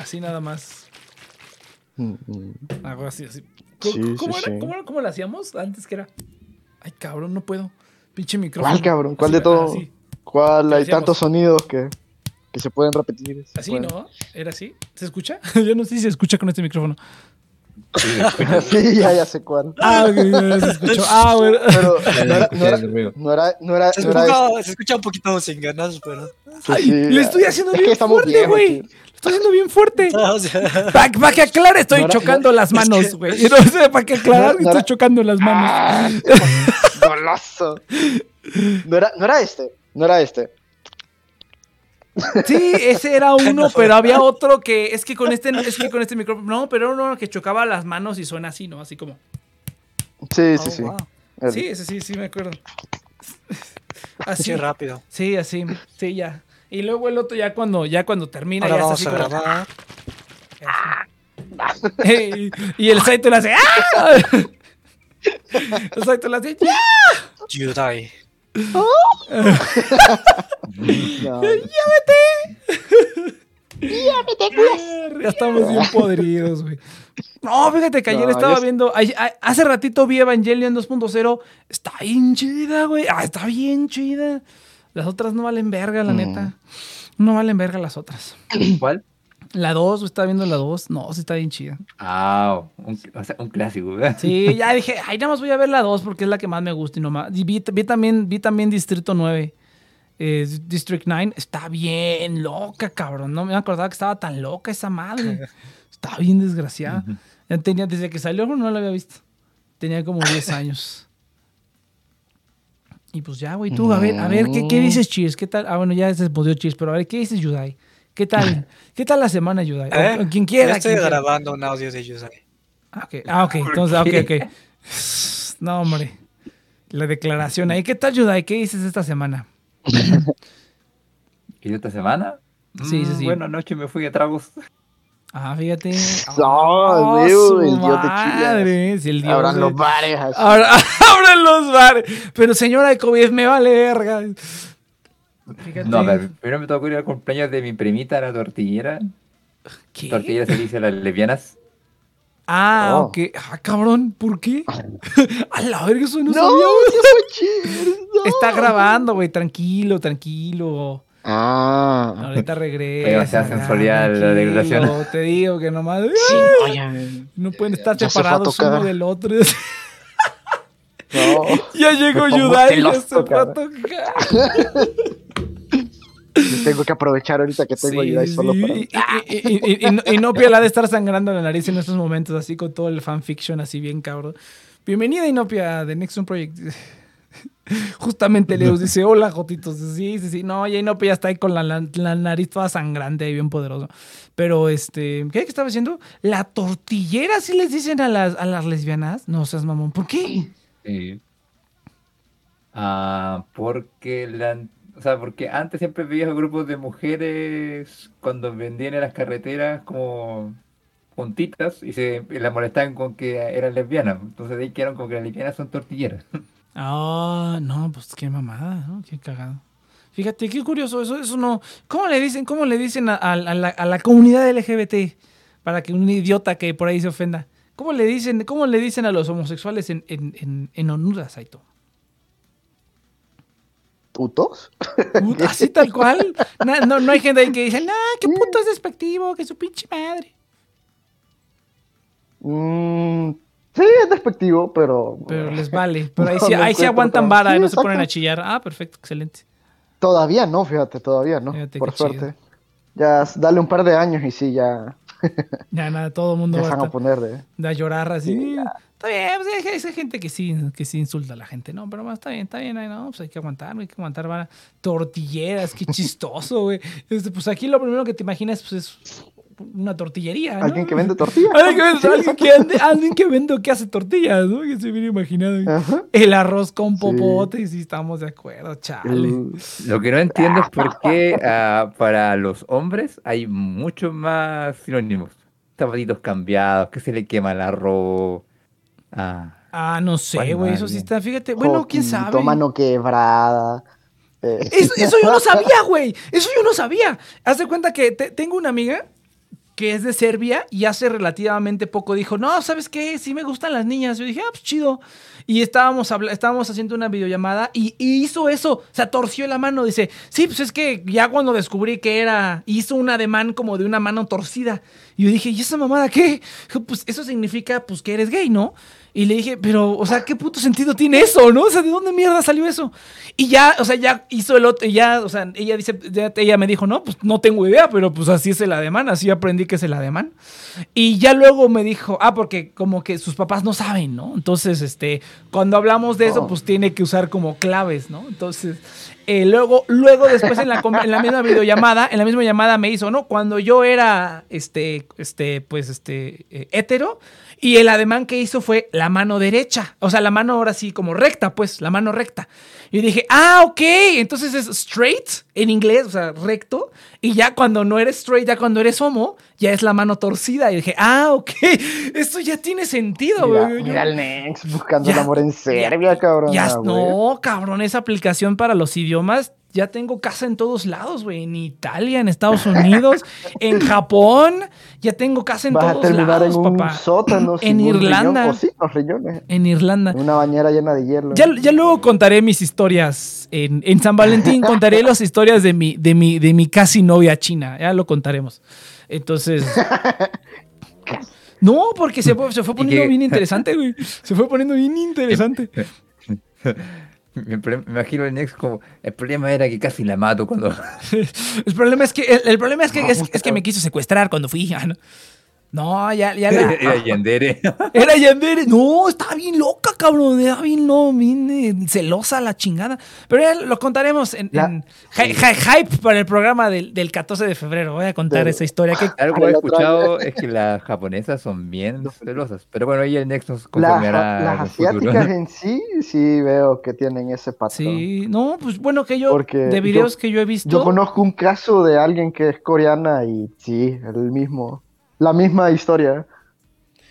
Así nada más. Algo así, así. Sí, ¿Cómo, sí, era? sí. ¿Cómo era? ¿Cómo lo hacíamos? Antes que era. Ay, cabrón, no puedo. Pinche micrófono. ¿Cuál, cabrón? ¿Cuál Así, de todo? Así, ¿Cuál? Hay tantos sonidos que, que se pueden repetir. se así, pueden- ¿no? ¿Era así? ¿Se escucha? Yo no sé si se escucha con este micrófono. sí, ya, ya sé cuál. Ah, ok, ya se escuchó. Ah, bueno. Pero no era, no era, no era, no era, Se no era escucha, se escucha un poquito sin ganas, pero. este, Ay, sí, le estoy haciendo Es que bien fuerte, güey. Estoy haciendo bien fuerte. O sea, Para que aclare, estoy chocando las manos, güey. No sé, para que aclarar, estoy chocando las manos. Ah, goloso. No era, no era este, no era este. Sí, ese era uno, pero había otro que es que con este es que con este micrófono, no, pero era uno que chocaba las manos y suena así, ¿no? Así como. Sí, sí, oh, sí. wow. Sí, ese sí, sí me acuerdo. Así, Así rápido. sí, así, sí, ya. Y luego el otro ya cuando ya cuando termina Ahora ya vamos está a así como- grabar. y, y el Saito le hace ¡Ah! El Saito le hace ¡Ya! Yudai. no, Ya estamos bien podridos, güey. No, fíjate que ayer No, estaba yo- viendo. ay- ay- hace ratito vi Evangelion 2.0. Está bien chida, güey. Ah, está bien chida. Las otras no valen verga, la Mm. neta. No valen verga las otras. ¿Cuál? La 2, estaba viendo la 2. No, sí está bien chida. Ah, un, o sea, un clásico, ¿verdad? Sí, ya dije, ay, nada más voy a ver la 2 porque es la que más me gusta y no más. Y vi, vi también, vi también Distrito 9. eh, District 9. Está bien loca, cabrón. No me acordaba que estaba tan loca esa madre. Está bien desgraciada. Ya tenía, desde que salió no la había visto. Tenía como 10 años. Y pues ya, güey, tú, a ver, a ver, ¿qué, qué dices, Cheers? ¿Qué tal? Ah, bueno, ya se podió Cheers, pero a ver, ¿qué dices, Yudai? ¿Qué tal? ¿Qué tal la semana, Yudai? O- ¿Eh? o quien quiera. Ya estoy quien quiera. grabando un audio de Yudai. Ah, ok, ah, ok, entonces, ok, ok. No, hombre. La declaración ahí. ¿Qué tal, Yudai? ¿Qué dices esta semana? ¿Y esta semana? Sí, sí, Mm, sí. Bueno, anoche me fui a tragos. Ah, fíjate. No, Oh, su el dios de madre, sí, el dios Abran de- los bares así. Ahora, abran los bares. Pero señora de COVID, me vale verga. Fíjate. No, a ver, primero me tocó ir al cumpleaños de mi primita, la tortillera. ¿Qué? Tortillera se dice a las lesbianas. Ah, Oh. ok. Ah, cabrón, ¿por qué? A la verga, eso no, No, sabía. Está grabando, güey. Tranquilo, tranquilo. Ah. Ahorita regresa. demasiada ya, sensualidad la declaración. Te digo que nomás. Sí, oye. No pueden estar Ya se separados uno del otro. No. y Ya llegó Yudai, ya celoso, se fue a tocar. Tengo que aprovechar ahorita que tengo Sí, ayuda solo sí. para. Y, y, y, y, y, no- y Inopia la ha de estar sangrando la nariz en estos momentos, así con todo el fanfiction, así bien cabrón. Bienvenida, Inopia, de Next One Project. Justamente Leus dice, hola, Jotitos. Sí, sí, sí. No, ya Inopia ya está ahí con la, la- la nariz toda sangrante y bien poderoso. Pero, este, ¿qué, ¿Qué estaba haciendo? La tortillera, ¿sí les dicen a las, a las lesbianas? No seas mamón. ¿Por qué? Sí. Ah, porque la, o sea, porque antes siempre veías grupos de mujeres cuando vendían en las carreteras como juntitas y se y las molestaban con que eran lesbianas. Entonces de ahí quedaron como que las lesbianas son tortilleras. Ah, no, pues qué mamada, ¿no? Qué cagado. Fíjate, qué curioso, eso, eso no. ¿Cómo le dicen, cómo le dicen a, a- a la, a la comunidad LGBT para que un idiota que por ahí se ofenda? ¿Cómo le dicen, cómo le dicen a los homosexuales en, en, en, en Honduras, Saito? ¿Putos? Así tal cual. No, no hay gente ahí que dice, no, qué puto es despectivo, que su pinche madre. Mm, sí, es despectivo, pero. Pero les vale. Pero ahí No, sí, ahí sí aguantan tan- vara y no se ponen a chillar. Ah, perfecto, excelente. Todavía no, fíjate, todavía no. Fíjate por chido. suerte. Ya dale un par de años y sí, ya, Ya nada, todo el mundo va a poner de. de a llorar así. Ya. está bien, pues, hay, hay gente que sí, que sí insulta a la gente, ¿no? Pero bueno, está bien, está bien, ahí, ¿no? Pues hay que aguantar, hay que aguantar, vara. Tortilleras, qué chistoso, güey. Este, pues aquí lo primero que te imaginas, pues es una tortillería, ¿no? Alguien que vende tortillas. Alguien que vende, alguien que ande- alguien que vende que hace tortillas, ¿no? Que se viene imaginado. güey. Ajá. El arroz con Sí. popote, y sí estamos de acuerdo, chale. Lo que no entiendo es por qué ah, para los hombres hay mucho más sinónimos. Zapatitos cambiados, que se le quema el arroz. Ah, Ah, no sé, ¿Cuál güey, eso sí está, fíjate. Bueno, quién sabe. mano quebrada. eh, Eso, eso yo no sabía, güey. Eso yo no sabía. Haz de cuenta que te- tengo una amiga que es de Serbia y hace relativamente poco dijo, no, ¿sabes qué? Sí me gustan las niñas. Yo dije, ah, pues chido. Y estábamos, estábamos haciendo una videollamada y, y hizo eso. O sea, torció la mano. Dice, sí, pues es que ya cuando descubrí que era, hizo un ademán como de una mano torcida. Y yo dije, ¿y esa mamada qué? Pues eso significa, pues que eres gay, ¿no? Y le dije, pero, o sea, ¿qué puto sentido tiene eso, no? O sea, ¿de dónde mierda salió eso? Y ya, o sea, ya hizo el otro, y ya, o sea, ella dice, ya- ella me dijo, no, pues no tengo idea, pero pues así es el ademán, así aprendí que es el ademán. Y ya luego me dijo, ah, porque como que sus papás no saben, ¿no? Entonces, este, cuando hablamos de eso, Oh. pues tiene que usar como claves, ¿no? Entonces, eh, luego, luego después en la, en la misma videollamada, en la misma llamada me hizo, ¿no? Cuando yo era, este, este, pues, este, eh, hétero, y el ademán que hizo fue la mano derecha. O sea, la mano ahora sí como recta, pues, la mano recta. Y dije, ah, ok. Entonces es straight en inglés, o sea, recto. Y ya cuando no eres straight, ya cuando eres homo, ya es la mano torcida. Y dije, ah, ok. Esto ya tiene sentido, mira, güey. Mira el Nex buscando Ya- el amor en Serbia, cabrón. ya, ah, güey. no, cabrón, esa aplicación para los idiomas. Ya tengo casa en todos lados, güey. En Italia, en Estados Unidos, en Japón. Ya tengo casa en Vas a todos terminar lados, en un papá. sótano En sin un riñón, Irlanda. o sí, los riñones. En Irlanda. En una bañera llena de hielo. Ya, ya luego contaré mis historias. En, en San Valentín contaré las historias de mi, de, mi, de mi casi novia china. Ya lo contaremos. Entonces. No, porque se, fue- se fue poniendo bien interesante, güey. Se fue poniendo bien interesante. me, imagino el Nex como, el problema era que casi la mato cuando... El problema es que, el, el problema es que, es, es que me quiso secuestrar cuando fui. Ah, no. No, ya, ya la- era Yandere. Era Yandere. No, estaba bien loca, cabrón. Era bien, no, bien eh, celosa la chingada. Pero ya lo contaremos en, La- en hi- hi- Hype para el programa del, del 14 de febrero. Voy a contar esa historia. Que, Algo he escuchado es que las japonesas son bien celosas. Pero bueno, ahí el Nex nos Las, confirmará las el futuro. asiáticas en sí, sí veo que tienen ese patrón. sí, no, pues bueno, que yo, Porque de yo- videos que yo he visto. Yo conozco un caso de alguien que es coreana y sí, el mismo, la misma historia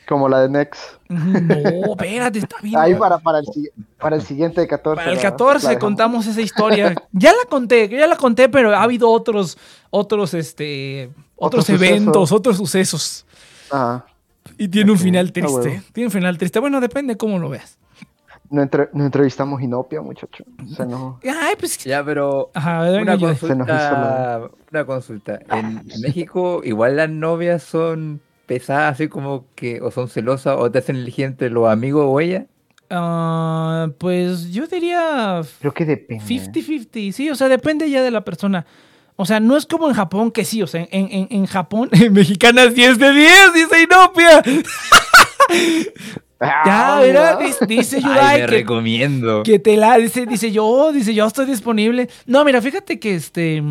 como la de Nex. No, espérate, está bien. Ahí para, para, el, para el siguiente 14. Para el la- 14 la dejamos. contamos esa historia. Ya la conté, ya la conté, pero ha habido otros, otros, este, otros Otros eventos, sucesos. otros sucesos. Ajá. Y tiene un final ah, triste. Tiene un final triste. Bueno, depende cómo lo veas. No, entre- no entrevistamos Inopia, muchacho. Se nos- Ay, pues. Ya, pero Ajá, una yo- Se nos hizo la- consulta, una consulta. En México igual las novias son pesadas así como que o son celosas o te hacen elegir entre los amigos o ella. Ah, pues yo diría Creo que depende. 50-50, sí, o sea, depende ya de la persona. O sea, no es como en Japón, que sí, o sea, en, en, en Japón, en mexicanas 10 de 10, dice Inopia. Ya, Ah, mira, mira. dice, Ay, Yudai me que, recomiendo. que te la, dice, dice yo, dice yo estoy disponible. No, mira, fíjate que este...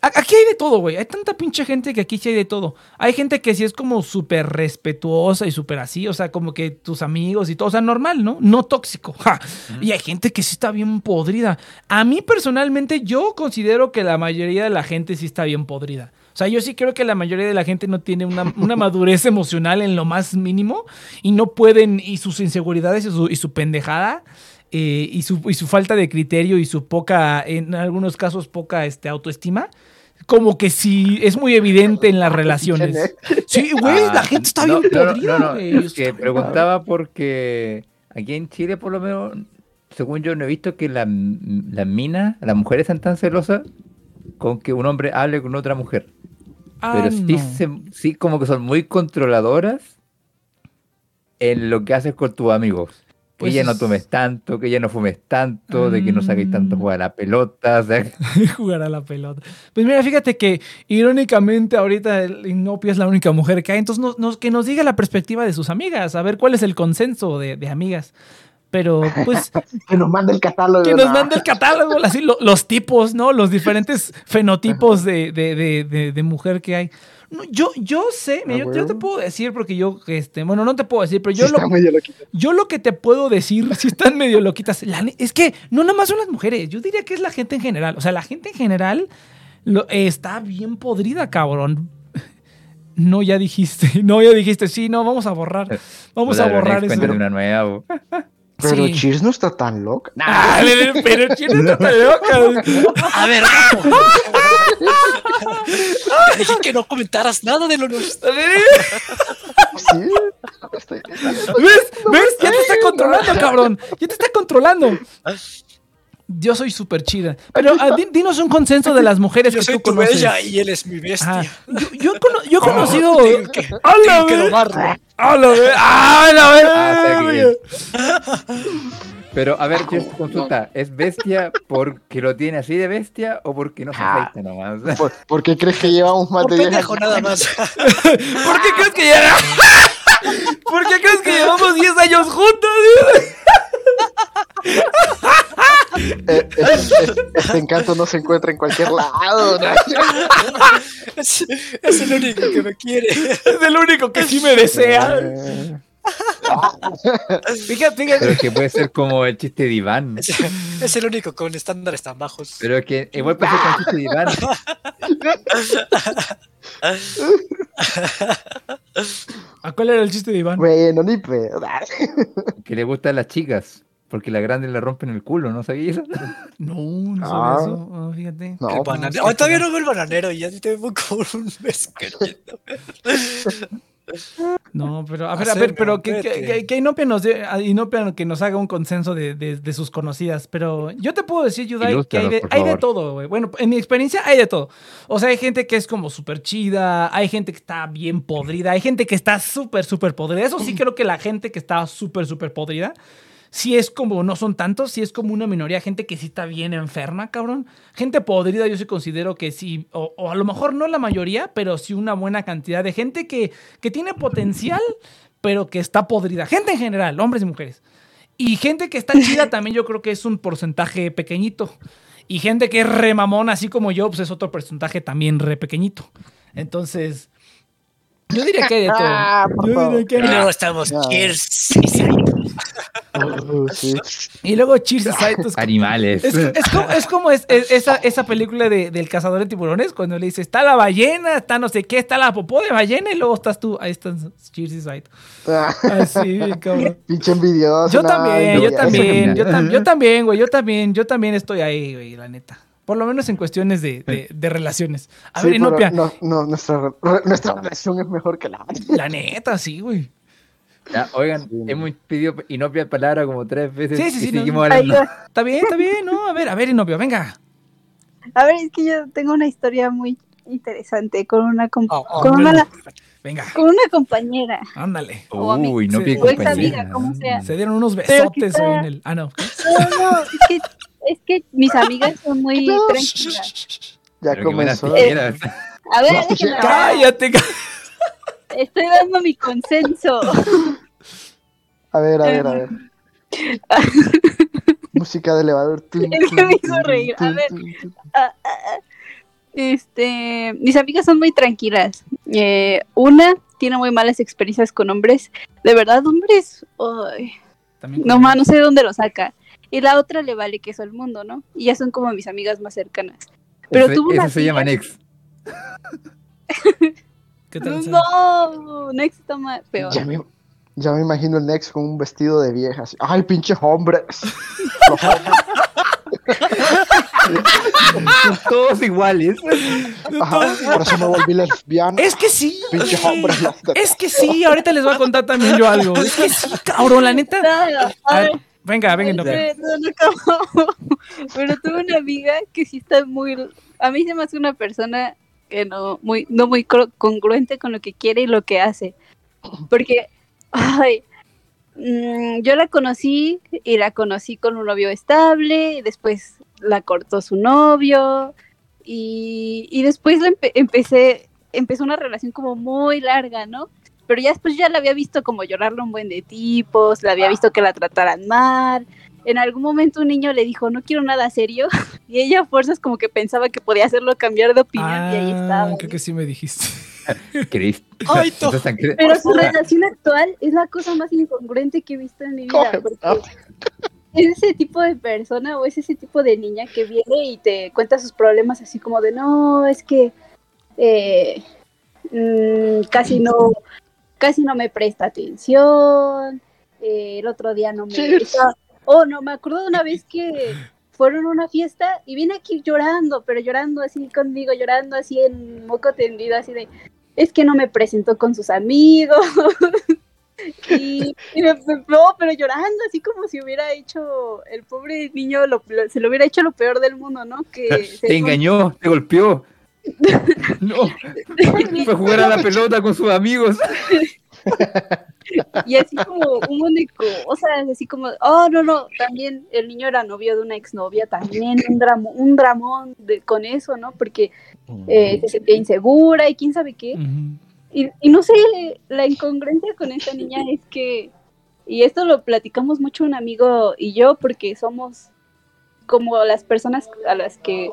Aquí hay de todo, güey. Hay tanta pinche gente que aquí sí hay de todo. Hay gente que sí es como súper respetuosa y súper así, o sea, como que tus amigos y todo, o sea, normal, ¿no? No tóxico. ja. Y hay gente que sí está bien podrida. A mí personalmente yo considero que la mayoría de la gente sí está bien podrida. O sea, yo sí creo que la mayoría de la gente no tiene una, una madurez emocional en lo más mínimo y no pueden, y sus inseguridades y su, y su pendejada eh, y, su, y su falta de criterio y su poca, en algunos casos, poca este, autoestima, como que sí es muy evidente en las relaciones. Sí, güey, la Ah, gente está no, bien no, podrida, no, güey. es que preguntaba porque aquí en Chile, por lo menos, según yo, no he visto que la- las minas, las mujeres están tan celosas con que un hombre hable con otra mujer. Ah, Pero sí, no. se- sí como que son muy controladoras en lo que haces con tus amigos. Que Pues ya no es- tomes tanto, que ya no fumes tanto, de que no saques tanto Mm. jugar a la pelota. o sea, jugar a la pelota. Pues mira, fíjate que irónicamente ahorita Inopia es la única mujer que hay, entonces nos- nos- que nos diga la perspectiva de sus amigas, a ver cuál es el consenso de, de amigas. Pero pues Que nos mande el catálogo. que nos ¿no? mande el catálogo, así lo- los tipos, ¿no? Los diferentes fenotipos de, de- de- mujer que hay. No, yo, yo sé, mira, Ah, yo, yo te puedo decir porque yo, este, bueno, no te puedo decir, pero Sí yo lo, yo lo que te puedo decir, si están medio loquitas, la es que no nada más son las mujeres, yo diría que es la gente en general. O sea, la gente en general lo- eh, está bien podrida, cabrón. No, ya dijiste, no, ya dijiste, sí, no, vamos a borrar, vamos a borrar eso. una nueva. Pero Sí. Cheers no está tan loca. Ah, le- pero ¿quién está tan loca? A ver, te dije que no comentaras nada de lo nuestro. Sí. Estoy- ¿Ves? ¿Ves? Ya te está controlando, cabrón. Ya te está controlando. Yo soy súper chida. Pero ah, di- dinos un consenso de las mujeres Yo que soy tú tu conoces. bella y él es mi bestia. Ajá. Yo, yo he cono- yo he conocido. Tengo que, ¡Hala. Ah, Pero a ver, yo consulta, ¿es bestia porque lo tiene así de bestia o porque no se Ah. afeita nomás? ¿Por, por qué crees que llevamos más de 10 pendejo años? nada más. ¿Por qué crees que ya... ¿Por qué crees que llevamos 10 años juntos? Eh, este, este encanto no se encuentra en cualquier lado. ¿no? Es, es el único que me quiere. Es el único que sí me desea. Eh, Fíjate, Pero que puede ser como el chiste de Iván. Es, es el único con estándares tan bajos. Pero es que igual puede ser como el chiste de Iván. ¿A cuál era el chiste de Iván? Bueno, ni pedo. Que le gustan las chicas. Porque las grandes le rompen el culo, ¿no sabías eso? No, no Ah. sabía eso. Ah, fíjate. No, el pues, bananero. Todavía no veo el bananero y ya tengo como un mes queriendo. No, pero a ver, a ver, pero que, que, Inopia nos, Inopia que nos haga un consenso de, de- de sus conocidas. Pero yo te puedo decir, Yudai, que hay de, hay de todo, güey. Bueno, en mi experiencia hay de todo. O sea, hay gente que es como súper chida, hay gente que está bien podrida, hay gente que está súper, súper podrida. Eso sí creo que la gente que está súper, súper podrida, sí es como, no son tantos, sí es como una minoría, gente que sí está bien enferma, cabrón. Gente podrida, yo sí considero que sí, o, o a lo mejor no la mayoría, pero sí una buena cantidad de gente que, que tiene potencial, pero que está podrida. Gente en general, hombres y mujeres. Y gente que está chida también yo creo que es un porcentaje pequeñito. Y gente que es re mamón, así como yo, pues es otro porcentaje también re pequeñito. Entonces, yo diría que hay de Ah, todo. por Yo diría favor. que hay Y luego estamos. Cheers. Uh, sí. Y luego Cheers pues, Animales. Es, es como, es, como es- es- esa, esa película de- del cazador de tiburones, cuando le dice, está la ballena, está no sé qué, está la popó de ballena, y luego estás tú, ahí estás Cheers Aside. Ah, Así, cabrón. pinche envidioso. Yo no, también, yo envidioso. también, yo, tam- yo también, güey, yo también, yo también estoy ahí, güey, la neta. Por lo menos en cuestiones de, de- de relaciones. A Sí, ver, Inopia, no, no, nuestra, nuestra relación es mejor que la la neta, sí, güey. Ya, oigan, hemos pedido inopia palabra como tres veces Sí, sí, sí, y no, seguimos no. Ay, Está bien, está bien, ¿no? A ver, a ver, Inopia, venga. A ver, es que yo tengo una historia muy interesante con una, com- Oh, oh, con una Venga, Con una compañera. ándale. O amiga. Uy, no O ex compañía. amiga, como sea. Se dieron unos besotes quizá- hoy en el. Ah, no. No, no, es que, es que mis amigas son muy No. tranquilas. Ya Pero comenzó. tijeras. A ver. Cállate, cá- estoy dando mi consenso. A ver, a ver, a ver. Música de elevador. Es que me hizo reír. A ver. Ah, ah, ah. Este, mis amigas son muy tranquilas. Eh, una tiene muy malas experiencias con hombres. De verdad, hombres. no más, no sé de dónde lo saca. Y la otra le vale queso al mundo, ¿no? Y ya son como mis amigas más cercanas. Pero Eso- tuvo una se llama Nex. ¿Qué tal? No, no está más peor. Ya me, ya me imagino el Nex con un vestido de vieja. Así. ¡Ay, pinches hombres! Los hombres. Son todos iguales. Ajá, por eso me volví lesbiana. Es que sí. Pinches hombres. los Es que sí, ahorita les voy a contar también yo algo. Es que sí, cabrón, la neta. A ver, venga, venga, no, no, no. Pero tuve una amiga que sí está muy. A mí se me hace una persona que no muy, no muy congruente con lo que quiere y lo que hace. Porque, ay, mm, yo la conocí y la conocí con un novio estable, y después la cortó su novio y, y después empe- empecé, empezó una relación como muy larga, ¿no? Pero ya después ya la había visto como llorarle un buen de tipos, la había visto que la trataran mal. En algún momento un niño le dijo, no quiero nada serio, y ella a fuerzas como que pensaba que podía hacerlo cambiar de opinión y ahí estaba. Ah, creo que sí me dijiste. Cristo. Ay, Pero su relación actual es la cosa más incongruente que he visto en mi vida. Porque es ese tipo de persona o es ese tipo de niña que viene y te cuenta sus problemas así como de no, es que eh, mm, casi no casi no me presta atención, eh, el otro día no me estaba- Oh, no, me acuerdo de una vez que fueron a una fiesta y viene aquí llorando, pero llorando así conmigo, llorando así en moco tendido, así de, es que no me presentó con sus amigos. y, y me- no, pero llorando, así como si hubiera hecho el pobre niño, lo- lo- se lo hubiera hecho lo peor del mundo, ¿no? Que se- Te engañó, te golpeó. No, fue a jugar a la pelota con sus amigos. Y así como un montón de cosas, así como, oh, no, no, también el niño era novio de una exnovia, también un, dramo, un dramón de, con eso, ¿no? Porque eh, se sentía insegura y quién sabe qué. Y, y no sé, la incongruencia con esta niña es que, y esto lo platicamos mucho un amigo y yo, porque somos como las personas a las que,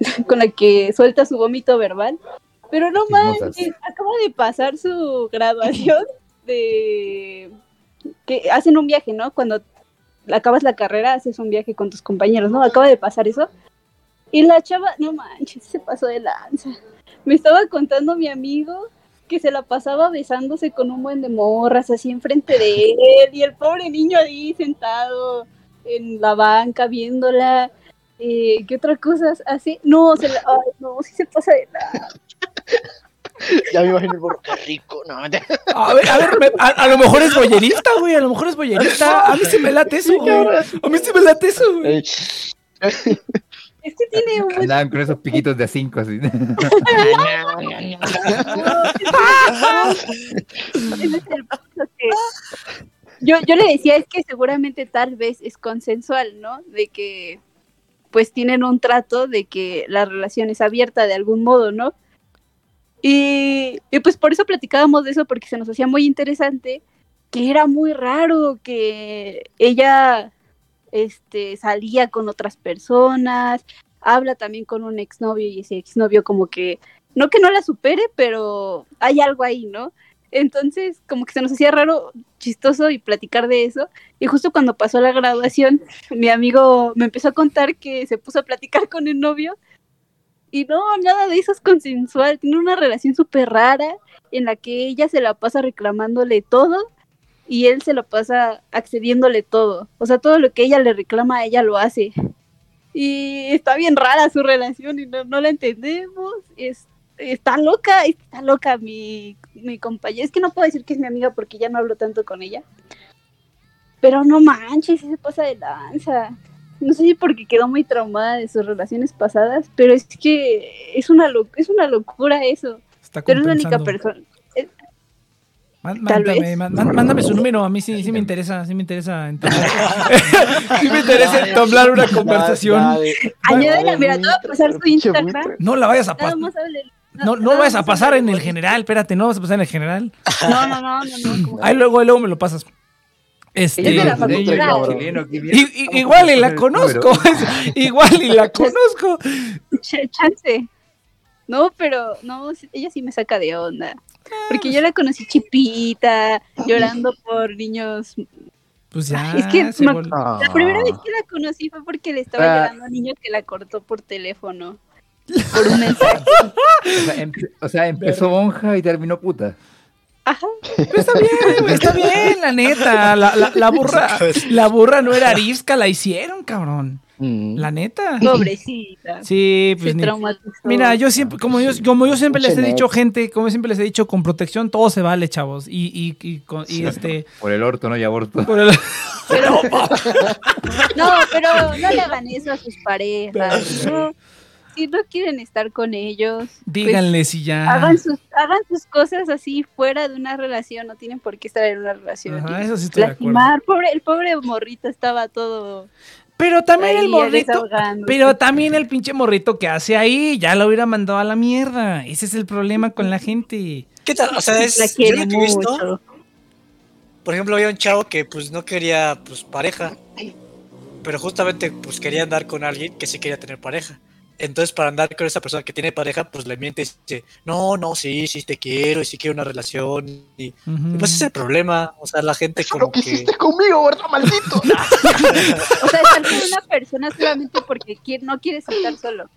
con las que suelta su vómito verbal. Pero no manches, acaba de pasar su graduación de que hacen un viaje, ¿no? Cuando acabas la carrera, haces un viaje con tus compañeros, ¿no? Acaba de pasar eso. Y la chava, no manches, se pasó de lanza. Me estaba contando mi amigo que se la pasaba besándose con un buen de morras así enfrente de él y el pobre niño ahí sentado en la banca viéndola. Eh, ¿Qué otra cosa hace? No, se la, ay, no, sí se pasa de lanza. Ya me imagino el Puerto Rico. No, ya. A ver, a ver, me- a, a lo mejor es boyerista, güey. A lo mejor es boyerista. A mí sí me late eso, güey. A mí sí me late eso, güey. Ey, Es que tiene un Andaban con esos piquitos de a cinco así. Yo, yo le decía, es que seguramente tal vez es consensual, ¿no? De que pues tienen un trato de que la relación es abierta de algún modo, ¿no? Y, pues por eso platicábamos de eso, porque se nos hacía muy interesante, que era muy raro que ella este, salía con otras personas, habla también con un exnovio y ese exnovio como que, no que no la supere, pero hay algo ahí, ¿no? Entonces, como que se nos hacía raro, chistoso y platicar de eso. Y justo cuando pasó la graduación, mi amigo me empezó a contar que se puso a platicar con el novio. Y no, nada de eso es consensual. Tiene una relación súper rara en la que ella se la pasa reclamándole todo y él se lo pasa accediéndole todo. O sea, todo lo que ella le reclama, ella lo hace. Y está bien rara su relación y no, no la entendemos. Es, está loca, está loca mi, mi compañera. Es que no puedo decir que es mi amiga porque ya no hablo tanto con ella. Pero no manches, sí se pasa de lanza. No sé si porque quedó muy traumada de sus relaciones pasadas, pero es que es una, lo- es una locura eso. Está Pero es la única persona. Mándame, mándame su número, a mí sí, sí me interesa, sí me interesa entablar, sí me interesa entablar una conversación. Añádela, mira, te voy a pasar su Instagram. No la vayas a Nada pasar. No, no vayas a pasar en el general, espérate, no vas a pasar en el general. No, no, no, no, Ahí luego, ahí luego me lo pasas. Este, Es de la facultad. y- y- igual y la conozco, igual y la conozco. Ch- Chance. No, pero no, ella sí me saca de onda. Porque yo la conocí chipita, llorando por niños. Pues ya, Es que se me- vol- La primera vez que la conocí fue porque le estaba Ah. llorando a un niño que la cortó por teléfono. Por un mensaje. O sea, empe- o sea, empezó monja y terminó puta. Ajá. Está bien, está bien, la neta. La, la, la burra, la burra no era arisca, la hicieron, cabrón. Mm. La neta. Pobrecita. Sí, pues ni-. Mira, yo siempre, como yo, como yo siempre les he dicho, gente, como siempre les he dicho, con protección todo se vale, chavos. Y, y, y, con- y este. Por el orto, no y aborto. por el- Pero, no, pero no le hagan eso a sus parejas. No, si no quieren estar con ellos, pues, díganle si ya. hagan sus, hagan sus cosas así fuera de una relación, no tienen por qué estar en una relación. Ajá, y eso sí estoy de acuerdo. lastimar, pobre, el pobre morrito estaba todo Pero también ahí el morrito. Pero también el pinche morrito que hace ahí, ya lo hubiera mandado a la mierda. Ese es el problema con la gente. ¿Qué tal? O sea, es, la yo lo que he visto, por ejemplo, había un chavo que pues no quería pues pareja, pero justamente pues quería andar con alguien que sí quería tener pareja. Entonces, para andar con esa persona que tiene pareja, pues le miente y dice, no, no, sí, sí te quiero y sí quiero una relación. Y, pues ese es el problema. O sea, la gente Eso es lo como que que... hiciste conmigo, ¿verdad, maldito? O sea, estar con una persona solamente porque quiere, no quieres estar solo.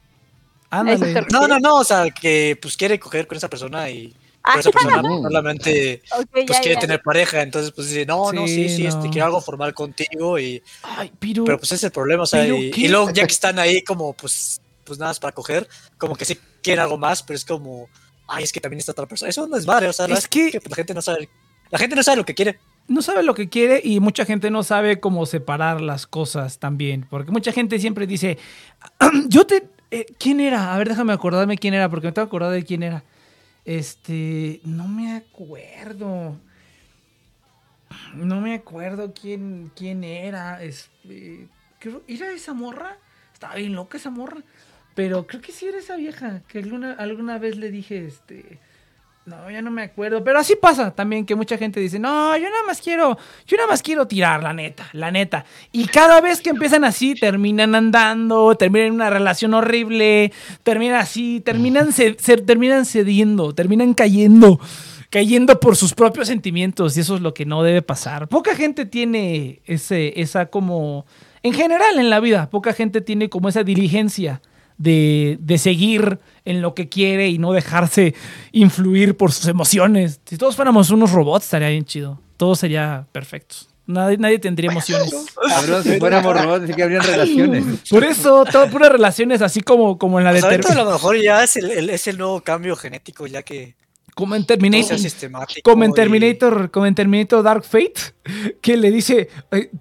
Ándale. No, no, no, o sea, que pues quiere coger con esa persona y Ah, esa persona solamente pues ya, quiere ya. tener pareja, entonces pues dice, no, no, sí, Sí, sí, no. este, quiero algo formal contigo y Ay, pero. pero pues ese es el problema, o sea, y luego ya que están ahí como pues pues nada más para coger, como que sí quieren algo más, pero es como, ay, es que también está otra persona. Eso no es vale, o sea, la Es que- la gente no sabe la gente no sabe lo que quiere. no sabe lo que quiere y mucha gente no sabe cómo separar las cosas también. Porque mucha gente siempre dice, yo te... eh, ¿Quién era? A ver, déjame acordarme quién era, porque me tengo que acordar de quién era. Este... No me acuerdo. No me acuerdo quién, quién era. Este, ¿Era esa morra? Estaba bien loca esa morra. Pero creo que sí era esa vieja. Que alguna, alguna vez le dije, este... No, ya no me acuerdo. Pero así pasa también que mucha gente dice, no, yo nada más quiero, yo nada más quiero tirar, la neta, la neta. Y cada vez que empiezan así, terminan andando, terminan en una relación horrible, terminan así, terminan, ce- ce- terminan cediendo, terminan cayendo, cayendo por sus propios sentimientos. Y eso es lo que no debe pasar. Poca gente tiene ese, esa como, en general en la vida, poca gente tiene como esa diligencia de, de seguir en lo que quiere y no dejarse influir por sus emociones. Si todos fuéramos unos robots, estaría bien chido. Todo sería perfecto. Nadie, nadie tendría emociones. Cabrón, si fuéramos robots, sí que habrían relaciones. Por eso, todo puras relaciones así como, como en la O de sea, ahorita Ter- a lo mejor ya es el, el- es el nuevo cambio genético, ya que como en Terminator. Como en y- Terminator, como en Terminator Dark Fate, que le dice, eh,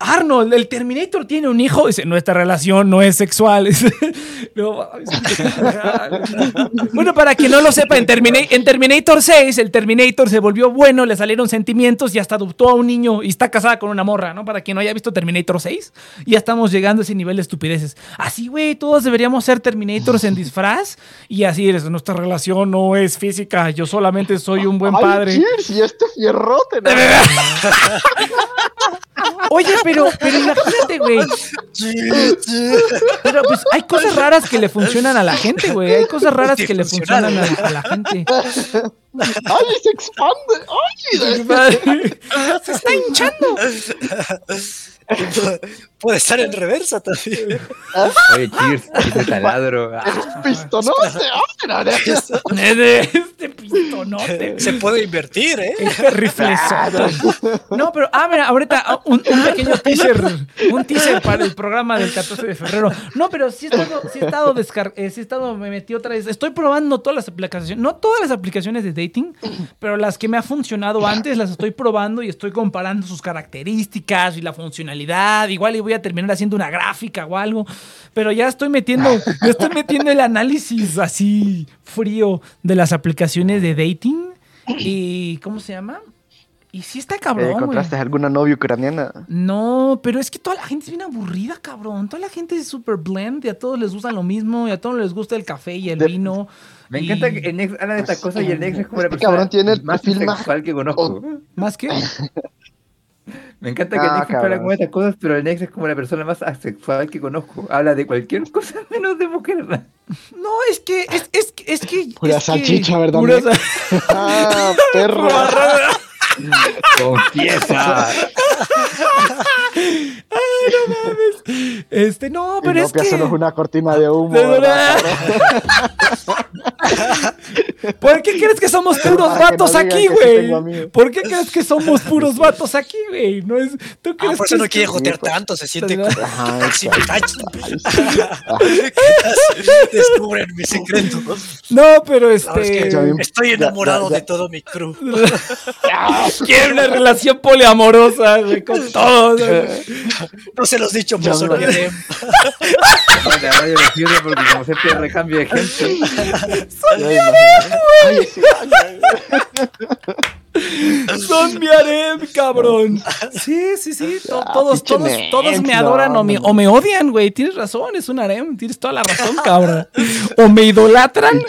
Arnold, el Terminator tiene un hijo. Dice, nuestra relación no es sexual. No bueno, para quien no lo sepa, en, Termina- en Terminator 6, el Terminator se volvió bueno, le salieron sentimientos y hasta adoptó a un niño y está casada con una morra, ¿no? Para quien no haya visto Terminator 6, ya estamos llegando a ese nivel de estupideces. Así, güey, todos deberíamos ser Terminators en disfraz y así eres. Nuestra relación no es física, yo solamente soy un buen Ay, padre. Cheers, y este fierrote, ¿no? Oye, pero, pero imagínate, güey. Pero pues hay cosas raras que le funcionan a la gente, güey. Hay cosas raras que le funcionan a, a la gente. Ay, se expande. Ay, Se está hinchando. Puede estar en reversa también. Oye, cheers, ese taladro. Ah, pistonote. Ay, no, no. De este pistonote. Se puede invertir, ¿eh? Este riflezote. No, pero, ah, mira, ahorita ah, un, un pequeño teaser. Un teaser para el programa del 14 de febrero. No, pero sí he estado, sí he estado, descar eh, sí he estado, me metí otra vez. Estoy probando todas las aplicaciones, no todas las aplicaciones de dating, pero las que me ha funcionado antes las estoy probando y estoy comparando sus características y la funcionalidad. Igual y voy a terminar haciendo una gráfica o algo, pero ya estoy metiendo, ya estoy metiendo el análisis así frío de las aplicaciones de dating. Y, ¿cómo se llama? Y sí está cabrón. ¿Encontraste alguna novia ucraniana? No, pero es que toda la gente es bien aburrida, cabrón. Toda la gente es super blend y a todos les gusta lo mismo y a todos les gusta el café y el De- vino. Me Y- encanta que el Nex habla de estas Pues, cosas y el Nex es como la este persona cabrón tiene el más sexual que conozco. ¿Más que? Me encanta que el Ah, Nex habla cabrón. como de estas cosas, pero el Nex es como la persona más asexual que conozco. Habla de cualquier cosa menos de mujer. No, es que, es, es, que- es que. Pura es que- salchicha, ¿verdad, pura amigo? sal- ¡Ah, perro! Confiesa. Este, no, pero es Inopia que. solo es una cortina de humo. De ¿verdad, verdad. cabrón? ¿Por qué crees que somos puros vatos no aquí, güey? ¿Por qué crees que somos puros vatos aquí, güey? No es. ¿Tú Ah, por eso no quiere jotear pues. tanto, se siente como. Descubren mi secreto. No, pero este. estoy enamorado de todo mi crew. Quiere una relación poliamorosa, güey, con todos. güey. No se los he dicho, Ya pero solo porque como de gente. Ay, ay. Son mi harem, cabrón. Sí, sí, sí. to- Ah, todos, todos, todos me adoran o me, o me odian, güey. Tienes razón, es un harem. Tienes toda la razón, cabrón. O me idolatran.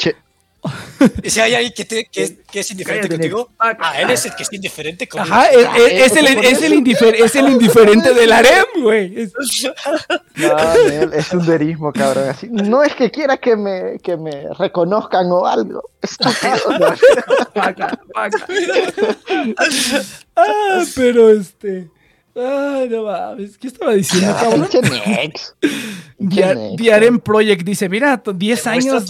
Si hay alguien que, te- que, es- que es indiferente Cállate, contigo, ah, él es el que es indiferente conmigo. Ajá, es, es- es el, es, el indifer- es el indiferente del harem, güey. Es- No, es un derismo, cabrón. Así, no es que quiera que me, que me reconozcan o algo. Estúpido. ¿no? Vaca, vaca. Ah, pero este. Ay, no mames. ¿Qué estaba diciendo, cabrón? Diarem Project dice, mira, t- 10 Demuestra años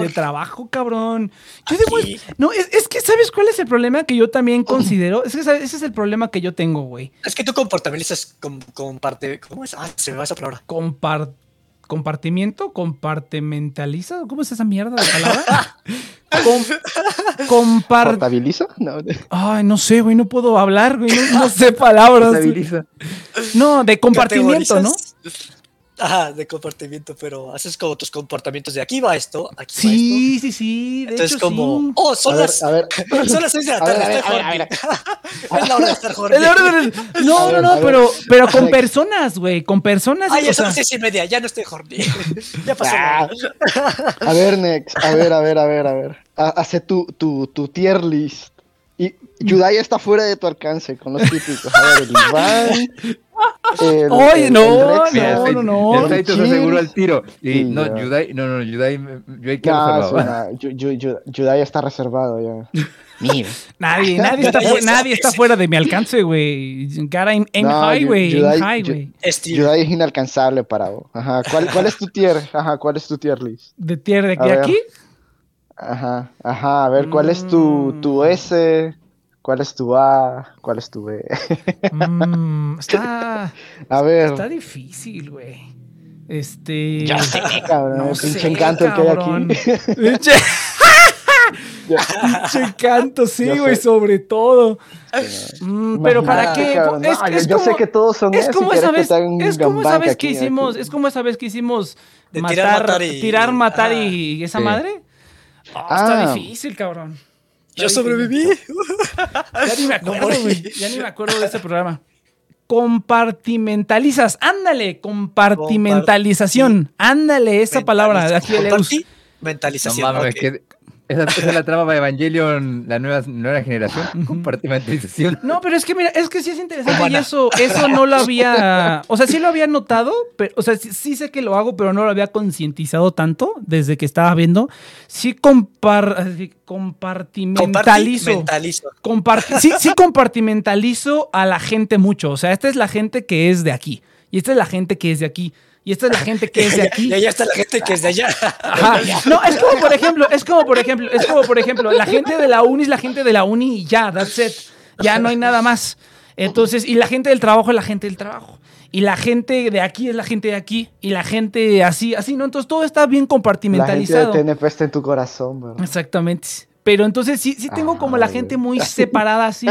de trabajo, cabrón. Yo Sí. No, es, es que, ¿sabes cuál es el problema que yo también considero? Es que ¿sabes? ese es el problema que yo tengo, güey. Es que tú comportabilizas con, con parte. ¿Cómo es? Ah, se me va esa palabra. Compar- compartimiento, compartimentaliza, ¿cómo es esa mierda de palabra? Com- compar... ¿Portabiliza? No. Ay, no sé, güey, no puedo hablar, güey, no, no sé palabras. No, de compartimiento, ¿no? Ajá, de compartimiento, pero haces como tus comportamientos de aquí va esto, aquí va Sí, sí, sí, esto. Entonces, hecho como, sí. oh, A son ver, las, a ver. son las 6 de la A ver, tarde, a ver, a ver, a ver. Es la hora de estar horny. Es la hora de- No, A ver, no, a no, ver. pero, pero con personas, güey, con personas. Ay, son las seis y media, ya no estoy horny. ya pasó. Ah. A ver, Nex, a ver, a ver, a ver, a ver. Ha- Hace tu, tu, tu tier list. Y Yudai está fuera de tu alcance con los típicos. A ver, el Iván. el- Oye, el- no, el Rex, no, el- no, no. El Saito se aseguró al tiro. Y Sí, no. Yudai, no, no, Yudai, Yudai que No, reservado. no, Yudai está reservado ya. Mira. Nadie, nadie está, fu- nadie está fuera de mi alcance, güey. Gotta aim, aim No, high, güey. Yudai-. Yudai es inalcanzable para vos. Ajá. ¿Cuál, ¿Cuál es tu tier? Ajá, ¿cuál es tu tier list? De tier de A aquí. Ajá, ajá. A ver, ¿cuál es tu, tu Mm. S? ¿Cuál es tu A? ¿Cuál es tu B? Mm, está, A ver. está difícil, güey. Este. Ya sé, cabrón. No pinche sé, encanto el que hay aquí. Pinche pinche encanto, sí, güey, sobre todo. Mm, pero para qué. cabrón. Es, No, es yo, sé que todos son Es como esa vez, es como esa vez aquí, que hicimos, aquí. es como esa vez que hicimos De matar, tirar, matar y- tirar, matar Ajá. y esa Sí. madre. Ah, está Ah. difícil, cabrón. Yo sobreviví. Ya ni me acuerdo, güey. Ya ni me acuerdo de ese programa. Compartimentalizas, ándale, compartimentalización, ándale, esa palabra de aquí. Compartí, No mentalización. mames, ok. que esa, esa es la trama para Evangelion, la nueva, nueva generación. Compartimentalización. No, pero es que mira, es que sí es interesante y eso, eso no lo había, o sea, sí lo había notado, pero, o sea, sí, sí sé que lo hago, pero no lo había concientizado tanto desde que estaba viendo. Sí compar. Compartimentalizo. Comparti- sí, sí compartimentalizo a la gente mucho. O sea, esta es la gente que es de aquí. Y esta es la gente que es de aquí. Y esta es la gente que es de aquí. Y allá está la gente que es de allá. Ajá. No, es como por ejemplo, es como por ejemplo, es como por ejemplo, la gente de la uni es la gente de la uni y ya, that's it. Ya no hay nada más. Entonces, y la gente del trabajo es la gente del trabajo. Y la gente de aquí es la gente de aquí. Y la gente así, así, ¿no? Entonces todo está bien La gente de compartimentalizado. TNP está en tu corazón, bro. Exactamente. Pero entonces sí, sí tengo como la Ay, gente muy separada así.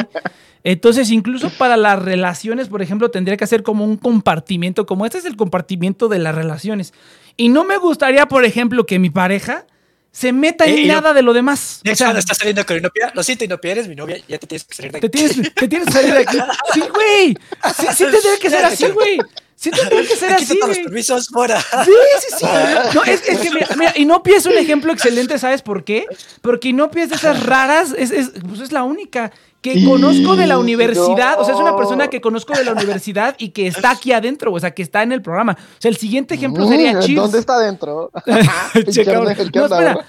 Entonces, incluso para las relaciones, por ejemplo, tendría que hacer como un compartimiento, como este es el compartimiento de las relaciones. Y no me gustaría, por ejemplo, que mi pareja se meta en Eh, y lo- nada de lo demás. O Next, sea, cuando estás saliendo con Inopia, lo siento, Inopia, eres mi novia, ya te tienes que salir de aquí. te tienes, te tienes que salir de aquí. Sí, güey. Sí, sí tendría que ser así, güey. Sí tendría que ser así, los permisos fuera. Sí, sí, sí. No, es, es que mira, mira, Inopia es un ejemplo excelente, ¿sabes por qué? Porque Inopia es de esas raras, es, es, pues es la única que Y- conozco de la universidad, o sea, es una persona que conozco de la universidad y que está aquí adentro, o sea, que está en el programa. O sea, el siguiente ejemplo sería Mm, Cheers. ¿Dónde está adentro? Che, cabrón. No, espera.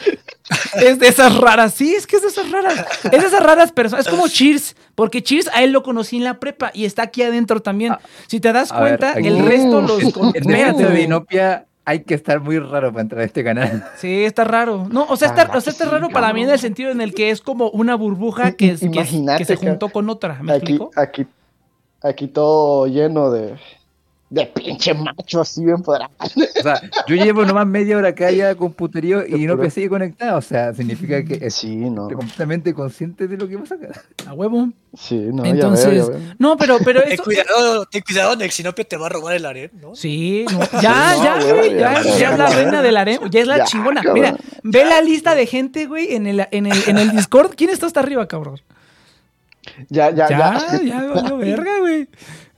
Es de esas raras, sí, es que es de esas raras. Es de esas raras personas. Es como Cheers, porque Cheers a él lo conocí en la prepa y está aquí adentro también. Si te das a cuenta, el resto los. Espérate, defensa de güey. Hay que estar muy raro para entrar a este canal. Sí, está raro. No, o sea, está, o sea, está Sí, raro para mí en el sentido en el que es como una burbuja que, es- que, es- Imagínate, que se juntó con otra. ¿Me Aquí, explico? aquí, aquí todo lleno de, de pinche macho así bien empoderado. O sea, yo llevo nomás media hora acá ya con puterío y Inopia pura. sigue conectada. O sea, significa que es Sí, no. completamente consciente de lo que pasa acá. A huevo. Sí, no, Entonces, ya veo, ya veo. no, pero, pero Ten eso. cuidado, ten cuidado, Nex, Inopia te va a robar el harem, ¿no? Sí, no, ya, no, ya, güey, ya, ya, ya, ya, es la ya. reina del harem, ya es la Ya, chingona. cabrón. Mira, ve la lista de gente, güey, en el, en el, en el Discord. ¿Quién está hasta arriba, cabrón? Ya, ya, Ya, ya. ya, valió verga, güey.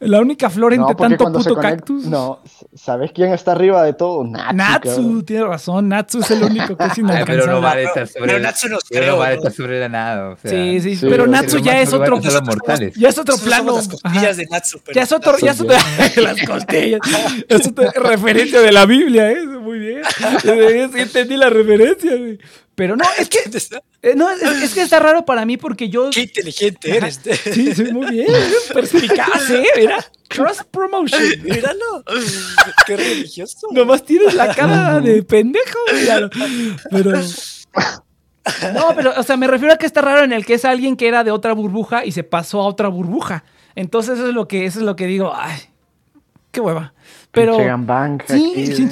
La única flor entre No, tanto puto conecta- cactus. No, ¿sabes quién está arriba de todo? Natsu. Natsu, cabrón. tiene razón. Natsu es el único que es Ay, pero no inalcanzable. vale estar sobre Pero la- Natsu pero creó, no vale ¿no? estar sobre la nada. O sea, Sí, sí, Sí, pero sí, Natsu ya es otro. mortales. Ya es otro plano. las costillas de Natsu, pero Ya es otro, ya es otro, las costillas. Es otra referencia de la Biblia, ¿eh? Muy bien. Entendí la referencia, güey. Pero no, es que, eh, no, es, es que está raro para mí porque yo. Qué inteligente eres. Sí, sí, muy bien. Perspicaz, ¿eh? Mira, cross promotion. Míralo. Qué religioso. Nomás tienes la cara de pendejo, míralo. Pero. No, pero, o sea, me refiero a que está raro en el que es alguien que era de otra burbuja y se pasó a otra burbuja. Entonces, eso es lo que, eso es lo que digo. Ay, qué hueva. Pero. Gangbang Sí, aquí, sin ¿eh?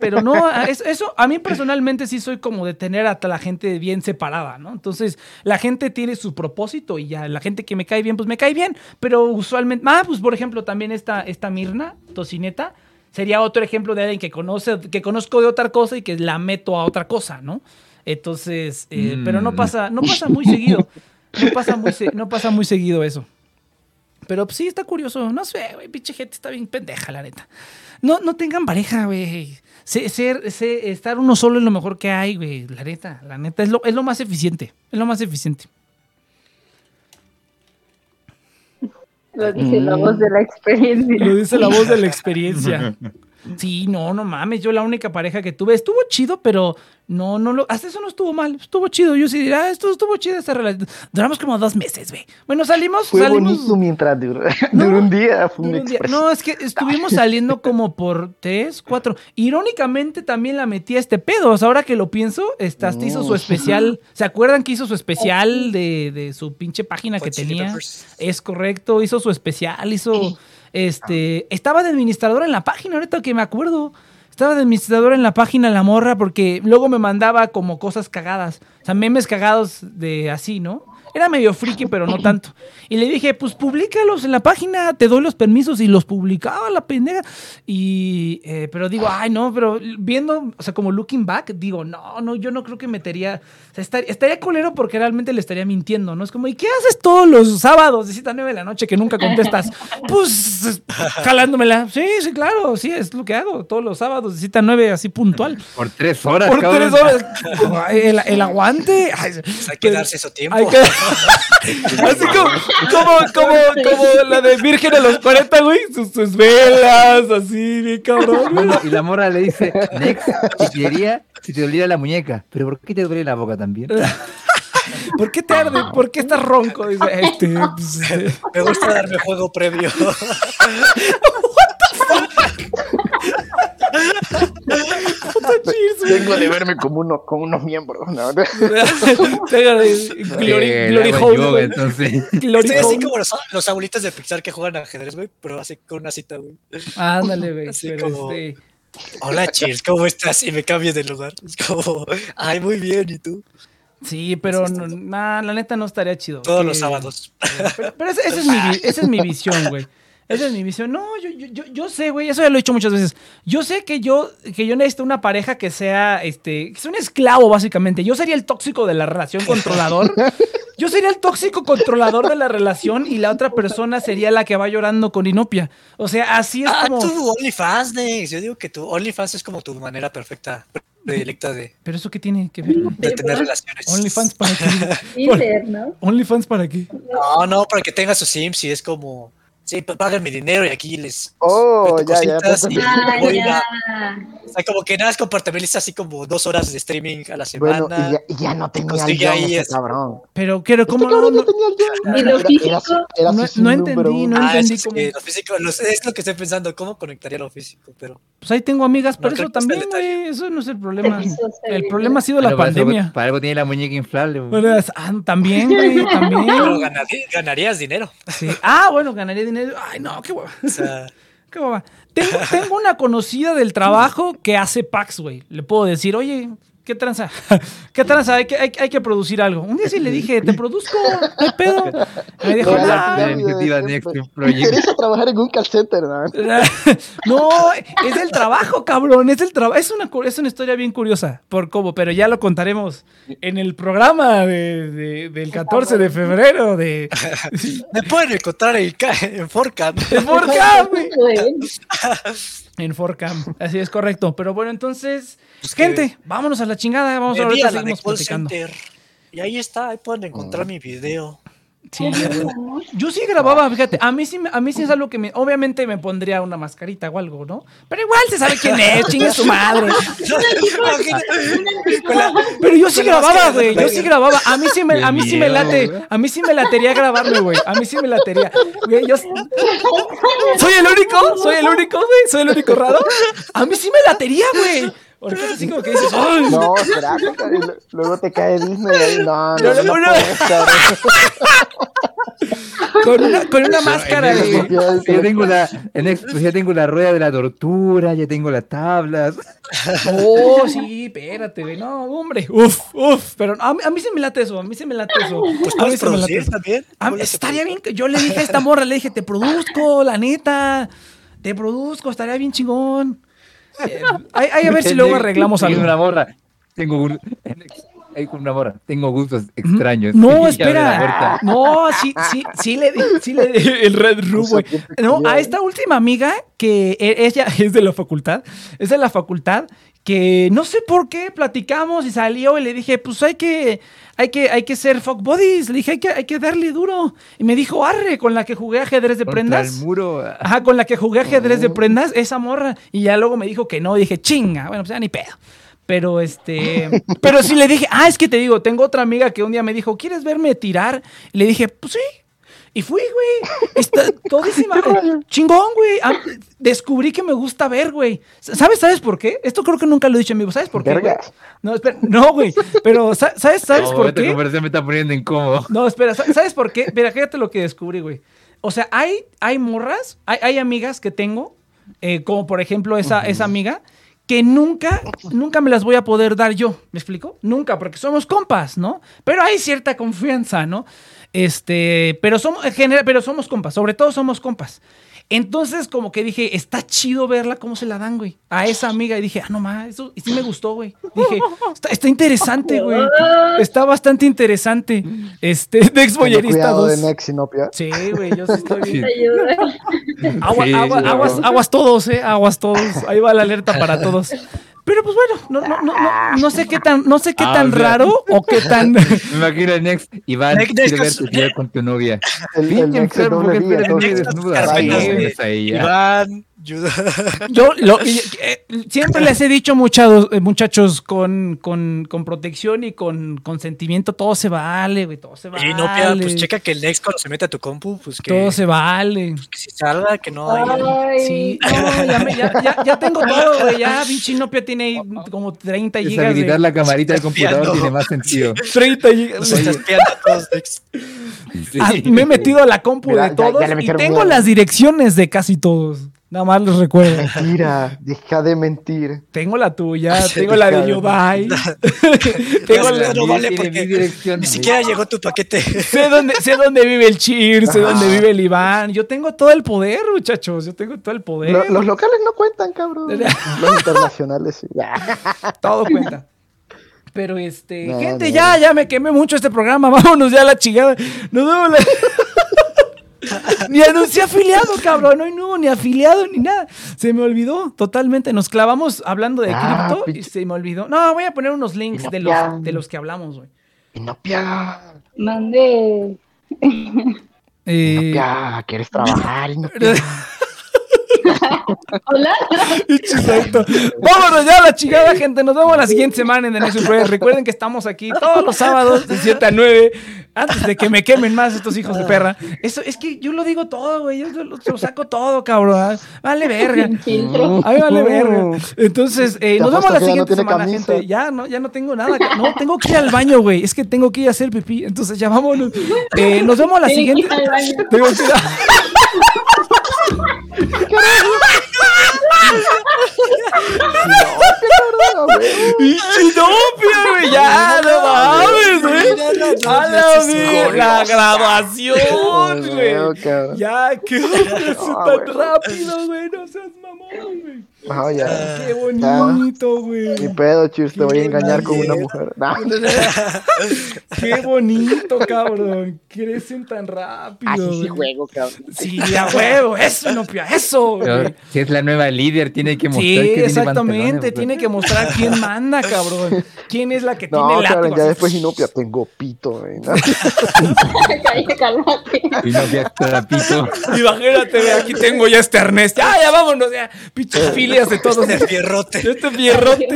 pero no, es- eso a mí personalmente sí soy como de tener a la gente bien separada, ¿no? Entonces, la gente tiene su propósito y ya la gente que me cae bien, pues me cae bien, pero usualmente, ah, pues por ejemplo, también esta, esta Mirna, tocineta, sería otro ejemplo de alguien que conoce, que conozco de otra cosa y que la meto a otra cosa, ¿no? Entonces, eh, Mm. pero no pasa, no pasa muy seguido, no pasa muy, no pasa muy seguido eso. Pero pues, sí, está curioso. No sé, güey, pinche gente está bien pendeja, la neta. No, no tengan pareja, güey. Se- ser, se- estar uno solo es lo mejor que hay, güey. La neta, la neta, es lo, es lo más eficiente. Es lo más eficiente. Lo dice la Mm. voz de la experiencia. Lo dice la voz de la experiencia. Sí, no, no mames. Yo la única pareja que tuve estuvo chido, pero no, no lo. Hasta eso no estuvo mal. Estuvo chido. Yo sí diría, ah, esto estuvo chido esta relación. Duramos como dos meses, güey. Bueno, salimos. Fue salimos bonito mientras duró, No, duró un día. Fue un día. No, es que estuvimos saliendo como por tres, cuatro. Irónicamente también la metí a este pedo. O sea, ahora que lo pienso, esta hasta hizo su especial. ¿Se acuerdan que hizo su especial de, de su pinche página que tenía? Es correcto, hizo su especial, hizo. Este. Estaba de administrador en la página, ahorita que me acuerdo. Estaba de administrador en la página la morra porque luego me mandaba como cosas cagadas. O sea, memes cagados de así, ¿no? Era medio friki, pero no tanto. Y le dije, pues públicalos en la página, te doy los permisos y los publicaba la pendeja. Y, eh, pero digo, ay, no, pero viendo, o sea, como looking back, digo, no, no, yo no creo que metería, o sea, estar- estaría culero porque realmente le estaría mintiendo, ¿no? Es como, ¿y qué haces todos los sábados de 7 a 9 de la noche que nunca contestas? Pues, jalándomela. Sí, sí, claro, sí, es lo que hago todos los sábados de 7 a 9, así puntual. Por tres horas, Por cabrón. tres horas. El, el aguante. Ay, Pues hay que darse eso tiempo. hay que- Así como, como, como, como la de Virgen a los 40, güey. Sus, sus velas, así, bien cabrón. Y la mora le dice, Next, te quería si te doliera la muñeca. Pero ¿por qué te duele la boca también? ¿Por qué te arde? ¿Por qué estás ronco? Dice, este, pues, Me gusta darme juego previo. Vengo de verme como, uno, como unos miembros. ¿no? Glory, Eh, glory hole, entonces. Glory Estoy así como los, los abuelitos de Pixar que juegan ajedrez, güey, pero así con una cita, güey. Ándale, güey. Como- este, Hola, Cheers, ¿cómo estás? Y me cambio de lugar. Es como, ay, muy bien, ¿y tú? Sí, pero no, nah, la neta no estaría chido. Todos Que- los sábados. Pero, pero esa es mi, esa es mi visión, güey. Esa es mi visión. No, yo, yo, yo, yo sé, güey, eso ya lo he dicho muchas veces. Yo sé que yo, que yo necesito una pareja que sea, este, que sea un esclavo, básicamente. Yo sería el tóxico de la relación controlador. Yo sería el tóxico controlador de la relación y la otra persona sería la que va llorando con inopia. O sea, así es Ah, como... tu OnlyFans, Nex. Yo digo que tu OnlyFans es como tu manera perfecta, predilecta de, Pero eso qué tiene que ver. de tener relaciones. OnlyFans para qué. ¿no? OnlyFans para qué. No, no, para que tengas sus Sims y es como, sí, pues paguen mi dinero y aquí les... Oh, ya, ya, y Ah, voy ya. a- o sea, como que nada, es compartibilizar así como dos horas de streaming a la semana. Bueno, y ya, y ya no tenía el ahí ese es- cabrón. Pero, pero Este ¿cómo no? cabrón no- no tenía el John. Y lo Era- era físico. su- era su No- no número entendí, no. Ah, entendí es, cómo- lo físico, lo- es lo que estoy pensando, ¿cómo conectaría lo físico? Pero Pues ahí tengo amigas, pero No, eso también, güey. Eso no es el problema. El problema ha sido la pandemia. Para algo tiene la muñeca inflable. güey. Bueno, es- ah, también, güey, pero también. ganari- ganarías dinero. Sí. Ah, bueno, ganaría dinero. Ay, no, qué hueva. O sea, Qué hueva. Tengo, tengo una conocida del trabajo que hace packs, güey. Le puedo decir, oye, ¿qué tranza? ¿Qué tranza? Hay que, hay, hay que producir algo. Un día sí le dije, te produzco, no hay pedo. Me dijo, "Nah, la iniciativa Next. Me interesa trabajar en un call center, ¿no? No, es el trabajo, cabrón. Es el trabajo. Es una, es una historia bien curiosa. Por cómo, pero ya lo contaremos en el programa de- de- del 14 de febrero de, me pueden encontrar en, en Forcam. de Forcam, güey. En Forcam. Así es correcto. Pero bueno, entonces, Pues que- gente, vámonos a la chingada. Vamos a la de seguimos platicando. center. Y ahí está, ahí pueden encontrar mi video. Sí, yo sí grababa, fíjate, a mí sí, me- a mí sí es algo que me, obviamente me pondría una mascarita o algo, ¿no? Pero igual se sabe quién es, chingue su madre. Pero yo sí grababa, güey, yo sí grababa. A mí sí me, a mí sí me late, a mí sí me latería grabarme, güey. A mí sí me latería. Güey, yo soy el único, soy el único, güey, soy el único raro. A mí sí me latería, güey. Porque es así como que dices, ¡ay! No, será luego te cae Disney ahí. No, no, No, no, no. Con una, con una máscara de. Next, Yo tengo la, ya tengo la rueda de la tortura, ya tengo las tablas. Oh, sí, espérate, güey. No, hombre. Uf, uf. Pero a mí, a mí sí me late eso. A mí sí me late eso. Pues a mí sí me late también. A estaría bien. Yo le dije a esta morra, le dije, te produzco, la neta. Te produzco, estaría bien chingón. Eh, Ahí ahí a ver si luego arreglamos Tengo algo. una morra. Tengo gu- Hay una morra. Tengo gustos extraños. No, espera. No, sí, sí, sí le di, sí le el Red Room, güey. No, a esta última amiga que e- ella es de la facultad, es de la facultad, que no sé por qué platicamos y salió y le dije, pues hay que, hay que, hay que ser fuck buddies. Le dije, hay que, hay que darle duro. Y me dijo, arre, con la que jugué ajedrez de Contra prendas. el muro. Ajá, con la que jugué ajedrez de prendas, esa morra. Y ya luego me dijo que no. Dije, chinga. Bueno, pues ya ni pedo. Pero este. pero sí le dije, ah, es que te digo, tengo otra amiga que un día me dijo, ¿quieres verme tirar? Y le dije, pues sí. Y fui, güey. Está todísima. Chingón, güey. Ah, Descubrí que me gusta ver, güey. ¿Sabes, sabes por qué? Esto creo que nunca lo he dicho en vivo. ¿Sabes por qué? güey? Vergas. No, espera. No, güey. Pero, sa- ¿sabes, sabes No, por esta qué? conversación me está poniendo incómodo. No, espera, ¿sa- ¿sabes por qué? Mira, fíjate lo que descubrí, güey. O sea, hay, hay morras, hay, hay amigas que tengo, eh, como por ejemplo esa, esa amiga, que nunca, nunca me las voy a poder dar yo. ¿Me explico? Nunca, porque somos compas, ¿no? Pero hay cierta confianza, ¿no? Este, pero somos, en general, pero somos compas, sobre todo somos compas. Entonces, como que dije, está chido verla cómo se la dan, güey, a esa amiga. Y dije, ah, no más, eso y sí me gustó, güey. Dije, está, está interesante, güey. Está bastante interesante. Este, de Exboyerista cuidado de 2. Next Sinopia. Sí, güey, yo sí estoy bien. Agua- agua- aguas todos, eh, aguas todos. Ahí va la alerta para todos. Pero pues bueno, no, no, no, no, no sé qué tan, no sé qué Ah, tan o sea- raro o qué tan. Me imagino el Next. Iván, Next, quiere Next, verte tirar con tu novia. El. Iván. Yo lo- eh, siempre les he dicho, muchachos, eh, muchachos, con, con, con protección y con consentimiento, todo se vale, güey, todo se vale. Y no, pues checa que el Next cuando se mete a tu compu, pues que, Todo se vale. que si salga, que no. Ay, Sí, no, ya, me- ya, ya- ya tengo todo, güey. Ya pinche Inopia tiene ahí como 30 gigas. Deshabilitar De, la camarita del computador Espiando. tiene más sentido. 30 gigas. Next. Sí. Ah, me he metido a la compu Mira, de todos y tengo las direcciones de casi todos. Nada más les recuerdo. Mentira, deja de mentir. Tengo la tuya, tengo la de Yodai. tengo la, No vale porque. Ni siquiera llegó tu paquete. sé dónde, sé dónde vive el Chir, sé dónde vive el Iván. Yo tengo todo el poder, muchachos. Yo tengo todo el poder. Lo- los locales no cuentan, cabrón. Los internacionales sí. Todo cuenta. Pero este, No, gente, no. ya, ya me quemé mucho este programa. Vámonos ya a la chingada. Nos vemos la- ni anuncié afiliado, cabrón. Hoy no hubo ni afiliado ni nada. Se me olvidó totalmente. Nos clavamos hablando de Ah, cripto y se me olvidó. No, voy a poner unos links No, de los, de los que hablamos, güey. Inopia, Mande. Eh, Inopia, ¿quieres trabajar? Inopia? Hola. Vámonos ya a la chingada, gente. Nos vemos la siguiente semana en The Next Project. Recuerden que estamos aquí todos los sábados de 7 a 9. Antes de que me quemen más estos hijos de perra. Eso es que yo lo digo todo, güey. Yo lo, lo saco todo, cabrón. Vale verga. A mí vale verga. Entonces, eh, nos vemos la no siguiente semana, camisa. gente. Ya no, ya no tengo nada. No, tengo que ir al baño, güey. Es que tengo que ir a hacer pipí. Entonces, ya vámonos. Eh, nos vemos la siguiente. ir al baño. Tengo que ir a- Chinopia, güey, ya, no mames, güey. A la la graduación, güey. Ya, qué Ah, tan rápido, güey. No seas mamón, güey. No, ya. Qué bonito, güey. Ni pedo, chis, te voy a engañar con una mujer. Nah. Qué bonito, cabrón. Crecen tan rápido. Así sí güey. juego, cabrón. Sí, a huevo, eso, Nopia, eso. Pero güey. si es la nueva líder, tiene que mostrar Sí, que exactamente. Tiene que mostrar quién manda, cabrón. ¿Quién es la que No, tiene cabrón, látigo? ya después Inopia, tengo pito, güey. ¿no? No veas trapito. Imagínate, aquí tengo ya este arnés. Ya, ya vámonos, ya. Pinches de todos. De fierrote. Este fierrote.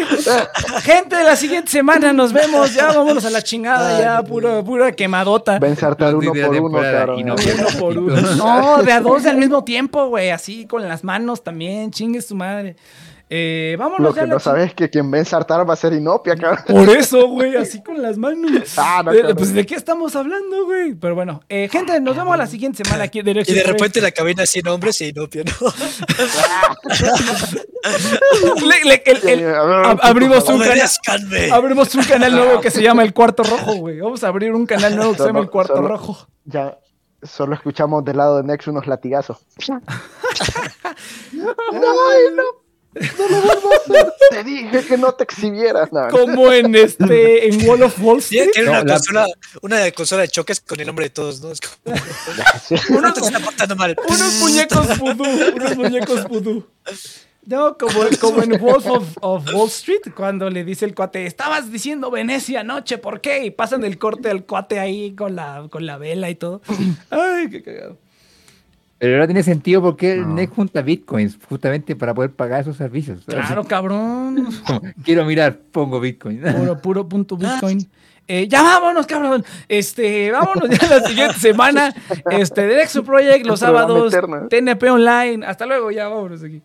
Gente, la siguiente semana nos vemos. Ya vámonos a la chingada, ya, pura, pura quemadota. Va a ensartar uno por uno, y no veas Uno por trapito. uno. No, de a dos al mismo tiempo, güey. Así con las manos también. Chingue su madre. Eh, vámonos Lo que no sabes es que quien va a ensartar va a ser Inopia, cabrón. Por eso, güey, así con las manos. Ah, no, Eh, claro. pues de qué estamos hablando, güey. Pero bueno, eh, gente, nos vemos la siguiente semana aquí en Derecho Y de repente la cabina sin hombres y Inopia, ¿no? Le- le- el- el- A ver, ab- abrimos un canal. Abrimos un canal nuevo que se llama El Cuarto Rojo, güey. Vamos a abrir un canal nuevo que se llama El Cuarto Solo- Rojo. Ya, solo escuchamos del lado de Nex unos latigazos. no, no, no lo vuelvo a hacer. Te dije que no te exhibieras. No, Como en este, en Wall of Wall Street. No, una, la- consola, una consola de choques con el nombre de todos, ¿no? Es como, sí. uno te está portando mal. Unos muñecos vudú, unos muñecos vudú. No, como, como en Wolf of, of Wall Street, cuando le dice el cuate, estabas diciendo Venecia anoche, ¿por qué? Y pasan el corte al cuate ahí con la, con la vela y todo. Ay, qué cagado. Pero ahora tiene sentido porque el No. NEC junta bitcoins justamente para poder pagar esos servicios. Claro, cabrón. Quiero mirar, pongo bitcoin. Puro, puro punto Bitcoin. Eh, ya vámonos, cabrón. Este, vámonos ya la siguiente semana. Este, de Nexo Project, los sábados. TNP Online. Hasta luego, ya vámonos aquí.